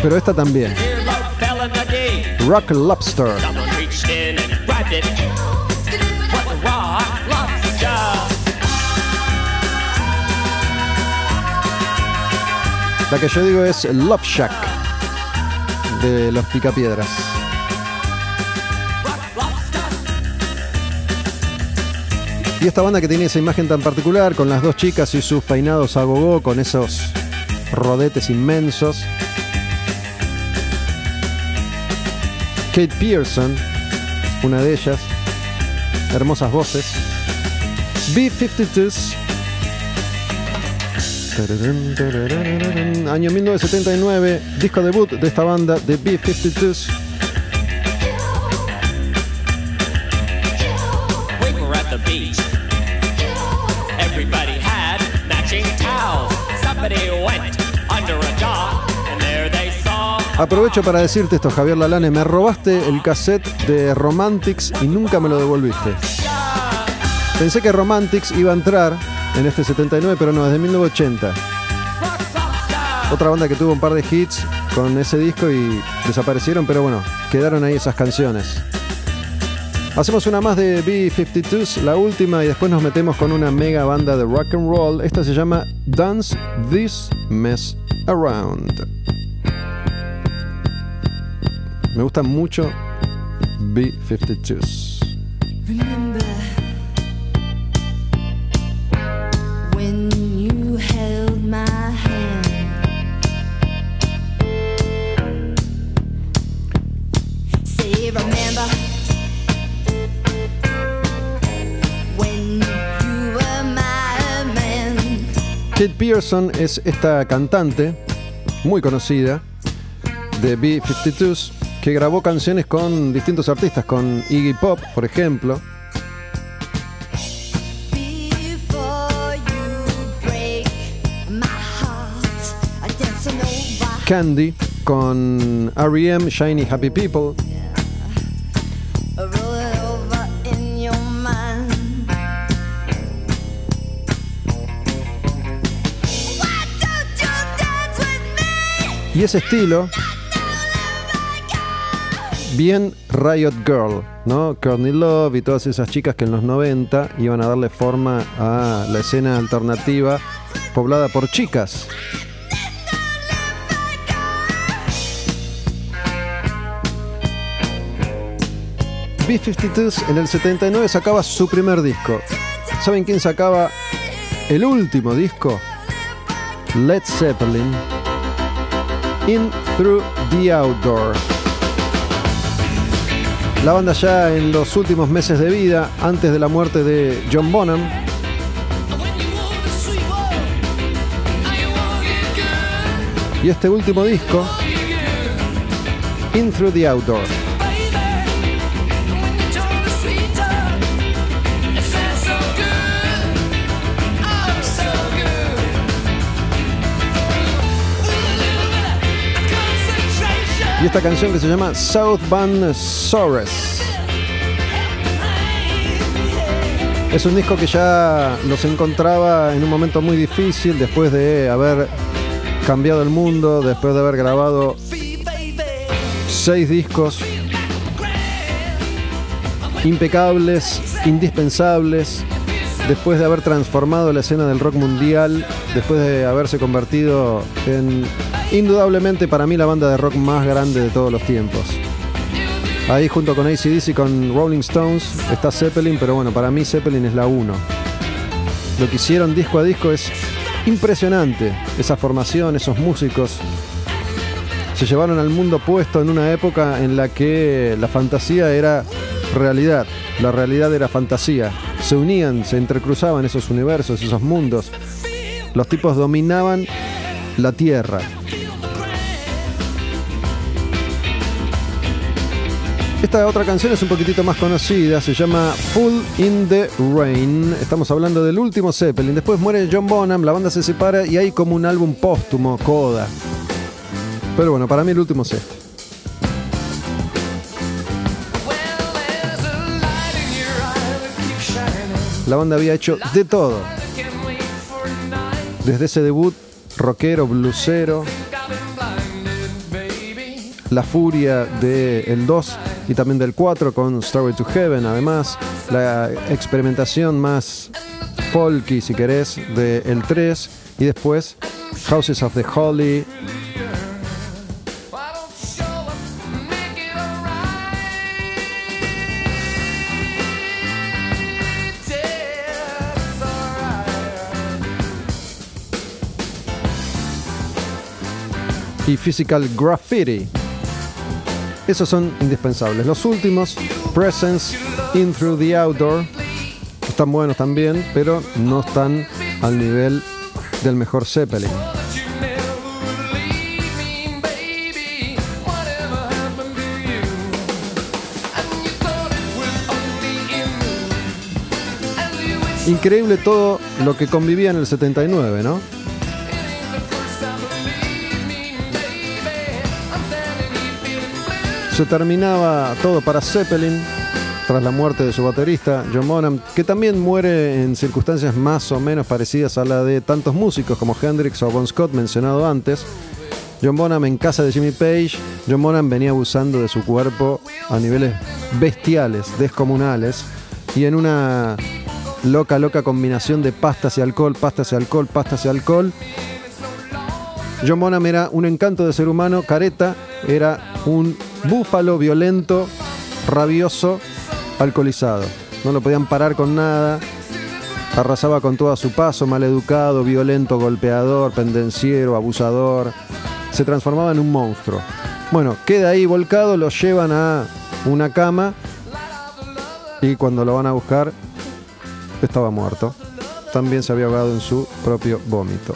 pero esta también. Rock Lobster. La que yo digo es Love Shack de Los Picapiedras. Y esta banda que tiene esa imagen tan particular, con las dos chicas y sus peinados a gogó, con esos rodetes inmensos. Kate Pearson, una de ellas. Hermosas voces. B-52s. Año 1979, disco debut de esta banda, The B-52s. We were at the beach. Everybody had matching towels. Somebody went under a dock, and there they saw. Aprovecho para decirte esto, Javier Lalane, me robaste el cassette de Romantics y nunca me lo devolviste. Pensé que Romantics iba a entrar en este 79, pero no, desde 1980. Otra banda que tuvo un par de hits con ese disco y desaparecieron, pero bueno, quedaron ahí esas canciones. Hacemos una más de B-52s, la última, y después nos metemos con una mega banda de rock and roll. Esta se llama Dance This Mess Around. Me gustan mucho B-52s. Kate Pearson es esta cantante muy conocida de B-52s que grabó canciones con distintos artistas, con Iggy Pop, por ejemplo. Candy, con R.E.M., Shiny Happy People, y ese estilo, bien Riot Girl, ¿no? Courtney Love y todas esas chicas que en los 90 iban a darle forma a la escena alternativa poblada por chicas. B-52s en el 79 sacaba su primer disco. ¿Saben quién sacaba el último disco? Led Zeppelin. In Through the Outdoor. La banda ya en los últimos meses de vida, antes de la muerte de John Bonham, y este último disco, In Through the Outdoor. Y esta canción que se llama South Van Sores. Es un disco que ya los encontraba en un momento muy difícil después de haber cambiado el mundo, después de haber grabado seis discos impecables, indispensables, después de haber transformado la escena del rock mundial, después de haberse convertido en indudablemente para mí la banda de rock más grande de todos los tiempos. Ahí junto con ACDC, con Rolling Stones, está Zeppelin, pero bueno, para mí Zeppelin es la 1. Lo que hicieron disco a disco es impresionante. Esa formación, esos músicos, se llevaron al mundo puesto en una época en la que la fantasía era realidad, la realidad era fantasía. Se unían, se entrecruzaban esos universos, esos mundos. Los tipos dominaban la tierra. Esta otra canción es un poquitito más conocida, se llama Full in the Rain. Estamos hablando del último Zeppelin. Después muere John Bonham, la banda se separa y hay como un álbum póstumo, Coda. Pero bueno, para mí el último es este. La banda había hecho de todo. Desde ese debut rockero, blusero, la furia del 2 y también del 4 con Story to Heaven, además, la experimentación más folky, si querés, del 3 y después Houses of the Holy. y Physical Graffiti. Esos son indispensables. Los últimos, Presence, In Through the Outdoor, están buenos también, pero no están al nivel del mejor Zeppelin. Increíble todo lo que convivía en el 79, ¿no? Se terminaba todo para Zeppelin tras la muerte de su baterista, John Bonham, que también muere en circunstancias más o menos parecidas a la de tantos músicos como Hendrix o Bon Scott mencionado antes. John Bonham en casa de Jimmy Page, John Bonham venía abusando de su cuerpo a niveles bestiales, descomunales, y en una loca, loca combinación de pastas y alcohol, pastas y alcohol, pastas y alcohol, John Bonham era un encanto de ser humano, careta, era un búfalo violento, rabioso, alcoholizado. No lo podían parar con nada. Arrasaba con todo a su paso, maleducado, violento, golpeador, pendenciero, abusador. Se transformaba en un monstruo. Bueno, queda ahí volcado, lo llevan a una cama y cuando lo van a buscar estaba muerto. También se había ahogado en su propio vómito.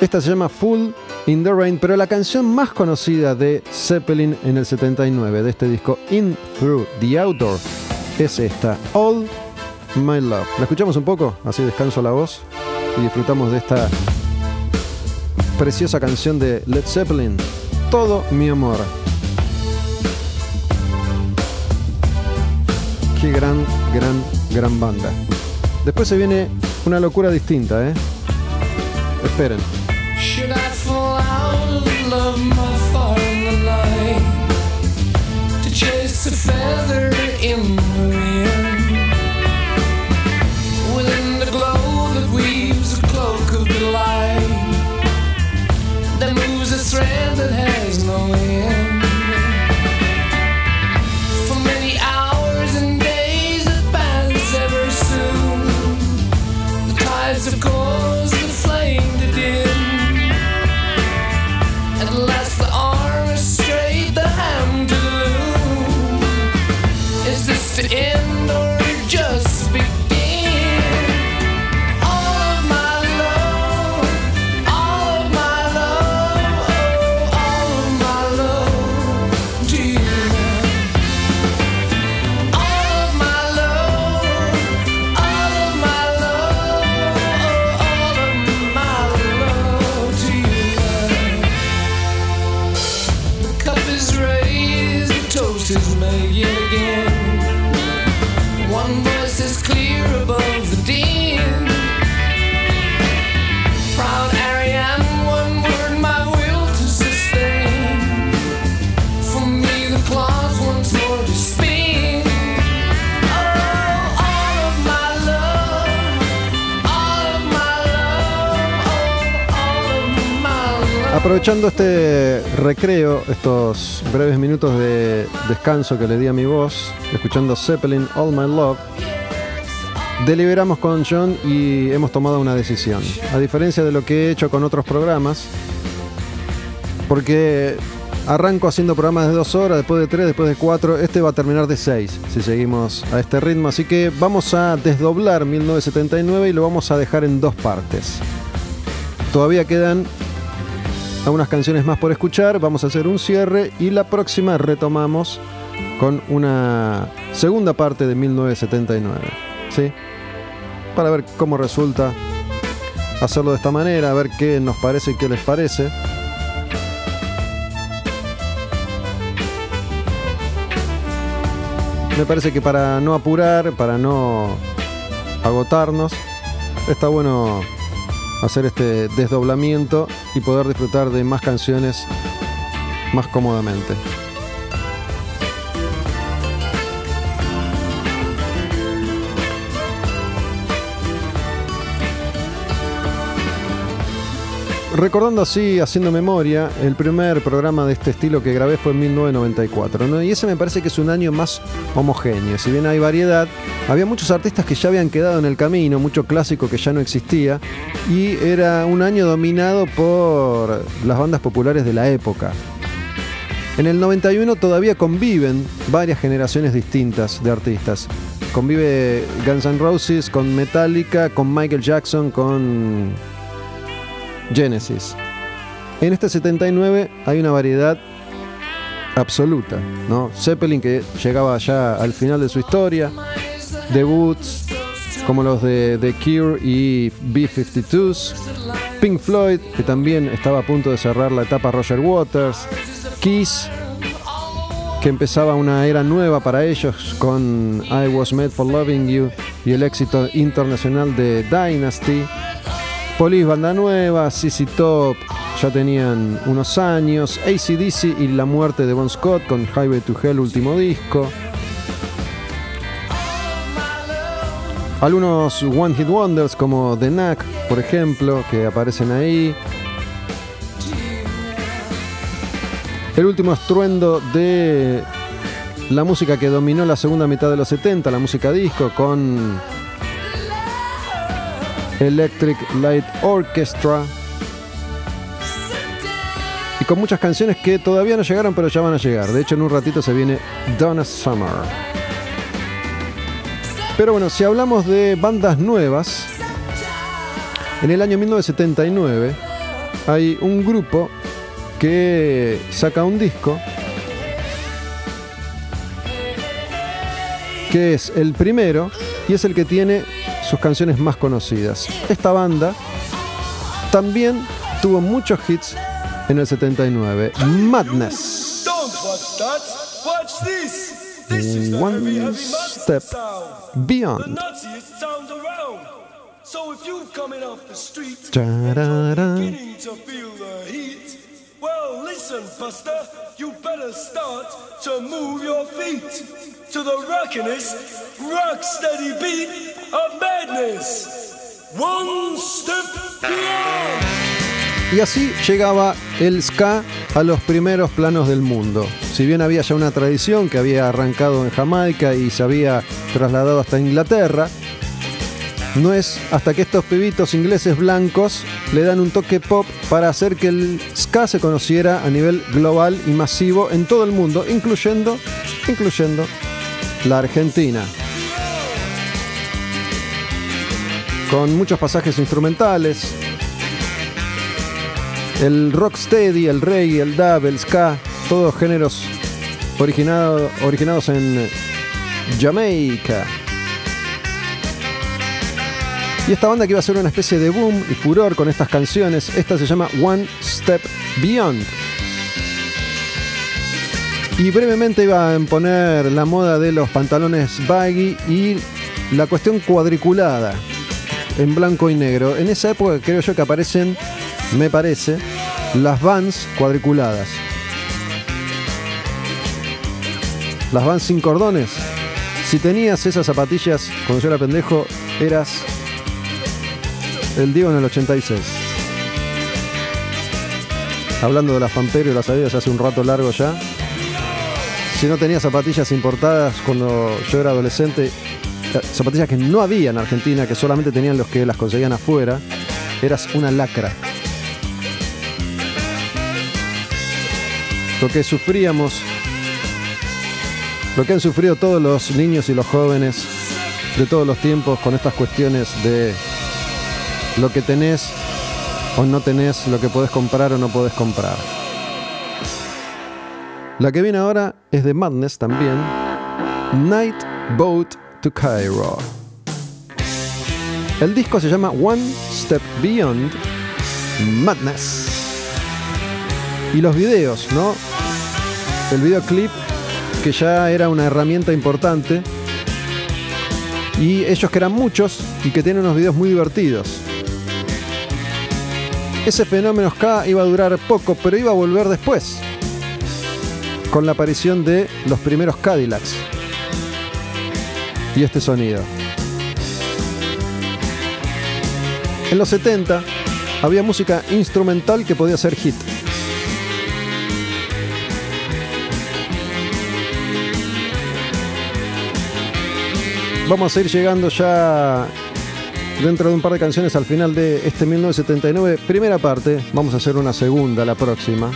Esta se llama Full in the Rain, pero la canción más conocida de Zeppelin en el 79, de este disco In Through the Outdoor, es esta, All My Love. ¿La escuchamos un poco? Así descanso la voz y disfrutamos de esta preciosa canción de Led Zeppelin, Todo mi amor. Qué gran, gran, gran banda. Después se viene una locura distinta, ¿eh? Esperen. Love my far in the night to chase a feather in the wind? Within the glow that weaves a cloak of delight that moves a thread that has no end. Aprovechando este recreo, estos breves minutos de descanso que le di a mi voz, escuchando Zeppelin All My Love, deliberamos con John y hemos tomado una decisión. A diferencia de lo que he hecho con otros programas, porque arranco haciendo programas de dos horas, después de tres, después de cuatro, este va a terminar de seis si seguimos a este ritmo. Así que vamos a desdoblar 1979 y lo vamos a dejar en dos partes. Todavía quedan algunas canciones más por escuchar, vamos a hacer un cierre y la próxima retomamos con una segunda parte de 1979. ¿Sí? Para ver cómo resulta hacerlo de esta manera, a ver qué nos parece y qué les parece. Me parece que para no apurar, para no agotarnos, está bueno hacer este desdoblamiento y poder disfrutar de más canciones más cómodamente. Recordando así, haciendo memoria, el primer programa de este estilo que grabé fue en 1994, ¿no? y ese me parece que es un año más homogéneo. Si bien hay variedad, había muchos artistas que ya habían quedado en el camino, mucho clásico que ya no existía, y era un año dominado por las bandas populares de la época. En el 91 todavía conviven varias generaciones distintas de artistas. convive Guns N' Roses con Metallica, con Michael Jackson, con Genesis. En este 79 hay una variedad absoluta, ¿no? Zeppelin que llegaba ya al final de su historia, debuts como los de The Cure y B-52s, Pink Floyd que también estaba a punto de cerrar la etapa Roger Waters, Kiss que empezaba una era nueva para ellos con I Was Made for Loving You y el éxito internacional de Dynasty. Police Banda Nueva, CC Top, ya tenían unos años. ACDC y la muerte de Bon Scott con Highway to Hell, último disco. Algunos One Hit Wonders como The Knack, por ejemplo, que aparecen ahí. El último estruendo de la música que dominó la segunda mitad de los 70, la música disco, con Electric Light Orchestra. Y con muchas canciones que todavía no llegaron, pero ya van a llegar. De hecho, en un ratito se viene Donna Summer. Pero bueno, si hablamos de bandas nuevas, en el año 1979 hay un grupo que saca un disco que es el primero y es el que tiene sus canciones más conocidas. Esta banda también tuvo muchos hits en el 79. Madness. One step Beyond. nuttiest sound around. Well, listen, Buster, you better start to move your feet to the rockinest, rock steady beat of madness. One step beyond. Y así llegaba el ska a los primeros planos del mundo. Si bien había ya una tradición que había arrancado en Jamaica y se había trasladado hasta Inglaterra, no es hasta que estos pibitos ingleses blancos le dan un toque pop para hacer que el ska se conociera a nivel global y masivo en todo el mundo, incluyendo, incluyendo la Argentina. Con muchos pasajes instrumentales, el rocksteady, el reggae, el dub, el ska, todos géneros originado- originados en Jamaica. Y esta banda que iba a ser una especie de boom y furor con estas canciones, esta se llama One Step Beyond. Y brevemente iba a imponer la moda de los pantalones baggy y la cuestión cuadriculada en blanco y negro. En esa época creo yo que aparecen, me parece, las vans cuadriculadas. Las vans sin cordones. Si tenías esas zapatillas cuando yo era pendejo, eras el Diego en el 86. Hablando de las Pampero y las Adidas hace un rato largo ya. Si no tenías zapatillas importadas cuando yo era adolescente, eh, zapatillas que no había en Argentina, que solamente tenían los que las conseguían afuera, eras una lacra. Lo que sufríamos, lo que han sufrido todos los niños y los jóvenes de todos los tiempos con estas cuestiones de lo que tenés o no tenés, lo que podés comprar o no podés comprar. La que viene ahora es de Madness también. Night Boat to Cairo. El disco se llama One Step Beyond Madness. Y los videos, ¿no? El videoclip que ya era una herramienta importante. Y ellos que eran muchos y que tienen unos videos muy divertidos. Ese fenómeno ska iba a durar poco, pero iba a volver después. Con la aparición de los primeros Cadillacs. Y este sonido. En los 70 había música instrumental que podía ser hit. Vamos a ir llegando ya dentro de un par de canciones al final de este 1979. Primera parte, vamos a hacer una segunda la próxima.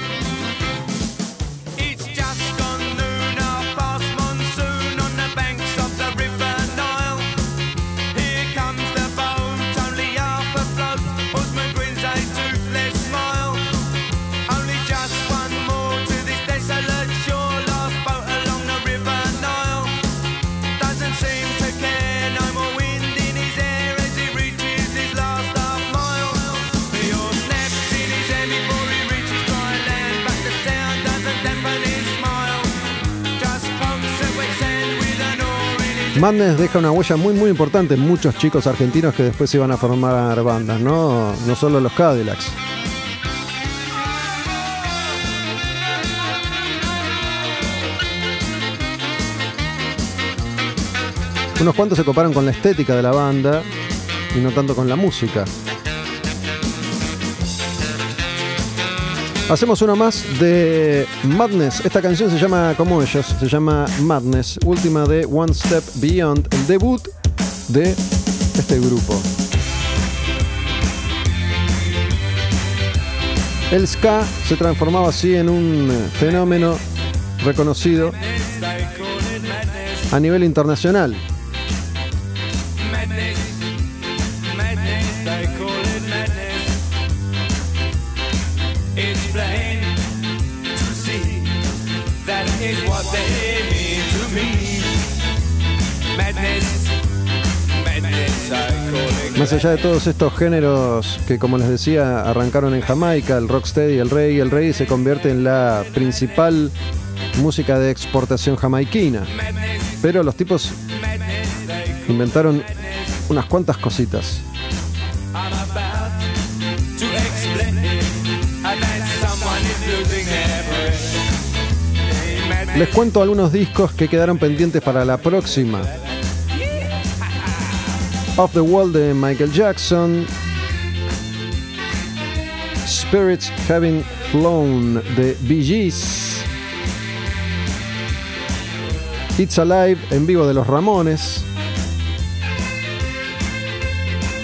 Madness deja una huella muy muy importante en muchos chicos argentinos que después se iban a formar bandas, no, no solo los Cadillacs. Unos cuantos se coparon con la estética de la banda y no tanto con la música. Hacemos uno más de Madness. Esta canción se llama como ellos, se llama Madness, última de One Step Beyond, el debut de este grupo. El ska se transformaba así en un fenómeno reconocido a nivel internacional. Más allá de todos estos géneros que, como les decía, arrancaron en Jamaica, el rocksteady, el reggae, el reggae se convierte en la principal música de exportación jamaiquina. Pero los tipos inventaron unas cuantas cositas. Les cuento algunos discos que quedaron pendientes para la próxima. Off the Wall de Michael Jackson. Spirits Having Flown de Bee Gees. It's Alive en vivo de los Ramones.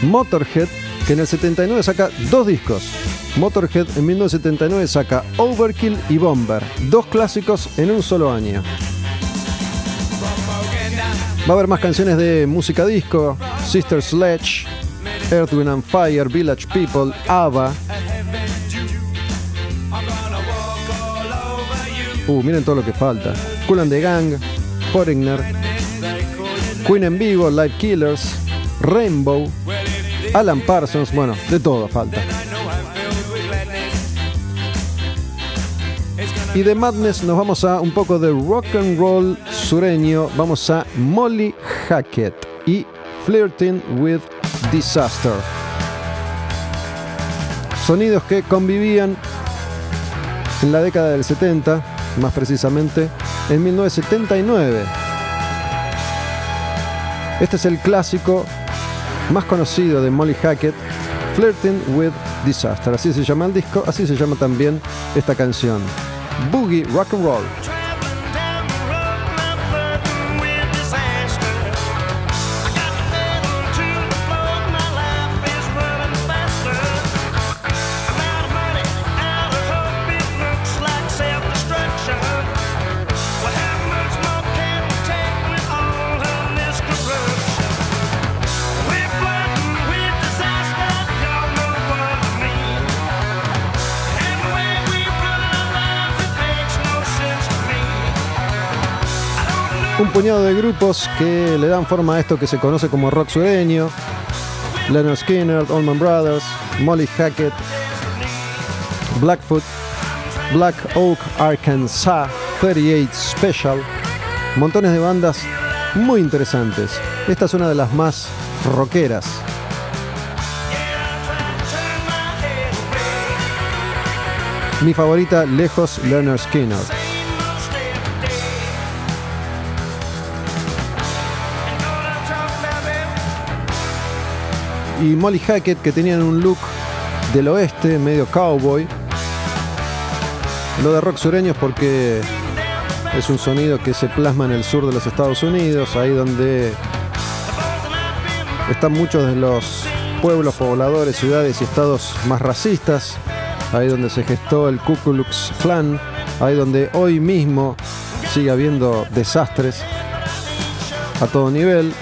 Motorhead, que en el 79 saca dos discos. Motorhead en 1979 saca Overkill y Bomber, dos clásicos en un solo año. Va a haber más canciones de música disco, Sister Sledge, Earth, Wind and Fire, Village People, ABBA. Uh, miren todo lo que falta. Cool and the Gang, Foreigner, Queen en vivo, Live Killers, Rainbow, Alan Parsons, bueno, de todo falta. Y de Madness nos vamos a un poco de rock and roll sureño. Vamos a Molly Hackett y Flirting with Disaster. Sonidos que convivían en la década del 70, más precisamente en 1979. Este es el clásico más conocido de Molly Hackett, Flirting with Disaster. Así se llama el disco, así se llama también esta canción. Boogie Rock and Roll. Un puñado de grupos que le dan forma a esto que se conoce como rock sureño. Leonard Skinner, Allman Brothers, Molly Hackett, Blackfoot, Black Oak, Arkansas, 38 Special. Montones de bandas muy interesantes. Esta es una de las más rockeras. Mi favorita, lejos, Leonard Skinner. Y Molly Hackett que tenían un look del oeste, medio cowboy. Lo de rock sureño es porque es un sonido que se plasma en el sur de los Estados Unidos, ahí donde están muchos de los pueblos, pobladores, ciudades y estados más racistas, ahí donde se gestó el Ku Klux Klan, ahí donde hoy mismo sigue habiendo desastres a todo nivel,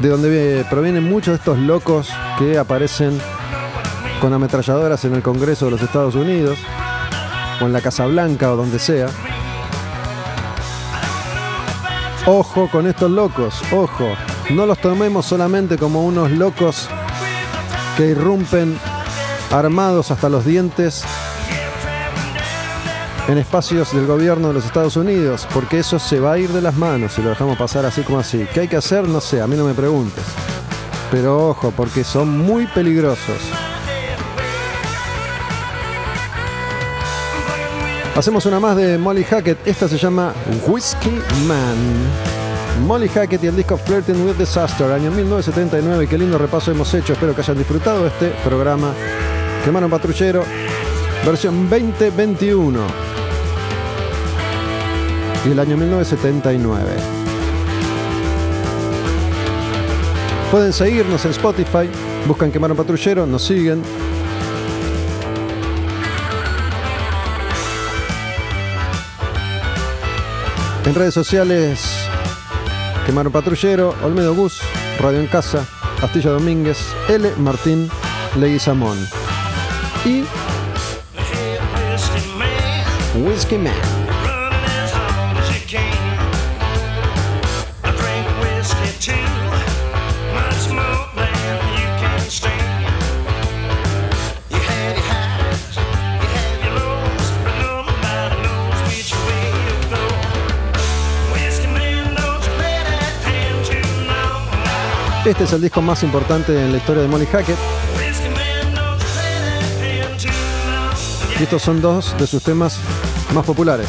de donde provienen muchos de estos locos que aparecen con ametralladoras en el Congreso de los Estados Unidos, o en la Casa Blanca, o donde sea. Ojo con estos locos, ojo. No los tomemos solamente como unos locos que irrumpen armados hasta los dientes en espacios del gobierno de los Estados Unidos, porque eso se va a ir de las manos si lo dejamos pasar así como así. ¿Qué hay que hacer? No sé, a mí no me preguntes. Pero ojo, porque son muy peligrosos. Hacemos una más de Molly Hackett. Esta se llama Whiskey Man. Molly Hackett y el disco Flirting with Disaster, año 1979. Qué lindo repaso hemos hecho. Espero que hayan disfrutado este programa. Quemaron Patrullero, versión 2021. Y el año 1979. Pueden seguirnos en Spotify. Buscan Quemaron Patrullero, nos siguen. En redes sociales, Quemaron Patrullero, Olmedo Bus, Radio en Casa, Astilla Domínguez, L. Martín Leguizamón. Y Whiskey Man. Este es el disco más importante en la historia de Molly Hackett. Y estos son dos de sus temas más populares.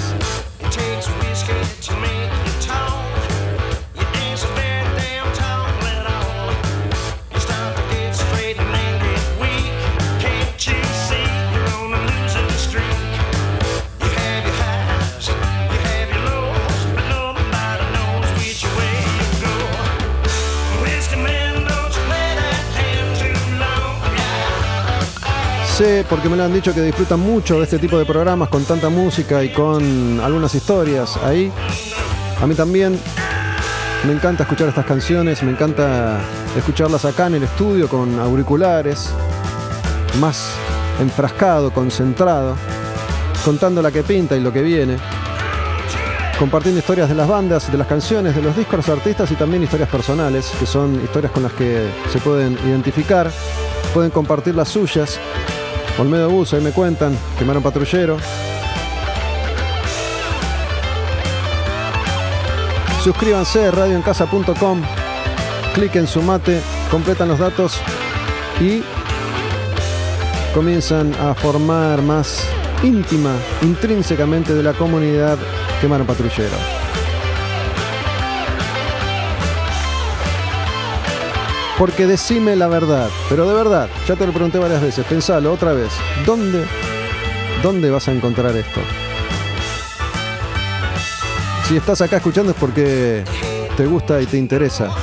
Porque me lo han dicho, que disfrutan mucho de este tipo de programas con tanta música y con algunas historias ahí. A mí también me encanta escuchar estas canciones, me encanta escucharlas acá en el estudio con auriculares, más enfrascado, concentrado, contando la que pinta y lo que viene, compartiendo historias de las bandas, de las canciones, de los discos, los artistas y también historias personales, que son historias con las que se pueden identificar, pueden compartir las suyas. Olmedo Bus, ahí me cuentan, quemaron patrullero. Suscríbanse, radioencasa.com, cliquen su mate, completan los datos y comienzan a formar más íntima, intrínsecamente de la comunidad Quemaron Patrullero. Porque decime la verdad, pero de verdad, ya te lo pregunté varias veces, pensalo otra vez, ¿dónde, dónde vas a encontrar esto? Si estás acá escuchando es porque te gusta y te interesa.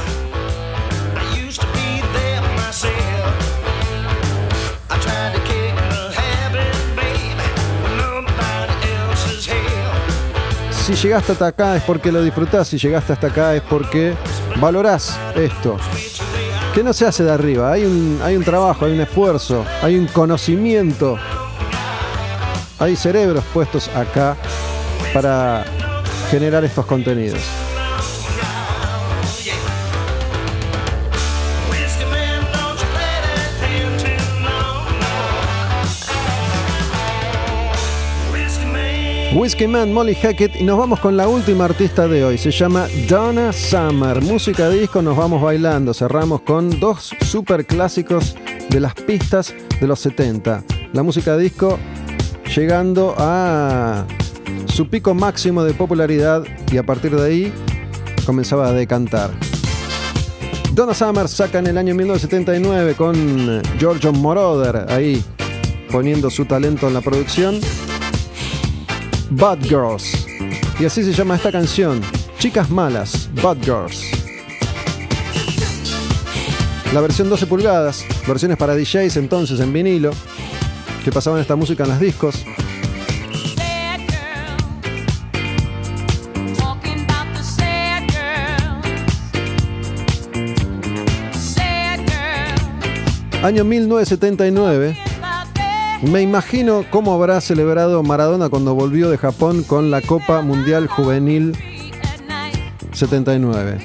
Si llegaste hasta acá es porque lo disfrutás, si llegaste hasta acá es porque valorás esto. Que no se hace de arriba, hay un, hay un trabajo, hay un esfuerzo, hay un conocimiento, hay cerebros puestos acá para generar estos contenidos. Whiskey Man, Molly Hackett y nos vamos con la última artista de hoy. Se llama Donna Summer. Música disco, nos vamos bailando. Cerramos con dos super clásicos de las pistas de los 70. La música disco llegando a su pico máximo de popularidad y a partir de ahí comenzaba a decantar. Donna Summer saca en el año 1979 con Giorgio Moroder ahí poniendo su talento en la producción. Bad Girls. Y así se llama esta canción. Chicas malas, Bad Girls. La versión 12 pulgadas, versiones para DJs entonces en vinilo, que pasaban esta música en las discos. Año 1979. Me imagino cómo habrá celebrado Maradona cuando volvió de Japón con la Copa Mundial Juvenil 79.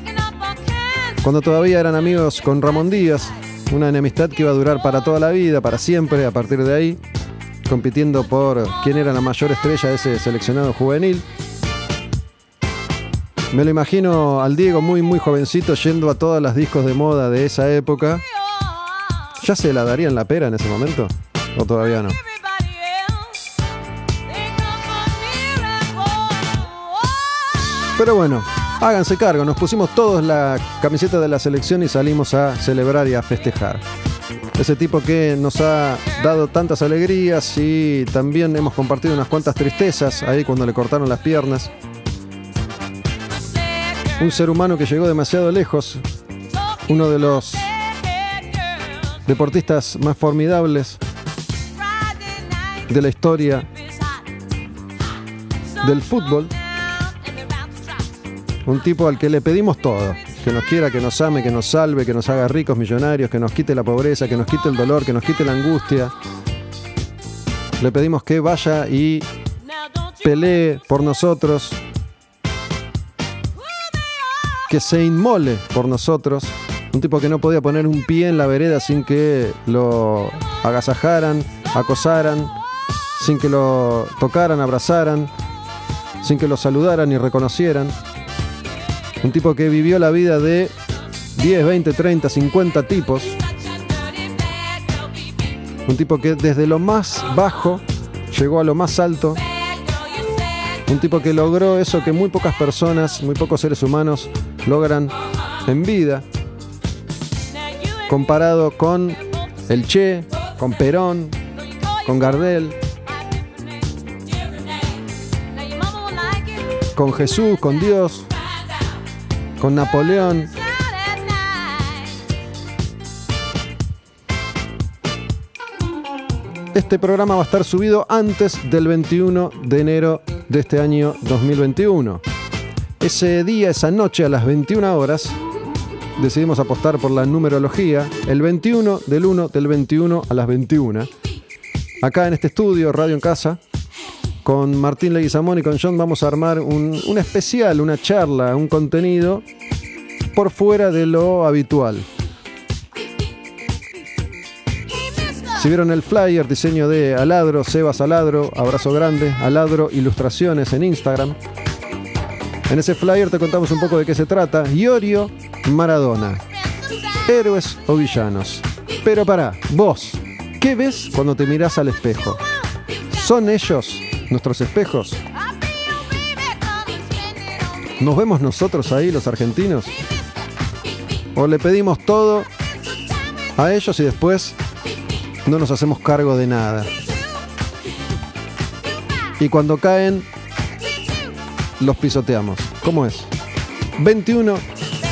Cuando todavía eran amigos con Ramón Díaz, una enemistad que iba a durar para toda la vida, para siempre, a partir de ahí. compitiendo por quién era la mayor estrella de ese seleccionado juvenil. Me lo imagino al Diego muy muy jovencito yendo a todas las discos de moda de esa época. ¿Ya se la darían la pera en ese momento? ¿O todavía no? Pero bueno, háganse cargo, nos pusimos todos la camiseta de la selección y salimos a celebrar y a festejar. Ese tipo que nos ha dado tantas alegrías y también hemos compartido unas cuantas tristezas ahí cuando le cortaron las piernas. Un ser humano que llegó demasiado lejos, uno de los deportistas más formidables de la historia del fútbol. Un tipo al que le pedimos todo. Que nos quiera, que nos ame, que nos salve, que nos haga ricos, millonarios, que nos quite la pobreza, que nos quite el dolor, que nos quite la angustia. Le pedimos que vaya y pelee por nosotros. Que se inmole por nosotros. Un tipo que no podía poner un pie en la vereda sin que lo agasajaran, acosaran, sin que lo tocaran, abrazaran, sin que lo saludaran y reconocieran. Un tipo que vivió la vida de 10, 20, 30, 50 tipos. Un tipo que desde lo más bajo llegó a lo más alto. Un tipo que logró eso que muy pocas personas, muy pocos seres humanos logran en vida. Comparado con el Che, con Perón, con Gardel, con Jesús, con Dios, con Napoleón. Este programa va a estar subido antes del 21 de enero de este año 2021. Ese día, esa noche a las 21 horas, decidimos apostar por la numerología. El 21 del 1 del 21 a las 21. Acá en este estudio, Radio en Casa, con Martín Leguizamón y con John vamos a armar un, especial, una charla, un contenido por fuera de lo habitual. Si vieron el flyer, diseño de Aladro, Sebas Aladro, abrazo grande, Aladro Ilustraciones en Instagram. En ese flyer te contamos un poco de qué se trata. Iorio Maradona. Héroes o villanos. Pero para, vos, ¿qué ves cuando te mirás al espejo? ¿Son ellos nuestros espejos? ¿Nos vemos nosotros ahí, los argentinos? ¿O le pedimos todo a ellos y después no nos hacemos cargo de nada? Y cuando caen, los pisoteamos. ¿Cómo es? 21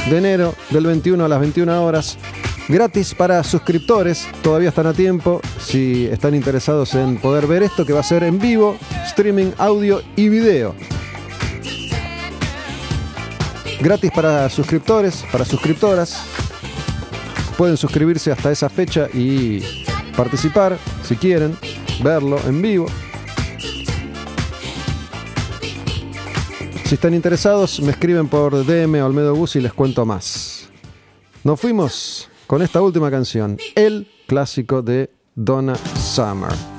de enero del 21 a las 21 horas. Gratis para suscriptores, todavía están a tiempo. Si están interesados en poder ver esto, que va a ser en vivo, streaming, audio y video. Gratis para suscriptores, para suscriptoras. Pueden suscribirse hasta esa fecha y participar, si quieren, verlo en vivo. Si están interesados, me escriben por DM a Olmedo Bus y les cuento más. Nos fuimos con esta última canción, el clásico de Donna Summer.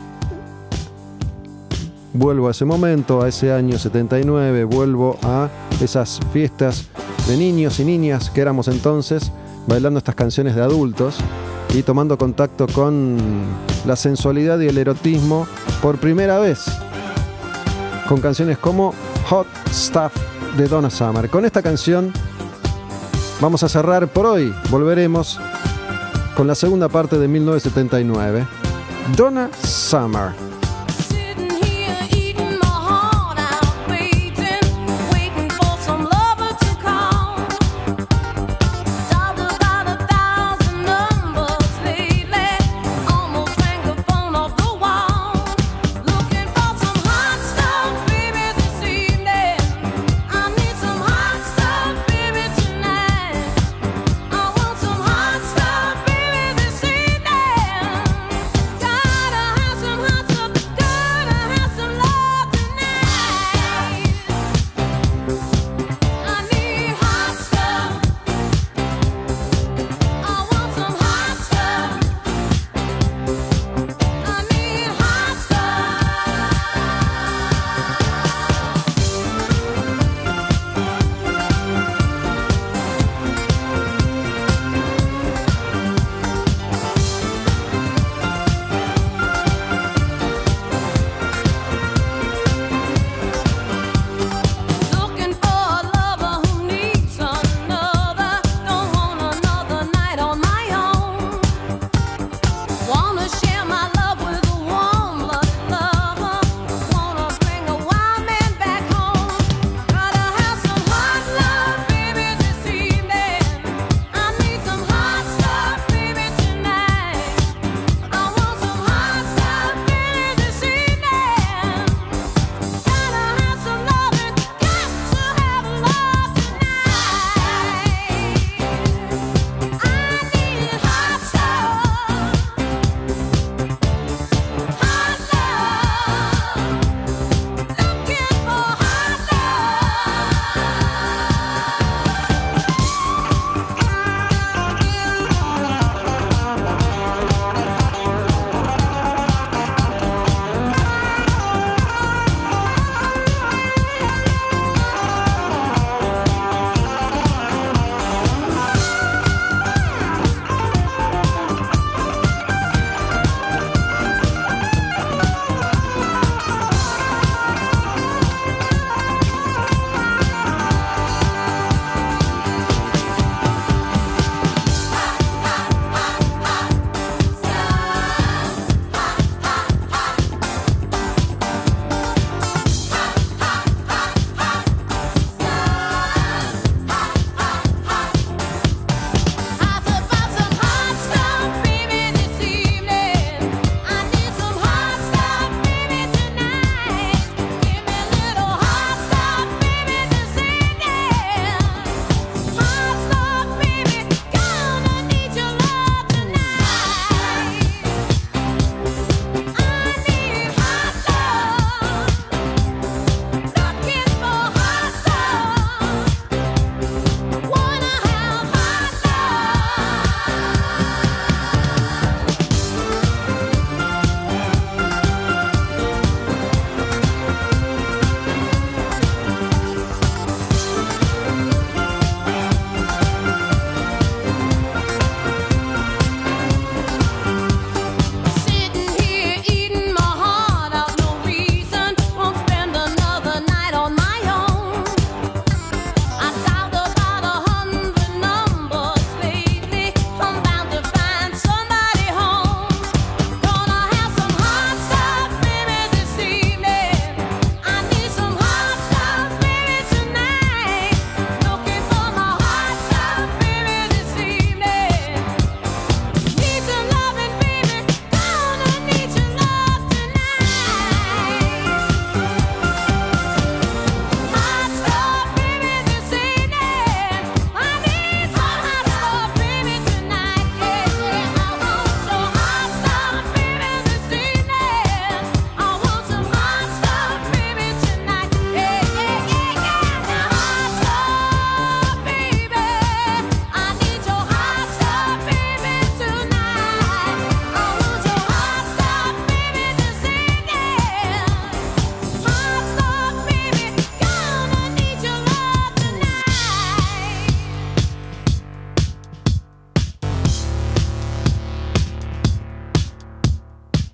Vuelvo a ese momento, a ese año 79, vuelvo a esas fiestas de niños y niñas que éramos entonces, bailando estas canciones de adultos y tomando contacto con la sensualidad y el erotismo por primera vez, con canciones como Hot Stuff de Donna Summer. Con esta canción vamos a cerrar por hoy. Volveremos con la segunda parte de 1979. Donna Summer.